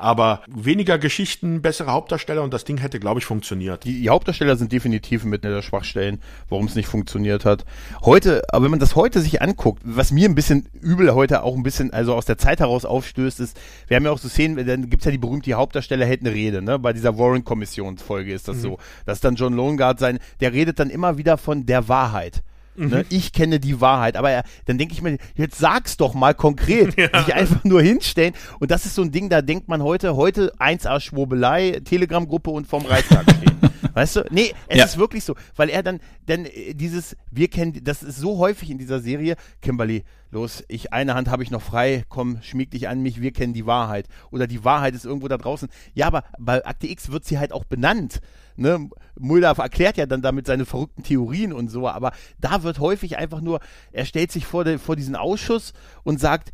Aber weniger Geschichten, bessere Hauptdarsteller und das Ding hätte, glaube ich, funktioniert. Die, die Hauptdarsteller sind definitiv mit der Schwachstellen, warum es nicht funktioniert hat. Heute, aber wenn man das heute sich anguckt, was mir ein bisschen übel heute auch ein bisschen, also aus der Zeit heraus aufstößt, ist, wir haben ja auch so Szenen, dann gibt's ja die berühmte Hauptdarsteller hält eine Rede, ne? Bei dieser Warren-Kommissionsfolge ist das mhm. so. Das ist dann John Longard sein, der redet dann immer wieder von der Wahrheit. Ne? Mhm. Ich kenne die Wahrheit. Aber er, dann denke ich mir, jetzt sag's doch mal konkret. Ja. Sich einfach nur hinstellen. Und das ist so ein Ding, da denkt man heute, heute 1A Schwurbelei, Telegram-Gruppe und vom Reichstag stehen. weißt du? Nee, es ja. ist wirklich so. Weil er dann, denn äh, dieses, wir kennen, das ist so häufig in dieser Serie, Kimberly, los, ich, eine Hand habe ich noch frei, komm, schmieg dich an mich, wir kennen die Wahrheit. Oder die Wahrheit ist irgendwo da draußen. Ja, aber bei Akte X wird sie halt auch benannt ne, Mulder erklärt ja dann damit seine verrückten Theorien und so, aber da wird häufig einfach nur, er stellt sich vor, de, vor diesen Ausschuss und sagt,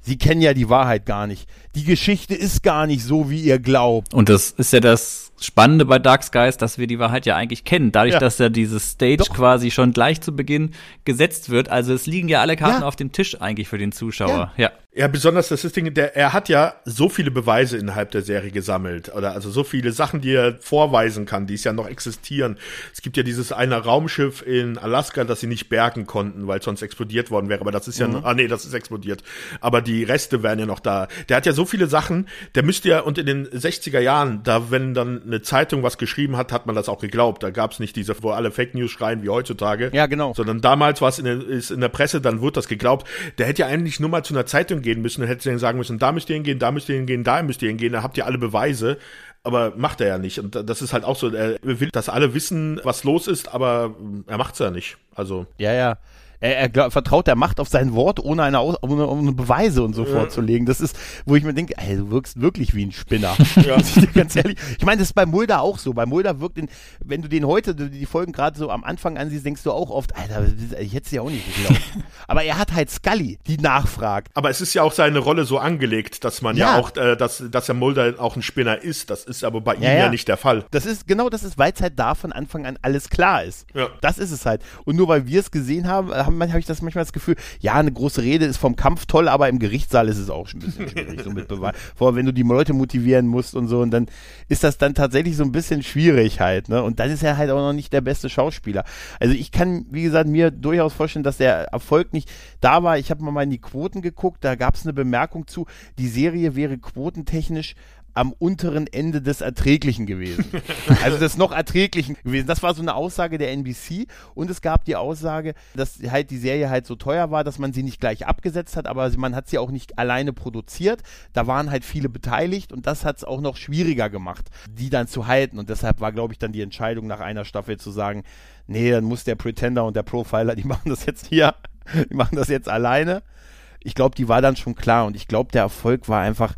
Sie kennen ja die Wahrheit gar nicht. Die Geschichte ist gar nicht so, wie ihr glaubt. Und das ist ja das Spannende bei Dark Skies, dass wir die Wahrheit ja eigentlich kennen. Dadurch, ja. dass ja dieses Stage Doch. quasi schon gleich zu Beginn gesetzt wird. Also es liegen ja alle Karten ja. auf dem Tisch eigentlich für den Zuschauer. Ja. ja. Ja, besonders das ist Ding, der, er hat ja so viele Beweise innerhalb der Serie gesammelt. Oder also so viele Sachen, die er vorweisen kann, die es ja noch existieren. Es gibt ja dieses eine Raumschiff in Alaska, das sie nicht bergen konnten, weil sonst explodiert worden wäre. Aber das ist ja, mhm. ah nee, das ist explodiert. Aber die Reste wären ja noch da. Der hat ja so viele Sachen, der müsste ja, und in den 60er Jahren, da wenn dann eine Zeitung was geschrieben hat, hat man das auch geglaubt. Da gab es nicht diese, wo alle Fake News schreien wie heutzutage. Ja, genau. Sondern damals war es in, der, ist in der Presse, dann wurde das geglaubt. Der hätte ja eigentlich nur mal zu einer Zeitung gehen müssen, dann hätte sie sagen müssen, da müsst ihr hingehen, da müsst ihr hingehen, da müsst ihr hingehen, da habt ihr alle Beweise. Aber macht er ja nicht. Und das ist halt auch so, er will, dass alle wissen, was los ist, aber er macht's ja nicht. Also. Ja, ja er, er vertraut der Macht auf sein Wort, ohne eine, Aus ohne, ohne Beweise und so ja. vorzulegen. Das ist, wo ich mir denke, ey, du wirkst wirklich wie ein Spinner. Ja. ganz ehrlich. Ich meine, das ist bei Mulder auch so. Bei Mulder wirkt, den, wenn du den heute, die Folgen gerade so am Anfang ansiehst, denkst du auch oft, Alter, ich hätte es ja auch nicht geglaubt. Aber er hat halt Scully, die nachfragt. Aber es ist ja auch seine Rolle so angelegt, dass man ja, ja auch, äh, dass, dass er Mulder auch ein Spinner ist. Das ist aber bei ihm ja, nicht der Fall. Das ist, genau das ist, weil es halt da von Anfang an alles klar ist. Das ist es halt. Und nur weil wir es gesehen haben, habe hab ich das manchmal das Gefühl, ja, eine große Rede ist vom Kampf toll, aber im Gerichtssaal ist es auch schon ein bisschen schwierig, so mit Beweis. Vor wenn du die Leute motivieren musst und so, und dann ist das dann tatsächlich so ein bisschen schwierig halt, ne? Und dann ist er halt auch noch nicht der beste Schauspieler. Also ich kann, wie gesagt, mir durchaus vorstellen, dass der Erfolg nicht da war. Ich habe mal in die Quoten geguckt, da gab es eine Bemerkung zu, die Serie wäre quotentechnisch am unteren Ende des Erträglichen gewesen. also des noch Erträglichen gewesen. Das war so eine Aussage der NBC und es gab die Aussage, dass halt die Serie halt so teuer war, dass man sie nicht gleich abgesetzt hat, aber man hat sie auch nicht alleine produziert. Da waren halt viele beteiligt und das hat es auch noch schwieriger gemacht, die dann zu halten. Und deshalb war, glaube ich, dann die Entscheidung nach einer Staffel zu sagen, nee, dann muss der Pretender und der Profiler, die machen das jetzt hier, die machen das jetzt alleine. Ich glaube, die war dann schon klar und ich glaube, der Erfolg war einfach,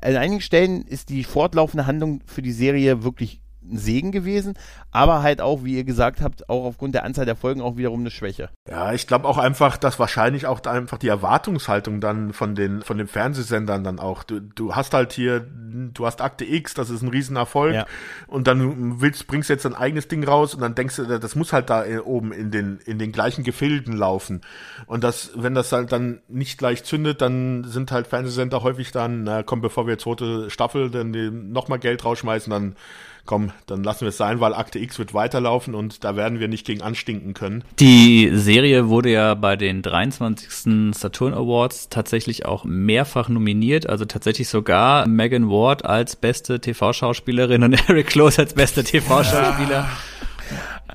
an einigen Stellen ist die fortlaufende Handlung für die Serie wirklich ein Segen gewesen, aber halt auch, wie ihr gesagt habt, auch aufgrund der Anzahl der Folgen auch wiederum eine Schwäche. Ja, ich glaube auch einfach, dass wahrscheinlich auch einfach die Erwartungshaltung dann von den von den Fernsehsendern dann auch. Du, du hast halt hier, du hast Akte X, das ist ein Riesenerfolg ja. und dann willst bringst jetzt ein eigenes Ding raus und dann denkst du, das muss halt da oben in den in den gleichen Gefilden laufen und das, wenn das halt dann nicht gleich zündet, dann sind halt Fernsehsender häufig dann, na, komm, bevor wir zweite Staffel dann nochmal Geld rausschmeißen, dann komm, dann lassen wir es sein, weil Akte X wird weiterlaufen und da werden wir nicht gegen anstinken können. Die Serie wurde ja bei den 23. Saturn Awards tatsächlich auch mehrfach nominiert, also tatsächlich sogar Megan Ward als beste TV-Schauspielerin und Eric Close als bester TV-Schauspieler.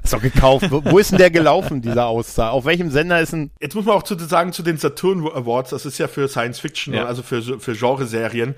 Ist doch gekauft. Wo ist denn der gelaufen, dieser Aussage? Auf welchem Sender ist ein. Jetzt muss man auch zu sagen, zu den Saturn Awards, das ist ja für Science Fiction, ja. also für, für Genreserien.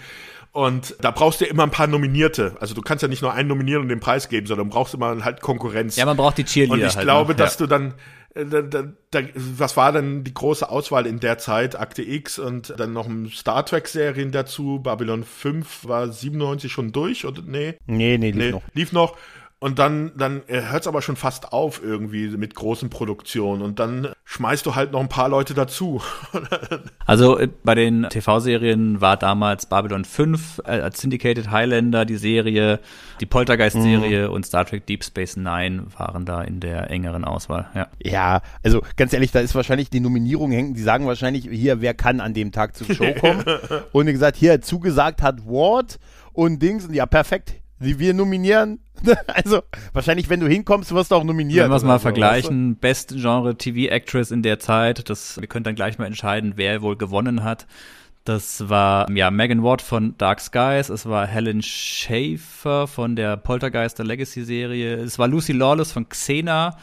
Und da brauchst du ja immer ein paar Nominierte. Also du kannst ja nicht nur einen nominieren und den Preis geben, sondern brauchst immer halt Konkurrenz. Ja, man braucht die Cheerleader. Und ich halt glaube, noch. dass du dann, äh, da, da, da, was war denn die große Auswahl in der Zeit? Akte X und dann noch ein Star Trek Serien dazu. Babylon 5 war 97 schon durch, oder? Nee. Nee, nee, lief nee, noch. Lief noch. Und dann, dann hört es aber schon fast auf irgendwie mit großen Produktionen. Und dann schmeißt du halt noch ein paar Leute dazu. also äh, bei den TV-Serien war damals Babylon 5 äh, als Syndicated Highlander die Serie, die Poltergeist-Serie mhm. und Star Trek Deep Space Nine waren da in der engeren Auswahl. Ja. ja, also ganz ehrlich, da ist wahrscheinlich die Nominierung hängen. Die sagen wahrscheinlich hier, wer kann an dem Tag zur Show kommen. und wie gesagt, hier zugesagt hat Ward und Dings. Und ja, perfekt. Wir nominieren also, wahrscheinlich, wenn du hinkommst, wirst du auch nominiert. Wenn wir es mal so, vergleichen? Best Genre TV Actress in der Zeit, das, wir können dann gleich mal entscheiden, wer wohl gewonnen hat. Das war ja Megan Watt von Dark Skies, es war Helen Schaefer von der Poltergeister Legacy Serie, es war Lucy Lawless von Xena,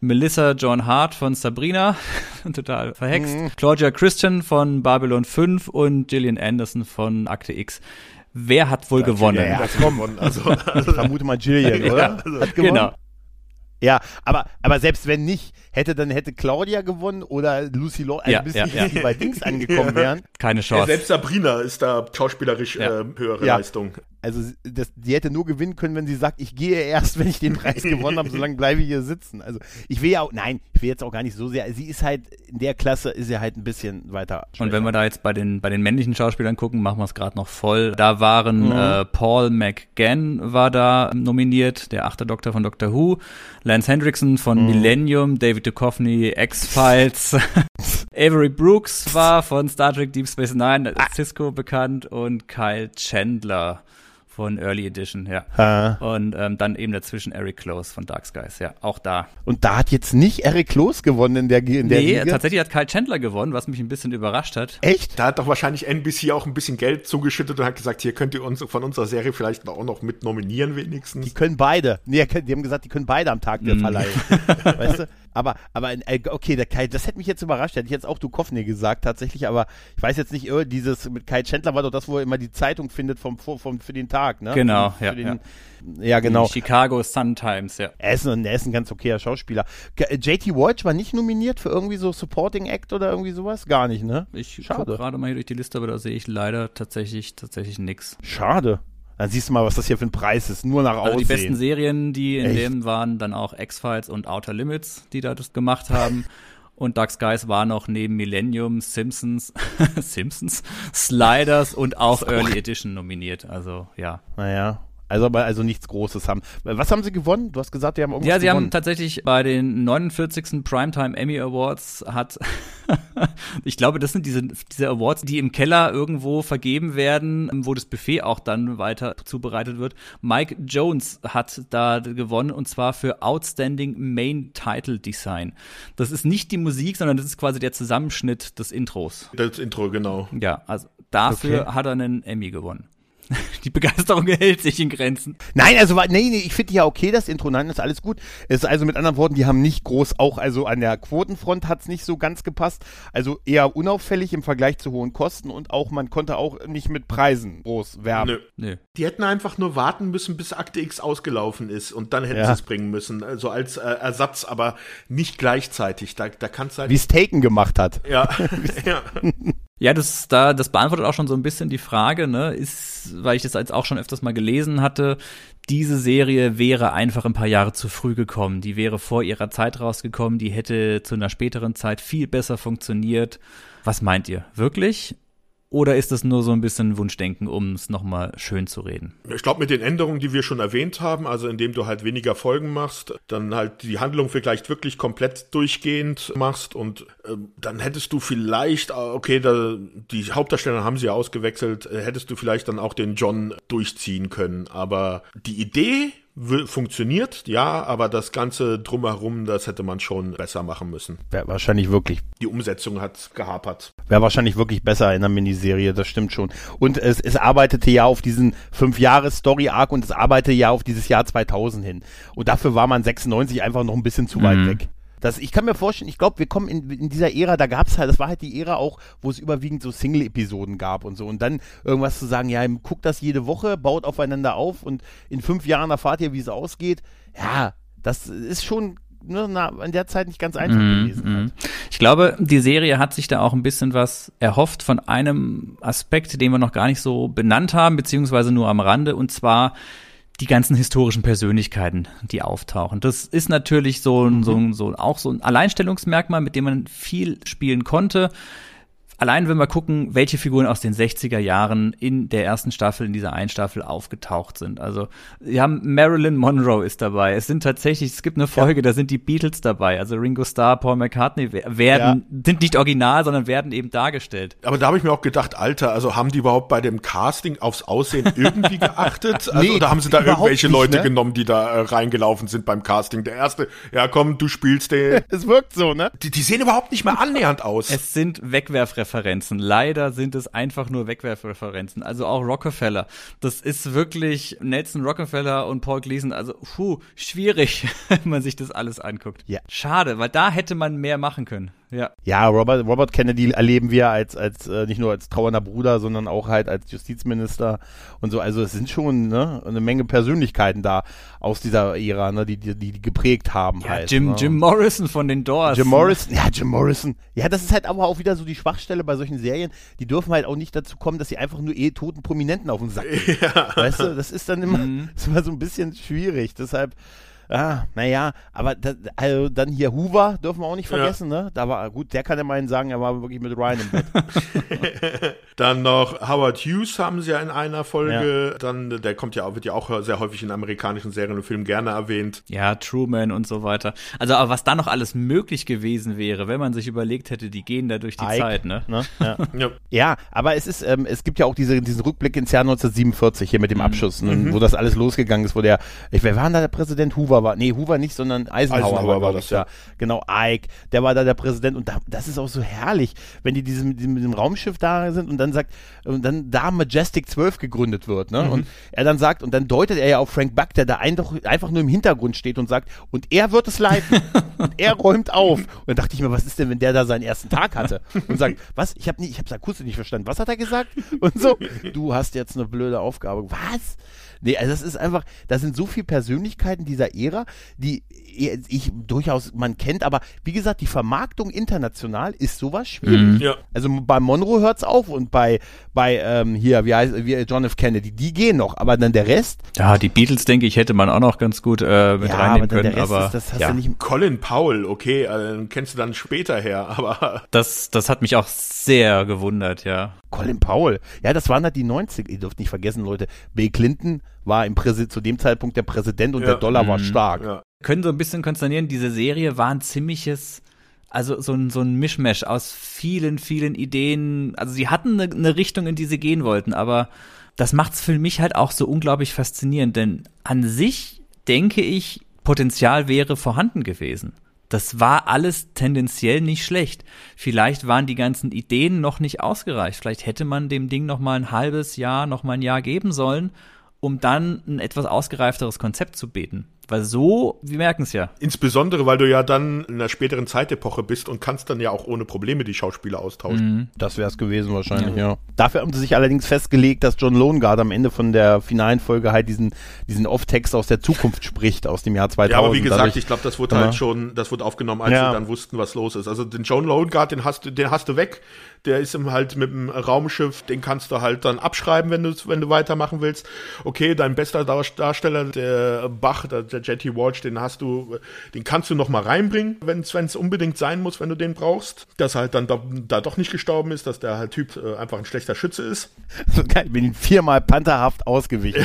Melissa John Hart von Sabrina, total verhext, mhm. Claudia Christian von Babylon 5 und Gillian Anderson von Akte X. Wer hat wohl ja, gewonnen? Ja, ja, gewonnen. Also, also ich vermute mal Jillian, oder? Ja, also, hat gewonnen. Genau. Ja, aber, aber selbst wenn nicht, hätte dann hätte Claudia gewonnen oder Lucy Law, also ja, bis ja, ja. die bei Dings angekommen wären. Keine Chance. Ja, selbst Sabrina ist da schauspielerisch äh, höhere Leistung. Also das, die hätte nur gewinnen können, wenn sie sagt, ich gehe erst, wenn ich den Preis gewonnen habe, solange bleibe ich hier sitzen. Also ich will ja auch, nein, ich will jetzt auch gar nicht so sehr. Sie ist halt in der Klasse ist sie halt ein bisschen weiter. Schwächer. Und wenn wir da jetzt bei den bei den männlichen Schauspielern gucken, machen wir es gerade noch voll. Da waren mhm. äh, Paul McGann war da nominiert, der achte Doktor von Doctor Who, Lance Hendrickson von mhm. Millennium, David Duchovny, X-Files, Avery Brooks war von Star Trek Deep Space Nine, Cisco bekannt und Kyle Chandler von Early Edition, ja. Ah. Und ähm, dann eben dazwischen Eric Close von Dark Skies, ja, auch da. Und da hat jetzt nicht Eric Close gewonnen in der, in der Nee, Liga? tatsächlich hat Kyle Chandler gewonnen, was mich ein bisschen überrascht hat. Echt? Da hat doch wahrscheinlich NBC auch ein bisschen Geld zugeschüttet und hat gesagt, hier könnt ihr uns von unserer Serie vielleicht auch noch mit nominieren wenigstens. Die können beide. Nee, die haben gesagt, die können beide am Tag der mm. Verleihung. weißt du? Aber, aber äh, okay, der Kai, das hätte mich jetzt überrascht. Hätte ich jetzt auch Duchovny gesagt, tatsächlich. Aber ich weiß jetzt nicht, oh, dieses mit Kai Chandler war doch das, wo er immer die Zeitung findet vom, vom, für den Tag, ne? Genau, für, ja, den, ja. Ja, genau. Die Chicago Sun-Times, ja. Er ist, ein, er ist ein ganz okayer Schauspieler. JT Walsh war nicht nominiert für irgendwie so Supporting Act oder irgendwie sowas? Gar nicht, ne? Ich gucke gerade mal hier durch die Liste, aber da sehe ich leider tatsächlich, tatsächlich nix. Schade. Dann siehst du mal, was das hier für ein Preis ist. Nur nach also Die besten Serien, die in Echt? dem waren, dann auch X-Files und Outer Limits, die da das gemacht haben. Und Dark Skies war noch neben Millennium, Simpsons, Simpsons, Sliders und auch Early Edition nominiert. Also ja. Naja, also aber also nichts Großes haben. Was haben sie gewonnen? Du hast gesagt, die haben irgendwas Ja, sie gewonnen. haben tatsächlich bei den 49. Primetime Emmy Awards hat ich glaube, das sind diese, diese Awards, die im Keller irgendwo vergeben werden, wo das Buffet auch dann weiter zubereitet wird. Mike Jones hat da gewonnen und zwar für Outstanding Main Title Design. Das ist nicht die Musik, sondern das ist quasi der Zusammenschnitt des Intros. Das Intro, genau. Ja, also dafür okay. hat er einen Emmy gewonnen. Die Begeisterung hält sich in Grenzen. Nein, also nee, nee, ich finde ja okay, das Intro, nein, ist alles gut. Es ist also mit anderen Worten, die haben nicht groß, auch also an der Quotenfront hat es nicht so ganz gepasst. Also eher unauffällig im Vergleich zu hohen Kosten und auch man konnte auch nicht mit Preisen groß werben. Nö. Nö. Die hätten einfach nur warten müssen, bis Akte X ausgelaufen ist und dann hätten ja. sie es bringen müssen. Also als äh, Ersatz, aber nicht gleichzeitig. Da, da kannst halt Wie es Taken gemacht hat. Ja. ja. Ja, das, da, das beantwortet auch schon so ein bisschen die Frage, ne, ist, weil ich das jetzt auch schon öfters mal gelesen hatte, diese Serie wäre einfach ein paar Jahre zu früh gekommen. Die wäre vor ihrer Zeit rausgekommen, die hätte zu einer späteren Zeit viel besser funktioniert. Was meint ihr? Wirklich? Oder ist das nur so ein bisschen Wunschdenken, um es nochmal schön zu reden? Ich glaube, mit den Änderungen, die wir schon erwähnt haben, also indem du halt weniger Folgen machst, dann halt die Handlung vielleicht wirklich komplett durchgehend machst und äh, dann hättest du vielleicht, äh, okay, da, die Hauptdarsteller haben sie ja ausgewechselt, äh, hättest du vielleicht dann auch den John durchziehen können. Aber die Idee funktioniert, ja, aber das Ganze drumherum, das hätte man schon besser machen müssen. Wäre wahrscheinlich wirklich. Die Umsetzung hat gehapert. Wäre wahrscheinlich wirklich besser in der Miniserie, das stimmt schon. Und es, es arbeitete ja auf diesen fünf Jahre Story Arc und es arbeitete ja auf dieses Jahr 2000 hin. Und dafür war man 96 einfach noch ein bisschen zu mhm. weit weg. Das, ich kann mir vorstellen, ich glaube, wir kommen in, in dieser Ära, da gab es halt, das war halt die Ära auch, wo es überwiegend so Single-Episoden gab und so. Und dann irgendwas zu sagen, ja, guckt das jede Woche, baut aufeinander auf und in fünf Jahren erfahrt ihr, wie es ausgeht. Ja, das ist schon ne, na, in der Zeit nicht ganz einfach mm, gewesen. Mm. Halt. Ich glaube, die Serie hat sich da auch ein bisschen was erhofft von einem Aspekt, den wir noch gar nicht so benannt haben, beziehungsweise nur am Rande, und zwar die ganzen historischen Persönlichkeiten, die auftauchen. Das ist natürlich so, ein, so, ein, so auch so ein Alleinstellungsmerkmal, mit dem man viel spielen konnte allein wenn wir gucken, welche Figuren aus den 60er Jahren in der ersten Staffel, in dieser einen Staffel aufgetaucht sind. Also, wir haben Marilyn Monroe ist dabei. Es sind tatsächlich, es gibt eine Folge, ja. da sind die Beatles dabei. Also Ringo Starr, Paul McCartney werden, ja. sind nicht original, sondern werden eben dargestellt. Aber da habe ich mir auch gedacht, Alter, also haben die überhaupt bei dem Casting aufs Aussehen irgendwie geachtet? Also, nee, oder haben sie da irgendwelche nicht, Leute ne? genommen, die da äh, reingelaufen sind beim Casting? Der erste, ja komm, du spielst den. es wirkt so, ne? Die, die sehen überhaupt nicht mehr annähernd aus. Es sind Wegwerfreferenzen. Wegwerfreferenzen. Leider sind es einfach nur Wegwerfreferenzen. Also auch Rockefeller. Das ist wirklich Nelson Rockefeller und Paul Gleason. Also, puh, schwierig, wenn man sich das alles anguckt. Ja. Schade, weil da hätte man mehr machen können. Ja. Ja, Robert, Robert Kennedy erleben wir als, als äh, nicht nur als trauernder Bruder, sondern auch halt als Justizminister und so. Also es sind schon ne, eine Menge Persönlichkeiten da aus dieser Ära, ne, die, die, die geprägt haben ja, halt. Jim, ne? Jim Morrison von den Doors. Jim Morrison, ja, Jim Morrison. Ja, das ist halt aber auch wieder so die Schwachstelle bei solchen Serien. Die dürfen halt auch nicht dazu kommen, dass sie einfach nur eh toten Prominenten auf den Sack gehen. Ja. Weißt du, das ist dann immer, mhm. ist immer so ein bisschen schwierig. Deshalb, Ah, naja, aber das, also dann hier Hoover dürfen wir auch nicht vergessen, ja. ne? Da war gut, der kann ja meinen sagen, er war wirklich mit Ryan im Bett. dann noch Howard Hughes haben sie ja in einer Folge. Ja. Dann, der kommt ja auch, wird ja auch sehr häufig in amerikanischen Serien und Filmen gerne erwähnt. Ja, Truman und so weiter. Also, aber was da noch alles möglich gewesen wäre, wenn man sich überlegt hätte, die gehen da durch die Ike, Zeit, ne? ne? Ja. ja. ja. aber es ist, ähm, es gibt ja auch diese, diesen Rückblick ins Jahr 1947 hier mit dem mhm. Abschuss, ne, mhm. wo das alles losgegangen ist, wo der, ich, wer war denn da der Präsident? Hoover war, nee, Hoover nicht, sondern Eisenhower, Eisenhower war, war das, ja. Genau, Ike, der war da der Präsident und da, das ist auch so herrlich, wenn die diesem, mit diesem Raumschiff da sind und dann sagt, und dann da Majestic 12 gegründet wird, ne? Mhm. Und er dann sagt, und dann deutet er ja auf Frank Buck, der da einfach, nur im Hintergrund steht und sagt, und er wird es leiten. und er räumt auf. Und dann dachte ich mir, was ist denn, wenn der da seinen ersten Tag hatte? Und sagt, was? Ich habe ich habe akustisch nicht verstanden. Was hat er gesagt? Und so, du hast jetzt eine blöde Aufgabe. Was? Nee, also das ist einfach, da sind so viele Persönlichkeiten dieser Ära, die ich durchaus man kennt, aber wie gesagt, die Vermarktung international ist sowas schwierig. Mhm. Ja. Also bei Monroe hört's auf und bei bei ähm, hier wie heißt wie John F Kennedy, die gehen noch, aber dann der Rest. Ja, die Beatles denke ich hätte man auch noch ganz gut äh, mit ja, reinnehmen aber können, aber ist, das hast ja. du nicht Colin Powell, okay, äh, kennst du dann später her, aber das das hat mich auch sehr gewundert, ja. Colin Powell. Ja, das waren halt die 90 ihr dürft nicht vergessen, Leute. Bill Clinton war im Präsi zu dem Zeitpunkt der Präsident und ja. der Dollar mhm. war stark. Ja. Können so ein bisschen konsternieren, diese Serie war ein ziemliches, also so ein, so ein Mischmash aus vielen, vielen Ideen. Also sie hatten eine, eine Richtung, in die sie gehen wollten, aber das macht's für mich halt auch so unglaublich faszinierend, denn an sich denke ich, Potenzial wäre vorhanden gewesen Das war alles tendenziell nicht schlecht. Vielleicht waren die ganzen Ideen noch nicht ausgereicht. Vielleicht hätte man dem Ding noch mal ein halbes Jahr, noch mal ein Jahr geben sollen, um dann ein etwas ausgereifteres Konzept zu beten. Weil so, wir merken es ja. Insbesondere, weil du ja dann in einer späteren Zeitepoche bist und kannst dann ja auch ohne Probleme die Schauspieler austauschen. Mhm. Das wäre es gewesen wahrscheinlich, ja. ja. Dafür haben sie sich allerdings festgelegt, dass John Longard am Ende von der finalen Folge halt diesen, diesen Off-Text aus der Zukunft spricht, aus dem Jahr 2000. Ja, aber wie gesagt, Dadurch, ich glaube, das wurde halt schon, das wurde aufgenommen, als ja. sie dann wussten, was los ist. Also den John Longard, den hast du, den hast du weg der ist im halt mit dem Raumschiff, den kannst du halt dann abschreiben, wenn du wenn du weitermachen willst. Okay, dein bester Darsteller, der Bach, der, Jetty Walsh, den hast du, den kannst du noch mal reinbringen, wenn es unbedingt sein muss, wenn du den brauchst. Dass er halt dann da, da doch nicht gestorben ist, dass der halt Typ äh, einfach ein schlechter Schütze ist. So geil, bin ihn viermal pantherhaft ausgewichen.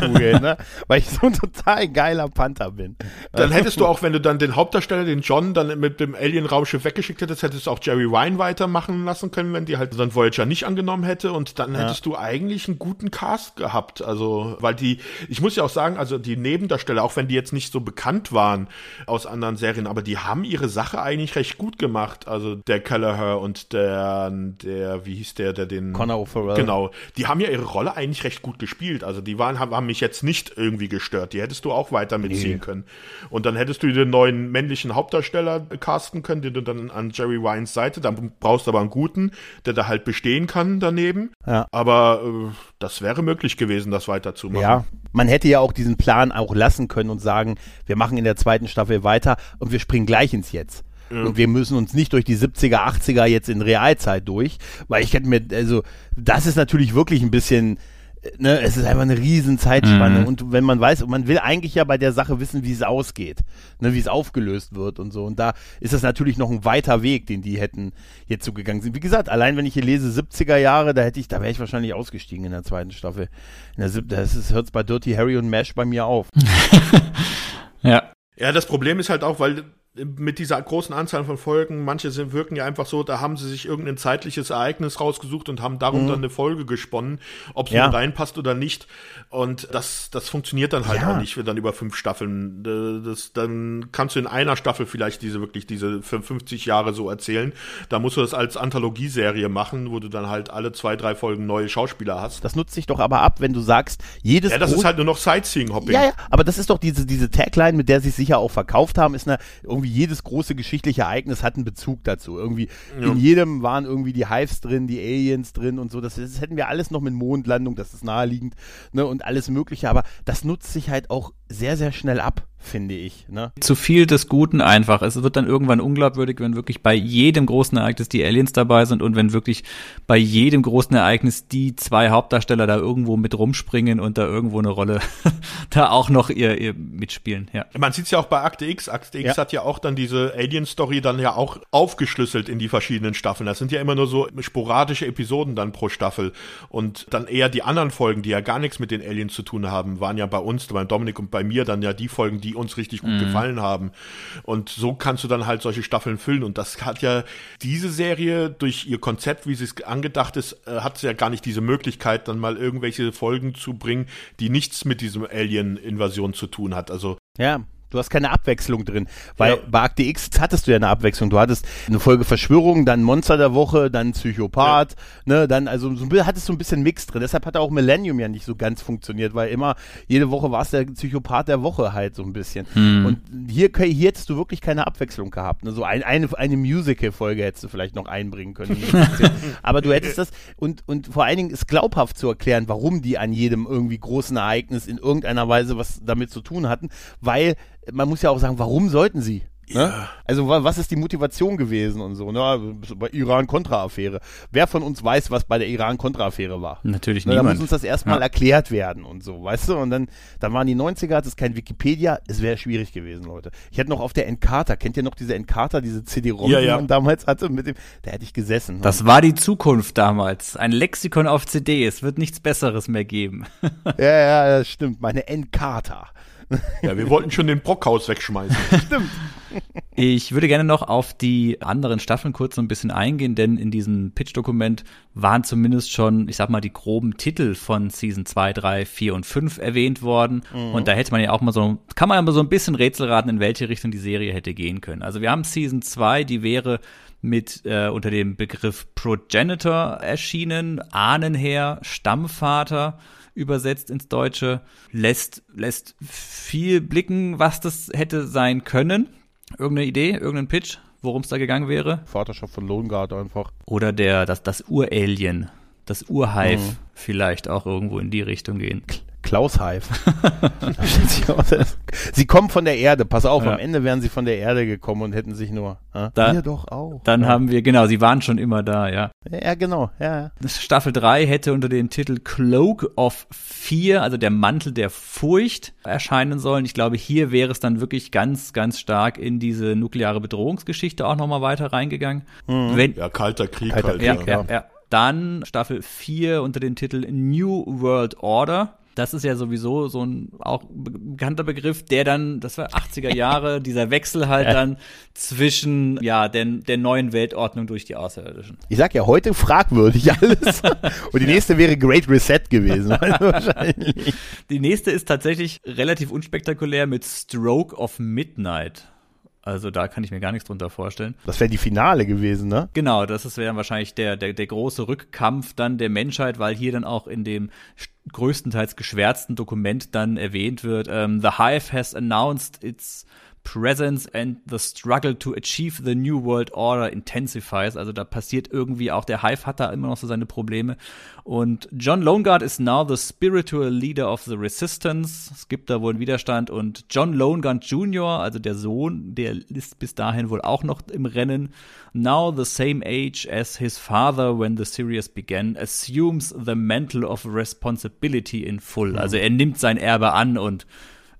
Kugel, ne? Weil ich so ein total geiler Panther bin. Dann hättest du auch, wenn du dann den Hauptdarsteller, den John, dann mit dem Alien-Raumschiff weggeschickt hättest, hättest du auch Jerry Ryan weitermachen lassen lassen können, wenn die halt dann Voyager nicht angenommen hätte und dann ja. hättest du eigentlich einen guten Cast gehabt. Also, weil die, ich muss ja auch sagen, also die Nebendarsteller, auch wenn die jetzt nicht so bekannt waren aus anderen Serien, aber die haben ihre Sache eigentlich recht gut gemacht. Also der Kelleher und der, der, wie hieß der, der den. Connor O'Farrell. Genau. Die haben ja ihre Rolle eigentlich recht gut gespielt. Also die waren, haben, haben mich jetzt nicht irgendwie gestört. Die hättest du auch weiter mitziehen nee. können. Und dann hättest du den neuen männlichen Hauptdarsteller casten können, den du dann an Jerry Wines Seite, dann brauchst du aber einen guten der da halt bestehen kann daneben. Ja. Aber äh, das wäre möglich gewesen, das weiterzumachen. Ja, man hätte ja auch diesen Plan auch lassen können und sagen, wir machen in der zweiten Staffel weiter und wir springen gleich ins Jetzt. Ja. Und wir müssen uns nicht durch die 70er, 80er jetzt in Realzeit durch, weil ich hätte mir, also, das ist natürlich wirklich ein bisschen, ne, es ist einfach eine riesen Zeitspanne. Mhm. Und wenn man weiß, man will eigentlich ja bei der Sache wissen, wie es ausgeht, ne, wie es aufgelöst wird und so. Und da ist das natürlich noch ein weiter Weg, den die hätten jetzt so gegangen sind. Wie gesagt, allein wenn ich hier lese 70er Jahre, da hätte ich, da wäre ich wahrscheinlich ausgestiegen in der zweiten Staffel. In der, das hört bei Dirty Harry und Mash bei mir auf. ja. Ja, das Problem ist halt auch, weil mit dieser großen Anzahl von Folgen, manche sind, wirken ja einfach so, da haben sie sich irgendein zeitliches Ereignis rausgesucht und haben darum mhm. dann eine Folge gesponnen, ob es ja. reinpasst oder nicht. Und das, das funktioniert dann halt ja. auch nicht für dann über fünf Staffeln. Das, dann kannst du in einer Staffel vielleicht diese wirklich diese 50 Jahre so erzählen. Da musst du das als Anthologieserie machen, wo du dann halt alle zwei, drei Folgen neue Schauspieler hast. Das nutzt sich doch aber ab, wenn du sagst, jedes. Ja, das ist halt nur noch Sightseeing-Hopping. Ja, ja, aber das ist doch diese, diese Tagline, mit der sie sicher auch verkauft haben, ist eine irgendwie irgendwie jedes große geschichtliche Ereignis hat einen Bezug dazu. Irgendwie ja. in jedem waren irgendwie die Hives drin, die Aliens drin und so. Das, das hätten wir alles noch mit Mondlandung, das ist naheliegend, ne, und alles Mögliche. Aber das nutzt sich halt auch sehr, sehr schnell ab finde ich. Ne? Zu viel des Guten einfach. Es wird dann irgendwann unglaubwürdig, wenn wirklich bei jedem großen Ereignis die Aliens dabei sind und wenn wirklich bei jedem großen Ereignis die zwei Hauptdarsteller da irgendwo mit rumspringen und da irgendwo eine Rolle da auch noch ihr, ihr mitspielen. Ja. Man sieht es ja auch bei Akte X. Akte X ja. hat ja auch dann diese Alien-Story dann ja auch aufgeschlüsselt in die verschiedenen Staffeln. Das sind ja immer nur so sporadische Episoden dann pro Staffel. Und dann eher die anderen Folgen, die ja gar nichts mit den Aliens zu tun haben, waren ja bei uns, bei Dominik und bei mir dann ja die Folgen, die uns richtig gut mhm. gefallen haben. Und so kannst du dann halt solche Staffeln füllen. Und das hat ja diese Serie durch ihr Konzept, wie sie es angedacht ist, äh, hat sie ja gar nicht diese Möglichkeit, dann mal irgendwelche Folgen zu bringen, die nichts mit diesem Alien-Invasion zu tun hat. Also ja, Du hast keine Abwechslung drin. Weil ja. bei Akte X hattest du ja eine Abwechslung. Du hattest eine Folge Verschwörung, dann Monster der Woche, dann Psychopath, ja. ne, dann, also so, hattest du ein bisschen Mix drin. Deshalb hat auch Millennium ja nicht so ganz funktioniert, weil immer, jede Woche war es der Psychopath der Woche halt so ein bisschen. Hm. Und hier, hier hättest du wirklich keine Abwechslung gehabt. Ne? So ein, eine, eine Musical-Folge hättest du vielleicht noch einbringen können. Aber du hättest das, und, und vor allen Dingen ist glaubhaft zu erklären, warum die an jedem irgendwie großen Ereignis in irgendeiner Weise was damit zu tun hatten, weil man muss ja auch sagen, warum sollten sie? Ne? Ja. Also was ist die Motivation gewesen und so, ne? Bei Iran-Kontra-Affäre. Wer von uns weiß, was bei der Iran-Kontra-Affäre war? Natürlich ne, niemand. Da muss uns das erstmal ja. erklärt werden und so, weißt du? Und dann, dann waren die 90er, hat es kein Wikipedia, es wäre schwierig gewesen, Leute. Ich hätte noch auf der Encarta, kennt ihr noch diese Encarta, diese CD-ROM, ja, die man damals hatte mit dem, da hätte ich gesessen. Das war die Zukunft damals. Ein Lexikon auf CD, es wird nichts Besseres mehr geben. ja, ja, das stimmt, meine Encarta. Ja, wir wollten schon den Brockhaus wegschmeißen. Stimmt. Ich würde gerne noch auf die anderen Staffeln kurz so ein bisschen eingehen, denn in diesem Pitch-Dokument waren zumindest schon, ich sag mal, die groben Titel von Season 2, 3, 4 und 5 erwähnt worden. Mhm. Und da hätte man ja auch mal so, kann man ja mal so ein bisschen Rätsel raten, in welche Richtung die Serie hätte gehen können. Also wir haben Season 2, die wäre mit äh, unter dem Begriff Progenitor erschienen, Ahnenherr, Stammvater übersetzt ins Deutsche, lässt, lässt viel blicken, was das hätte sein können. Irgendeine Idee, irgendein Pitch, worum es da gegangen wäre? Vaterschaft von Lohngard einfach. Oder der, das, das Uralien, das Urhive mhm. vielleicht auch irgendwo in die Richtung gehen. Klaus Hive. sie kommen von der Erde, pass auf, ja. am Ende wären sie von der Erde gekommen und hätten sich nur. Äh? Da, wir doch auch. Dann ja. haben wir, genau, sie waren schon immer da, ja. Ja, genau, ja. Staffel 3 hätte unter dem Titel Cloak of Fear, also der Mantel der Furcht, erscheinen sollen. Ich glaube, hier wäre es dann wirklich ganz, ganz stark in diese nukleare Bedrohungsgeschichte auch nochmal weiter reingegangen. Mhm. Wenn, ja, kalter Krieg kalter halt. Ja, ja, ja. Dann Staffel 4 unter dem Titel New World Order das ist ja sowieso so ein auch bekannter Begriff, der dann, das war 80er Jahre, dieser Wechsel halt dann zwischen ja der, der neuen Weltordnung durch die Außerirdischen. Ich sag ja heute fragwürdig alles. Und die nächste wäre Great Reset gewesen. wahrscheinlich. Die nächste ist tatsächlich relativ unspektakulär mit Stroke of Midnight. Also da kann ich mir gar nichts drunter vorstellen. Das wäre die Finale gewesen, ne? Genau, das wäre wahrscheinlich der, der, der große Rückkampf dann der Menschheit, weil hier dann auch in dem größtenteils geschwärzten Dokument dann erwähnt wird, um, ähm, The Hive has announced its presence and the struggle to achieve the new world order intensifies. Also da passiert irgendwie auch, der Hive hat da immer noch so seine Probleme. Und John Loneguard is now the spiritual leader of the resistance. Es gibt da wohl einen Widerstand und John Loneguard Jr., also der Sohn, der ist bis dahin wohl auch noch im Rennen. Now the same age as his father when the series began, assumes the mantle of responsibility in full. Also er nimmt sein Erbe an und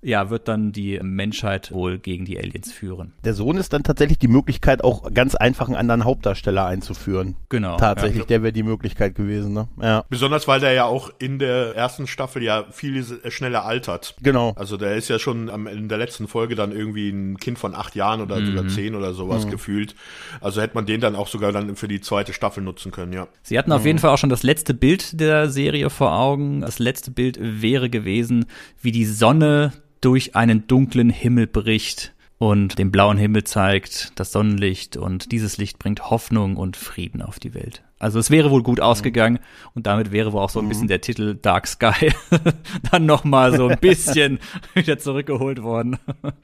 ja, wird dann die Menschheit wohl gegen die Aliens führen. Der Sohn ist dann tatsächlich die Möglichkeit, auch ganz einfach einen anderen Hauptdarsteller einzuführen. Genau. Tatsächlich, ja. der wäre die Möglichkeit gewesen, ne? Ja. Besonders, weil der ja auch in der ersten Staffel ja viel schneller altert. Genau. Also der ist ja schon in der letzten Folge dann irgendwie ein Kind von acht Jahren oder mhm. sogar zehn oder sowas mhm. gefühlt. Also hätte man den dann auch sogar dann für die zweite Staffel nutzen können, ja. Sie hatten auf mhm. jeden Fall auch schon das letzte Bild der Serie vor Augen. Das letzte Bild wäre gewesen, wie die Sonne durch einen dunklen Himmel bricht und den blauen Himmel zeigt, das Sonnenlicht und dieses Licht bringt Hoffnung und Frieden auf die Welt. Also es wäre wohl gut ausgegangen und damit wäre wohl auch so ein bisschen mhm. der Titel Dark Sky dann nochmal so ein bisschen wieder zurückgeholt worden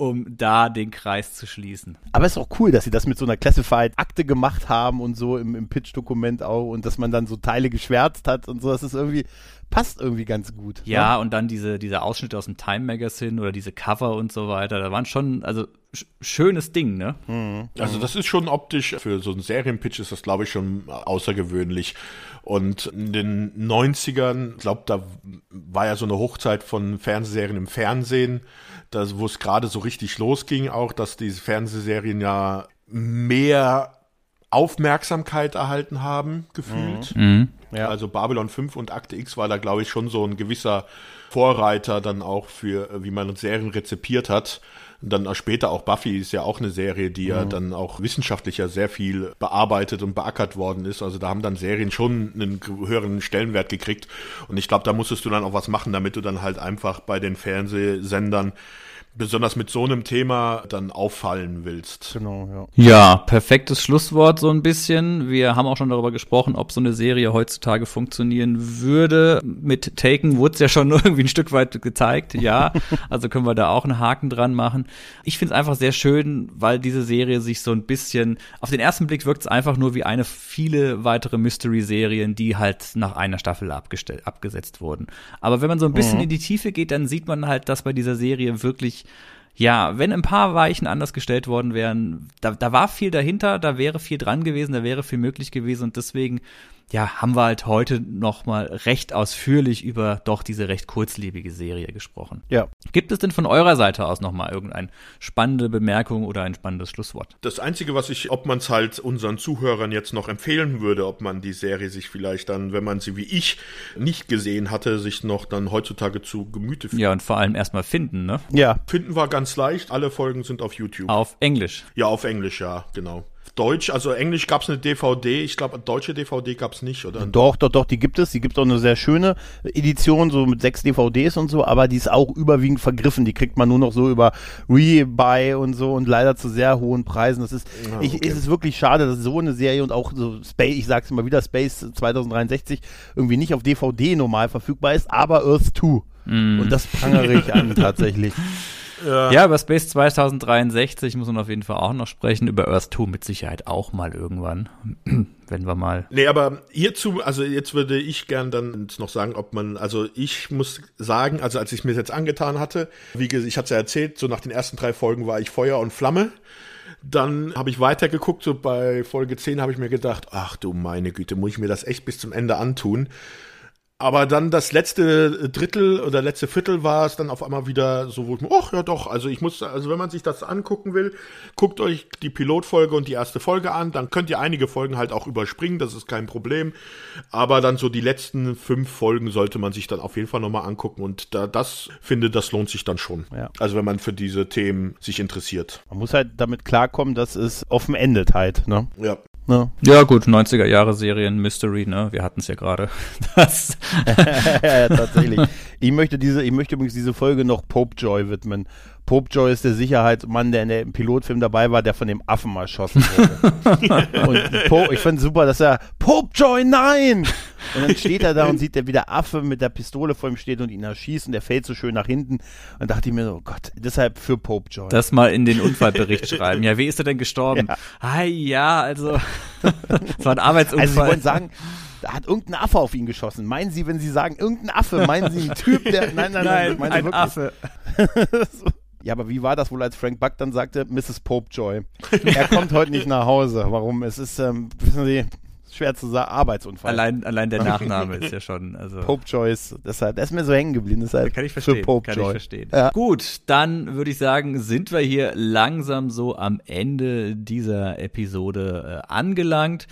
um da den Kreis zu schließen. Aber es ist auch cool, dass sie das mit so einer Classified-Akte gemacht haben und so im, im Pitch-Dokument auch und dass man dann so Teile geschwärzt hat und so. Das ist irgendwie, passt irgendwie ganz gut. Ja, ne? und dann diese, diese Ausschnitte aus dem Time Magazine oder diese Cover und so weiter. Da waren schon, also sch schönes Ding, ne? Mhm. Also das ist schon optisch, für so einen Serienpitch ist das, glaube ich, schon außergewöhnlich. Und in den 90ern, glaube da war ja so eine Hochzeit von Fernsehserien im Fernsehen das, wo es gerade so richtig losging, auch, dass diese Fernsehserien ja mehr Aufmerksamkeit erhalten haben, gefühlt. Mhm. Ja. Also Babylon 5 und Akte X war da, glaube ich, schon so ein gewisser Vorreiter dann auch für, wie man Serien rezipiert hat. Und dann später auch Buffy ist ja auch eine Serie, die mhm. ja dann auch wissenschaftlicher sehr viel bearbeitet und beackert worden ist. Also da haben dann Serien schon einen höheren Stellenwert gekriegt. Und ich glaube, da musstest du dann auch was machen, damit du dann halt einfach bei den Fernsehsendern besonders mit so einem Thema dann auffallen willst. Genau, ja. Ja, perfektes Schlusswort so ein bisschen. Wir haben auch schon darüber gesprochen, ob so eine Serie heutzutage funktionieren würde. Mit Taken wurde es ja schon irgendwie ein Stück weit gezeigt, ja. Also können wir da auch einen Haken dran machen. Ich finde es einfach sehr schön, weil diese Serie sich so ein bisschen, auf den ersten Blick wirkt es einfach nur wie eine viele weitere Mystery-Serien, die halt nach einer Staffel abgesetzt wurden. Aber wenn man so ein bisschen mhm. in die Tiefe geht, dann sieht man halt, dass bei dieser Serie wirklich ja, wenn ein paar Weichen anders gestellt worden wären, da, da war viel dahinter, da wäre viel dran gewesen, da wäre viel möglich gewesen und deswegen ja, haben wir halt heute nochmal recht ausführlich über doch diese recht kurzlebige Serie gesprochen. Ja. Gibt es denn von eurer Seite aus nochmal irgendeine spannende Bemerkung oder ein spannendes Schlusswort? Das Einzige, was ich, ob man es halt unseren Zuhörern jetzt noch empfehlen würde, ob man die Serie sich vielleicht dann, wenn man sie wie ich nicht gesehen hatte, sich noch dann heutzutage zu Gemüte führt. Ja, und vor allem erstmal finden, ne? Ja. Finden war ganz leicht. Alle Folgen sind auf YouTube. Auf Englisch. Ja, auf Englisch, ja, genau. Deutsch, also Englisch gab es eine DVD, ich glaube, deutsche DVD gab es nicht, oder? Doch, doch, doch, die gibt es. Die gibt auch eine sehr schöne Edition, so mit sechs DVDs und so, aber die ist auch überwiegend vergriffen. Die kriegt man nur noch so über Rebuy und so und leider zu sehr hohen Preisen. Das ist, ah, okay. ich, ist es wirklich schade, dass so eine Serie und auch so Space, ich sag's immer wieder, Space 2063 irgendwie nicht auf DVD normal verfügbar ist, aber Earth 2. Mm. Und das prangere ich an tatsächlich. Ja. ja, über Space 2063 muss man auf jeden Fall auch noch sprechen. Über Earth 2 mit Sicherheit auch mal irgendwann. Wenn wir mal. Nee, aber hierzu, also jetzt würde ich gern dann noch sagen, ob man, also ich muss sagen, also als ich mir jetzt angetan hatte, wie gesagt, ich hatte es ja erzählt, so nach den ersten drei Folgen war ich Feuer und Flamme. Dann habe ich weitergeguckt, so bei Folge 10 habe ich mir gedacht, ach du meine Güte, muss ich mir das echt bis zum Ende antun. Aber dann das letzte Drittel oder letzte Viertel war es dann auf einmal wieder so, wo ich mir, ach ja doch, also ich muss, also wenn man sich das angucken will, guckt euch die Pilotfolge und die erste Folge an, dann könnt ihr einige Folgen halt auch überspringen, das ist kein Problem. Aber dann so die letzten fünf Folgen sollte man sich dann auf jeden Fall nochmal angucken und da das finde, das lohnt sich dann schon. Ja. Also wenn man für diese Themen sich interessiert. Man muss halt damit klarkommen, dass es offen endet halt, ne? Ja. Ne? Ja, gut, 90er Jahre Serien, Mystery, ne? Wir hatten es ja gerade. ja, tatsächlich. Ich möchte diese, ich möchte übrigens diese Folge noch Pope Joy widmen. Pope Joy ist der Sicherheitsmann, der in dem Pilotfilm dabei war, der von dem Affen erschossen wurde. und Pope, ich finde super, dass er Pope Joy, nein! Und dann steht er da und sieht, wie der Affe mit der Pistole vor ihm steht und ihn erschießt und der fällt so schön nach hinten. Und dachte ich mir so, oh Gott, deshalb für Pope Joy. Das mal in den Unfallbericht schreiben. Ja, wie ist er denn gestorben? Ja, ah, ja also, es war ein Arbeitsunfall. Also, Sie wollen sagen, da hat irgendein Affe auf ihn geschossen. Meinen Sie, wenn Sie sagen, irgendein Affe, meinen Sie einen Typ, der. Nein, nein, nein, nein ein Affe. Ja, aber wie war das wohl, als Frank Buck dann sagte, Mrs. Popejoy? Er kommt heute nicht nach Hause. Warum? Es ist, ähm, wissen Sie, schwer zu sagen, Arbeitsunfall. Allein, allein der Nachname ist ja schon. Also Pope Joyce, deshalb, der ist mir so hängen geblieben. Deshalb kann ich verstehen. Kann Joy. ich verstehen. Ja. Gut, dann würde ich sagen, sind wir hier langsam so am Ende dieser Episode äh, angelangt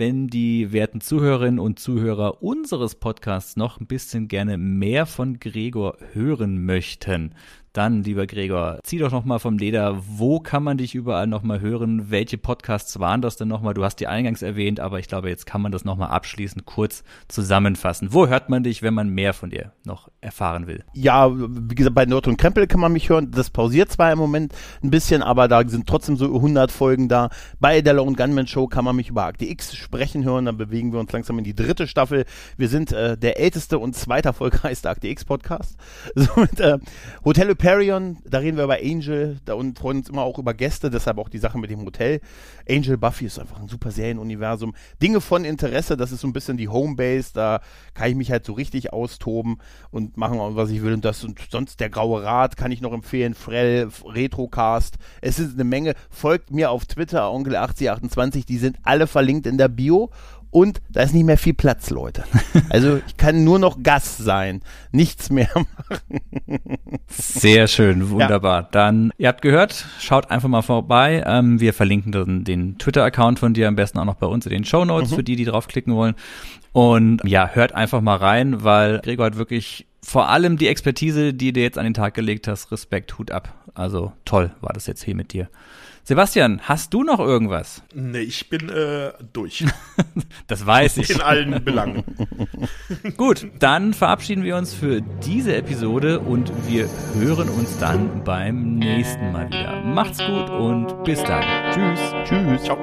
wenn die werten Zuhörerinnen und Zuhörer unseres Podcasts noch ein bisschen gerne mehr von Gregor hören möchten, dann, lieber Gregor, zieh doch nochmal vom Leder. Wo kann man dich überall nochmal hören? Welche Podcasts waren das denn nochmal? Du hast die eingangs erwähnt, aber ich glaube, jetzt kann man das nochmal abschließend kurz zusammenfassen. Wo hört man dich, wenn man mehr von dir noch erfahren will? Ja, wie gesagt, bei Nord und Krempel kann man mich hören. Das pausiert zwar im Moment ein bisschen, aber da sind trotzdem so 100 Folgen da. Bei der Lone Gunman Show kann man mich über Akte X sprechen hören. Dann bewegen wir uns langsam in die dritte Staffel. Wir sind äh, der älteste und zweiterfolgreichste Akte X Podcast. Somit äh, Hotel Hyperion, da reden wir über Angel, da und freuen uns immer auch über Gäste, deshalb auch die Sache mit dem Hotel. Angel Buffy ist einfach ein super Serienuniversum. Dinge von Interesse, das ist so ein bisschen die Homebase, da kann ich mich halt so richtig austoben und machen, was ich will. Und das und sonst der Graue Rat kann ich noch empfehlen, Frell, Retrocast. Es ist eine Menge. Folgt mir auf Twitter, Onkel8028, die sind alle verlinkt in der Bio und da ist nicht mehr viel Platz, Leute. Also ich kann nur noch Gast sein, nichts mehr machen. Sehr schön, wunderbar. Ja. Dann, ihr habt gehört, schaut einfach mal vorbei. Ähm, wir verlinken den, den Twitter-Account von dir am besten auch noch bei uns in den Show Notes mhm. für die, die draufklicken wollen. Und ja, hört einfach mal rein, weil Gregor hat wirklich vor allem die Expertise, die du jetzt an den Tag gelegt hast, Respekt, Hut ab. Also toll war das jetzt hier mit dir. Sebastian, hast du noch irgendwas? Nee, ich bin äh, durch. das weiß ich. In allen Belangen. Gut, dann verabschieden wir uns für diese Episode und wir hören uns dann beim nächsten Mal wieder. Macht's gut und bis dann. Tschüss. Tschüss. Ciao.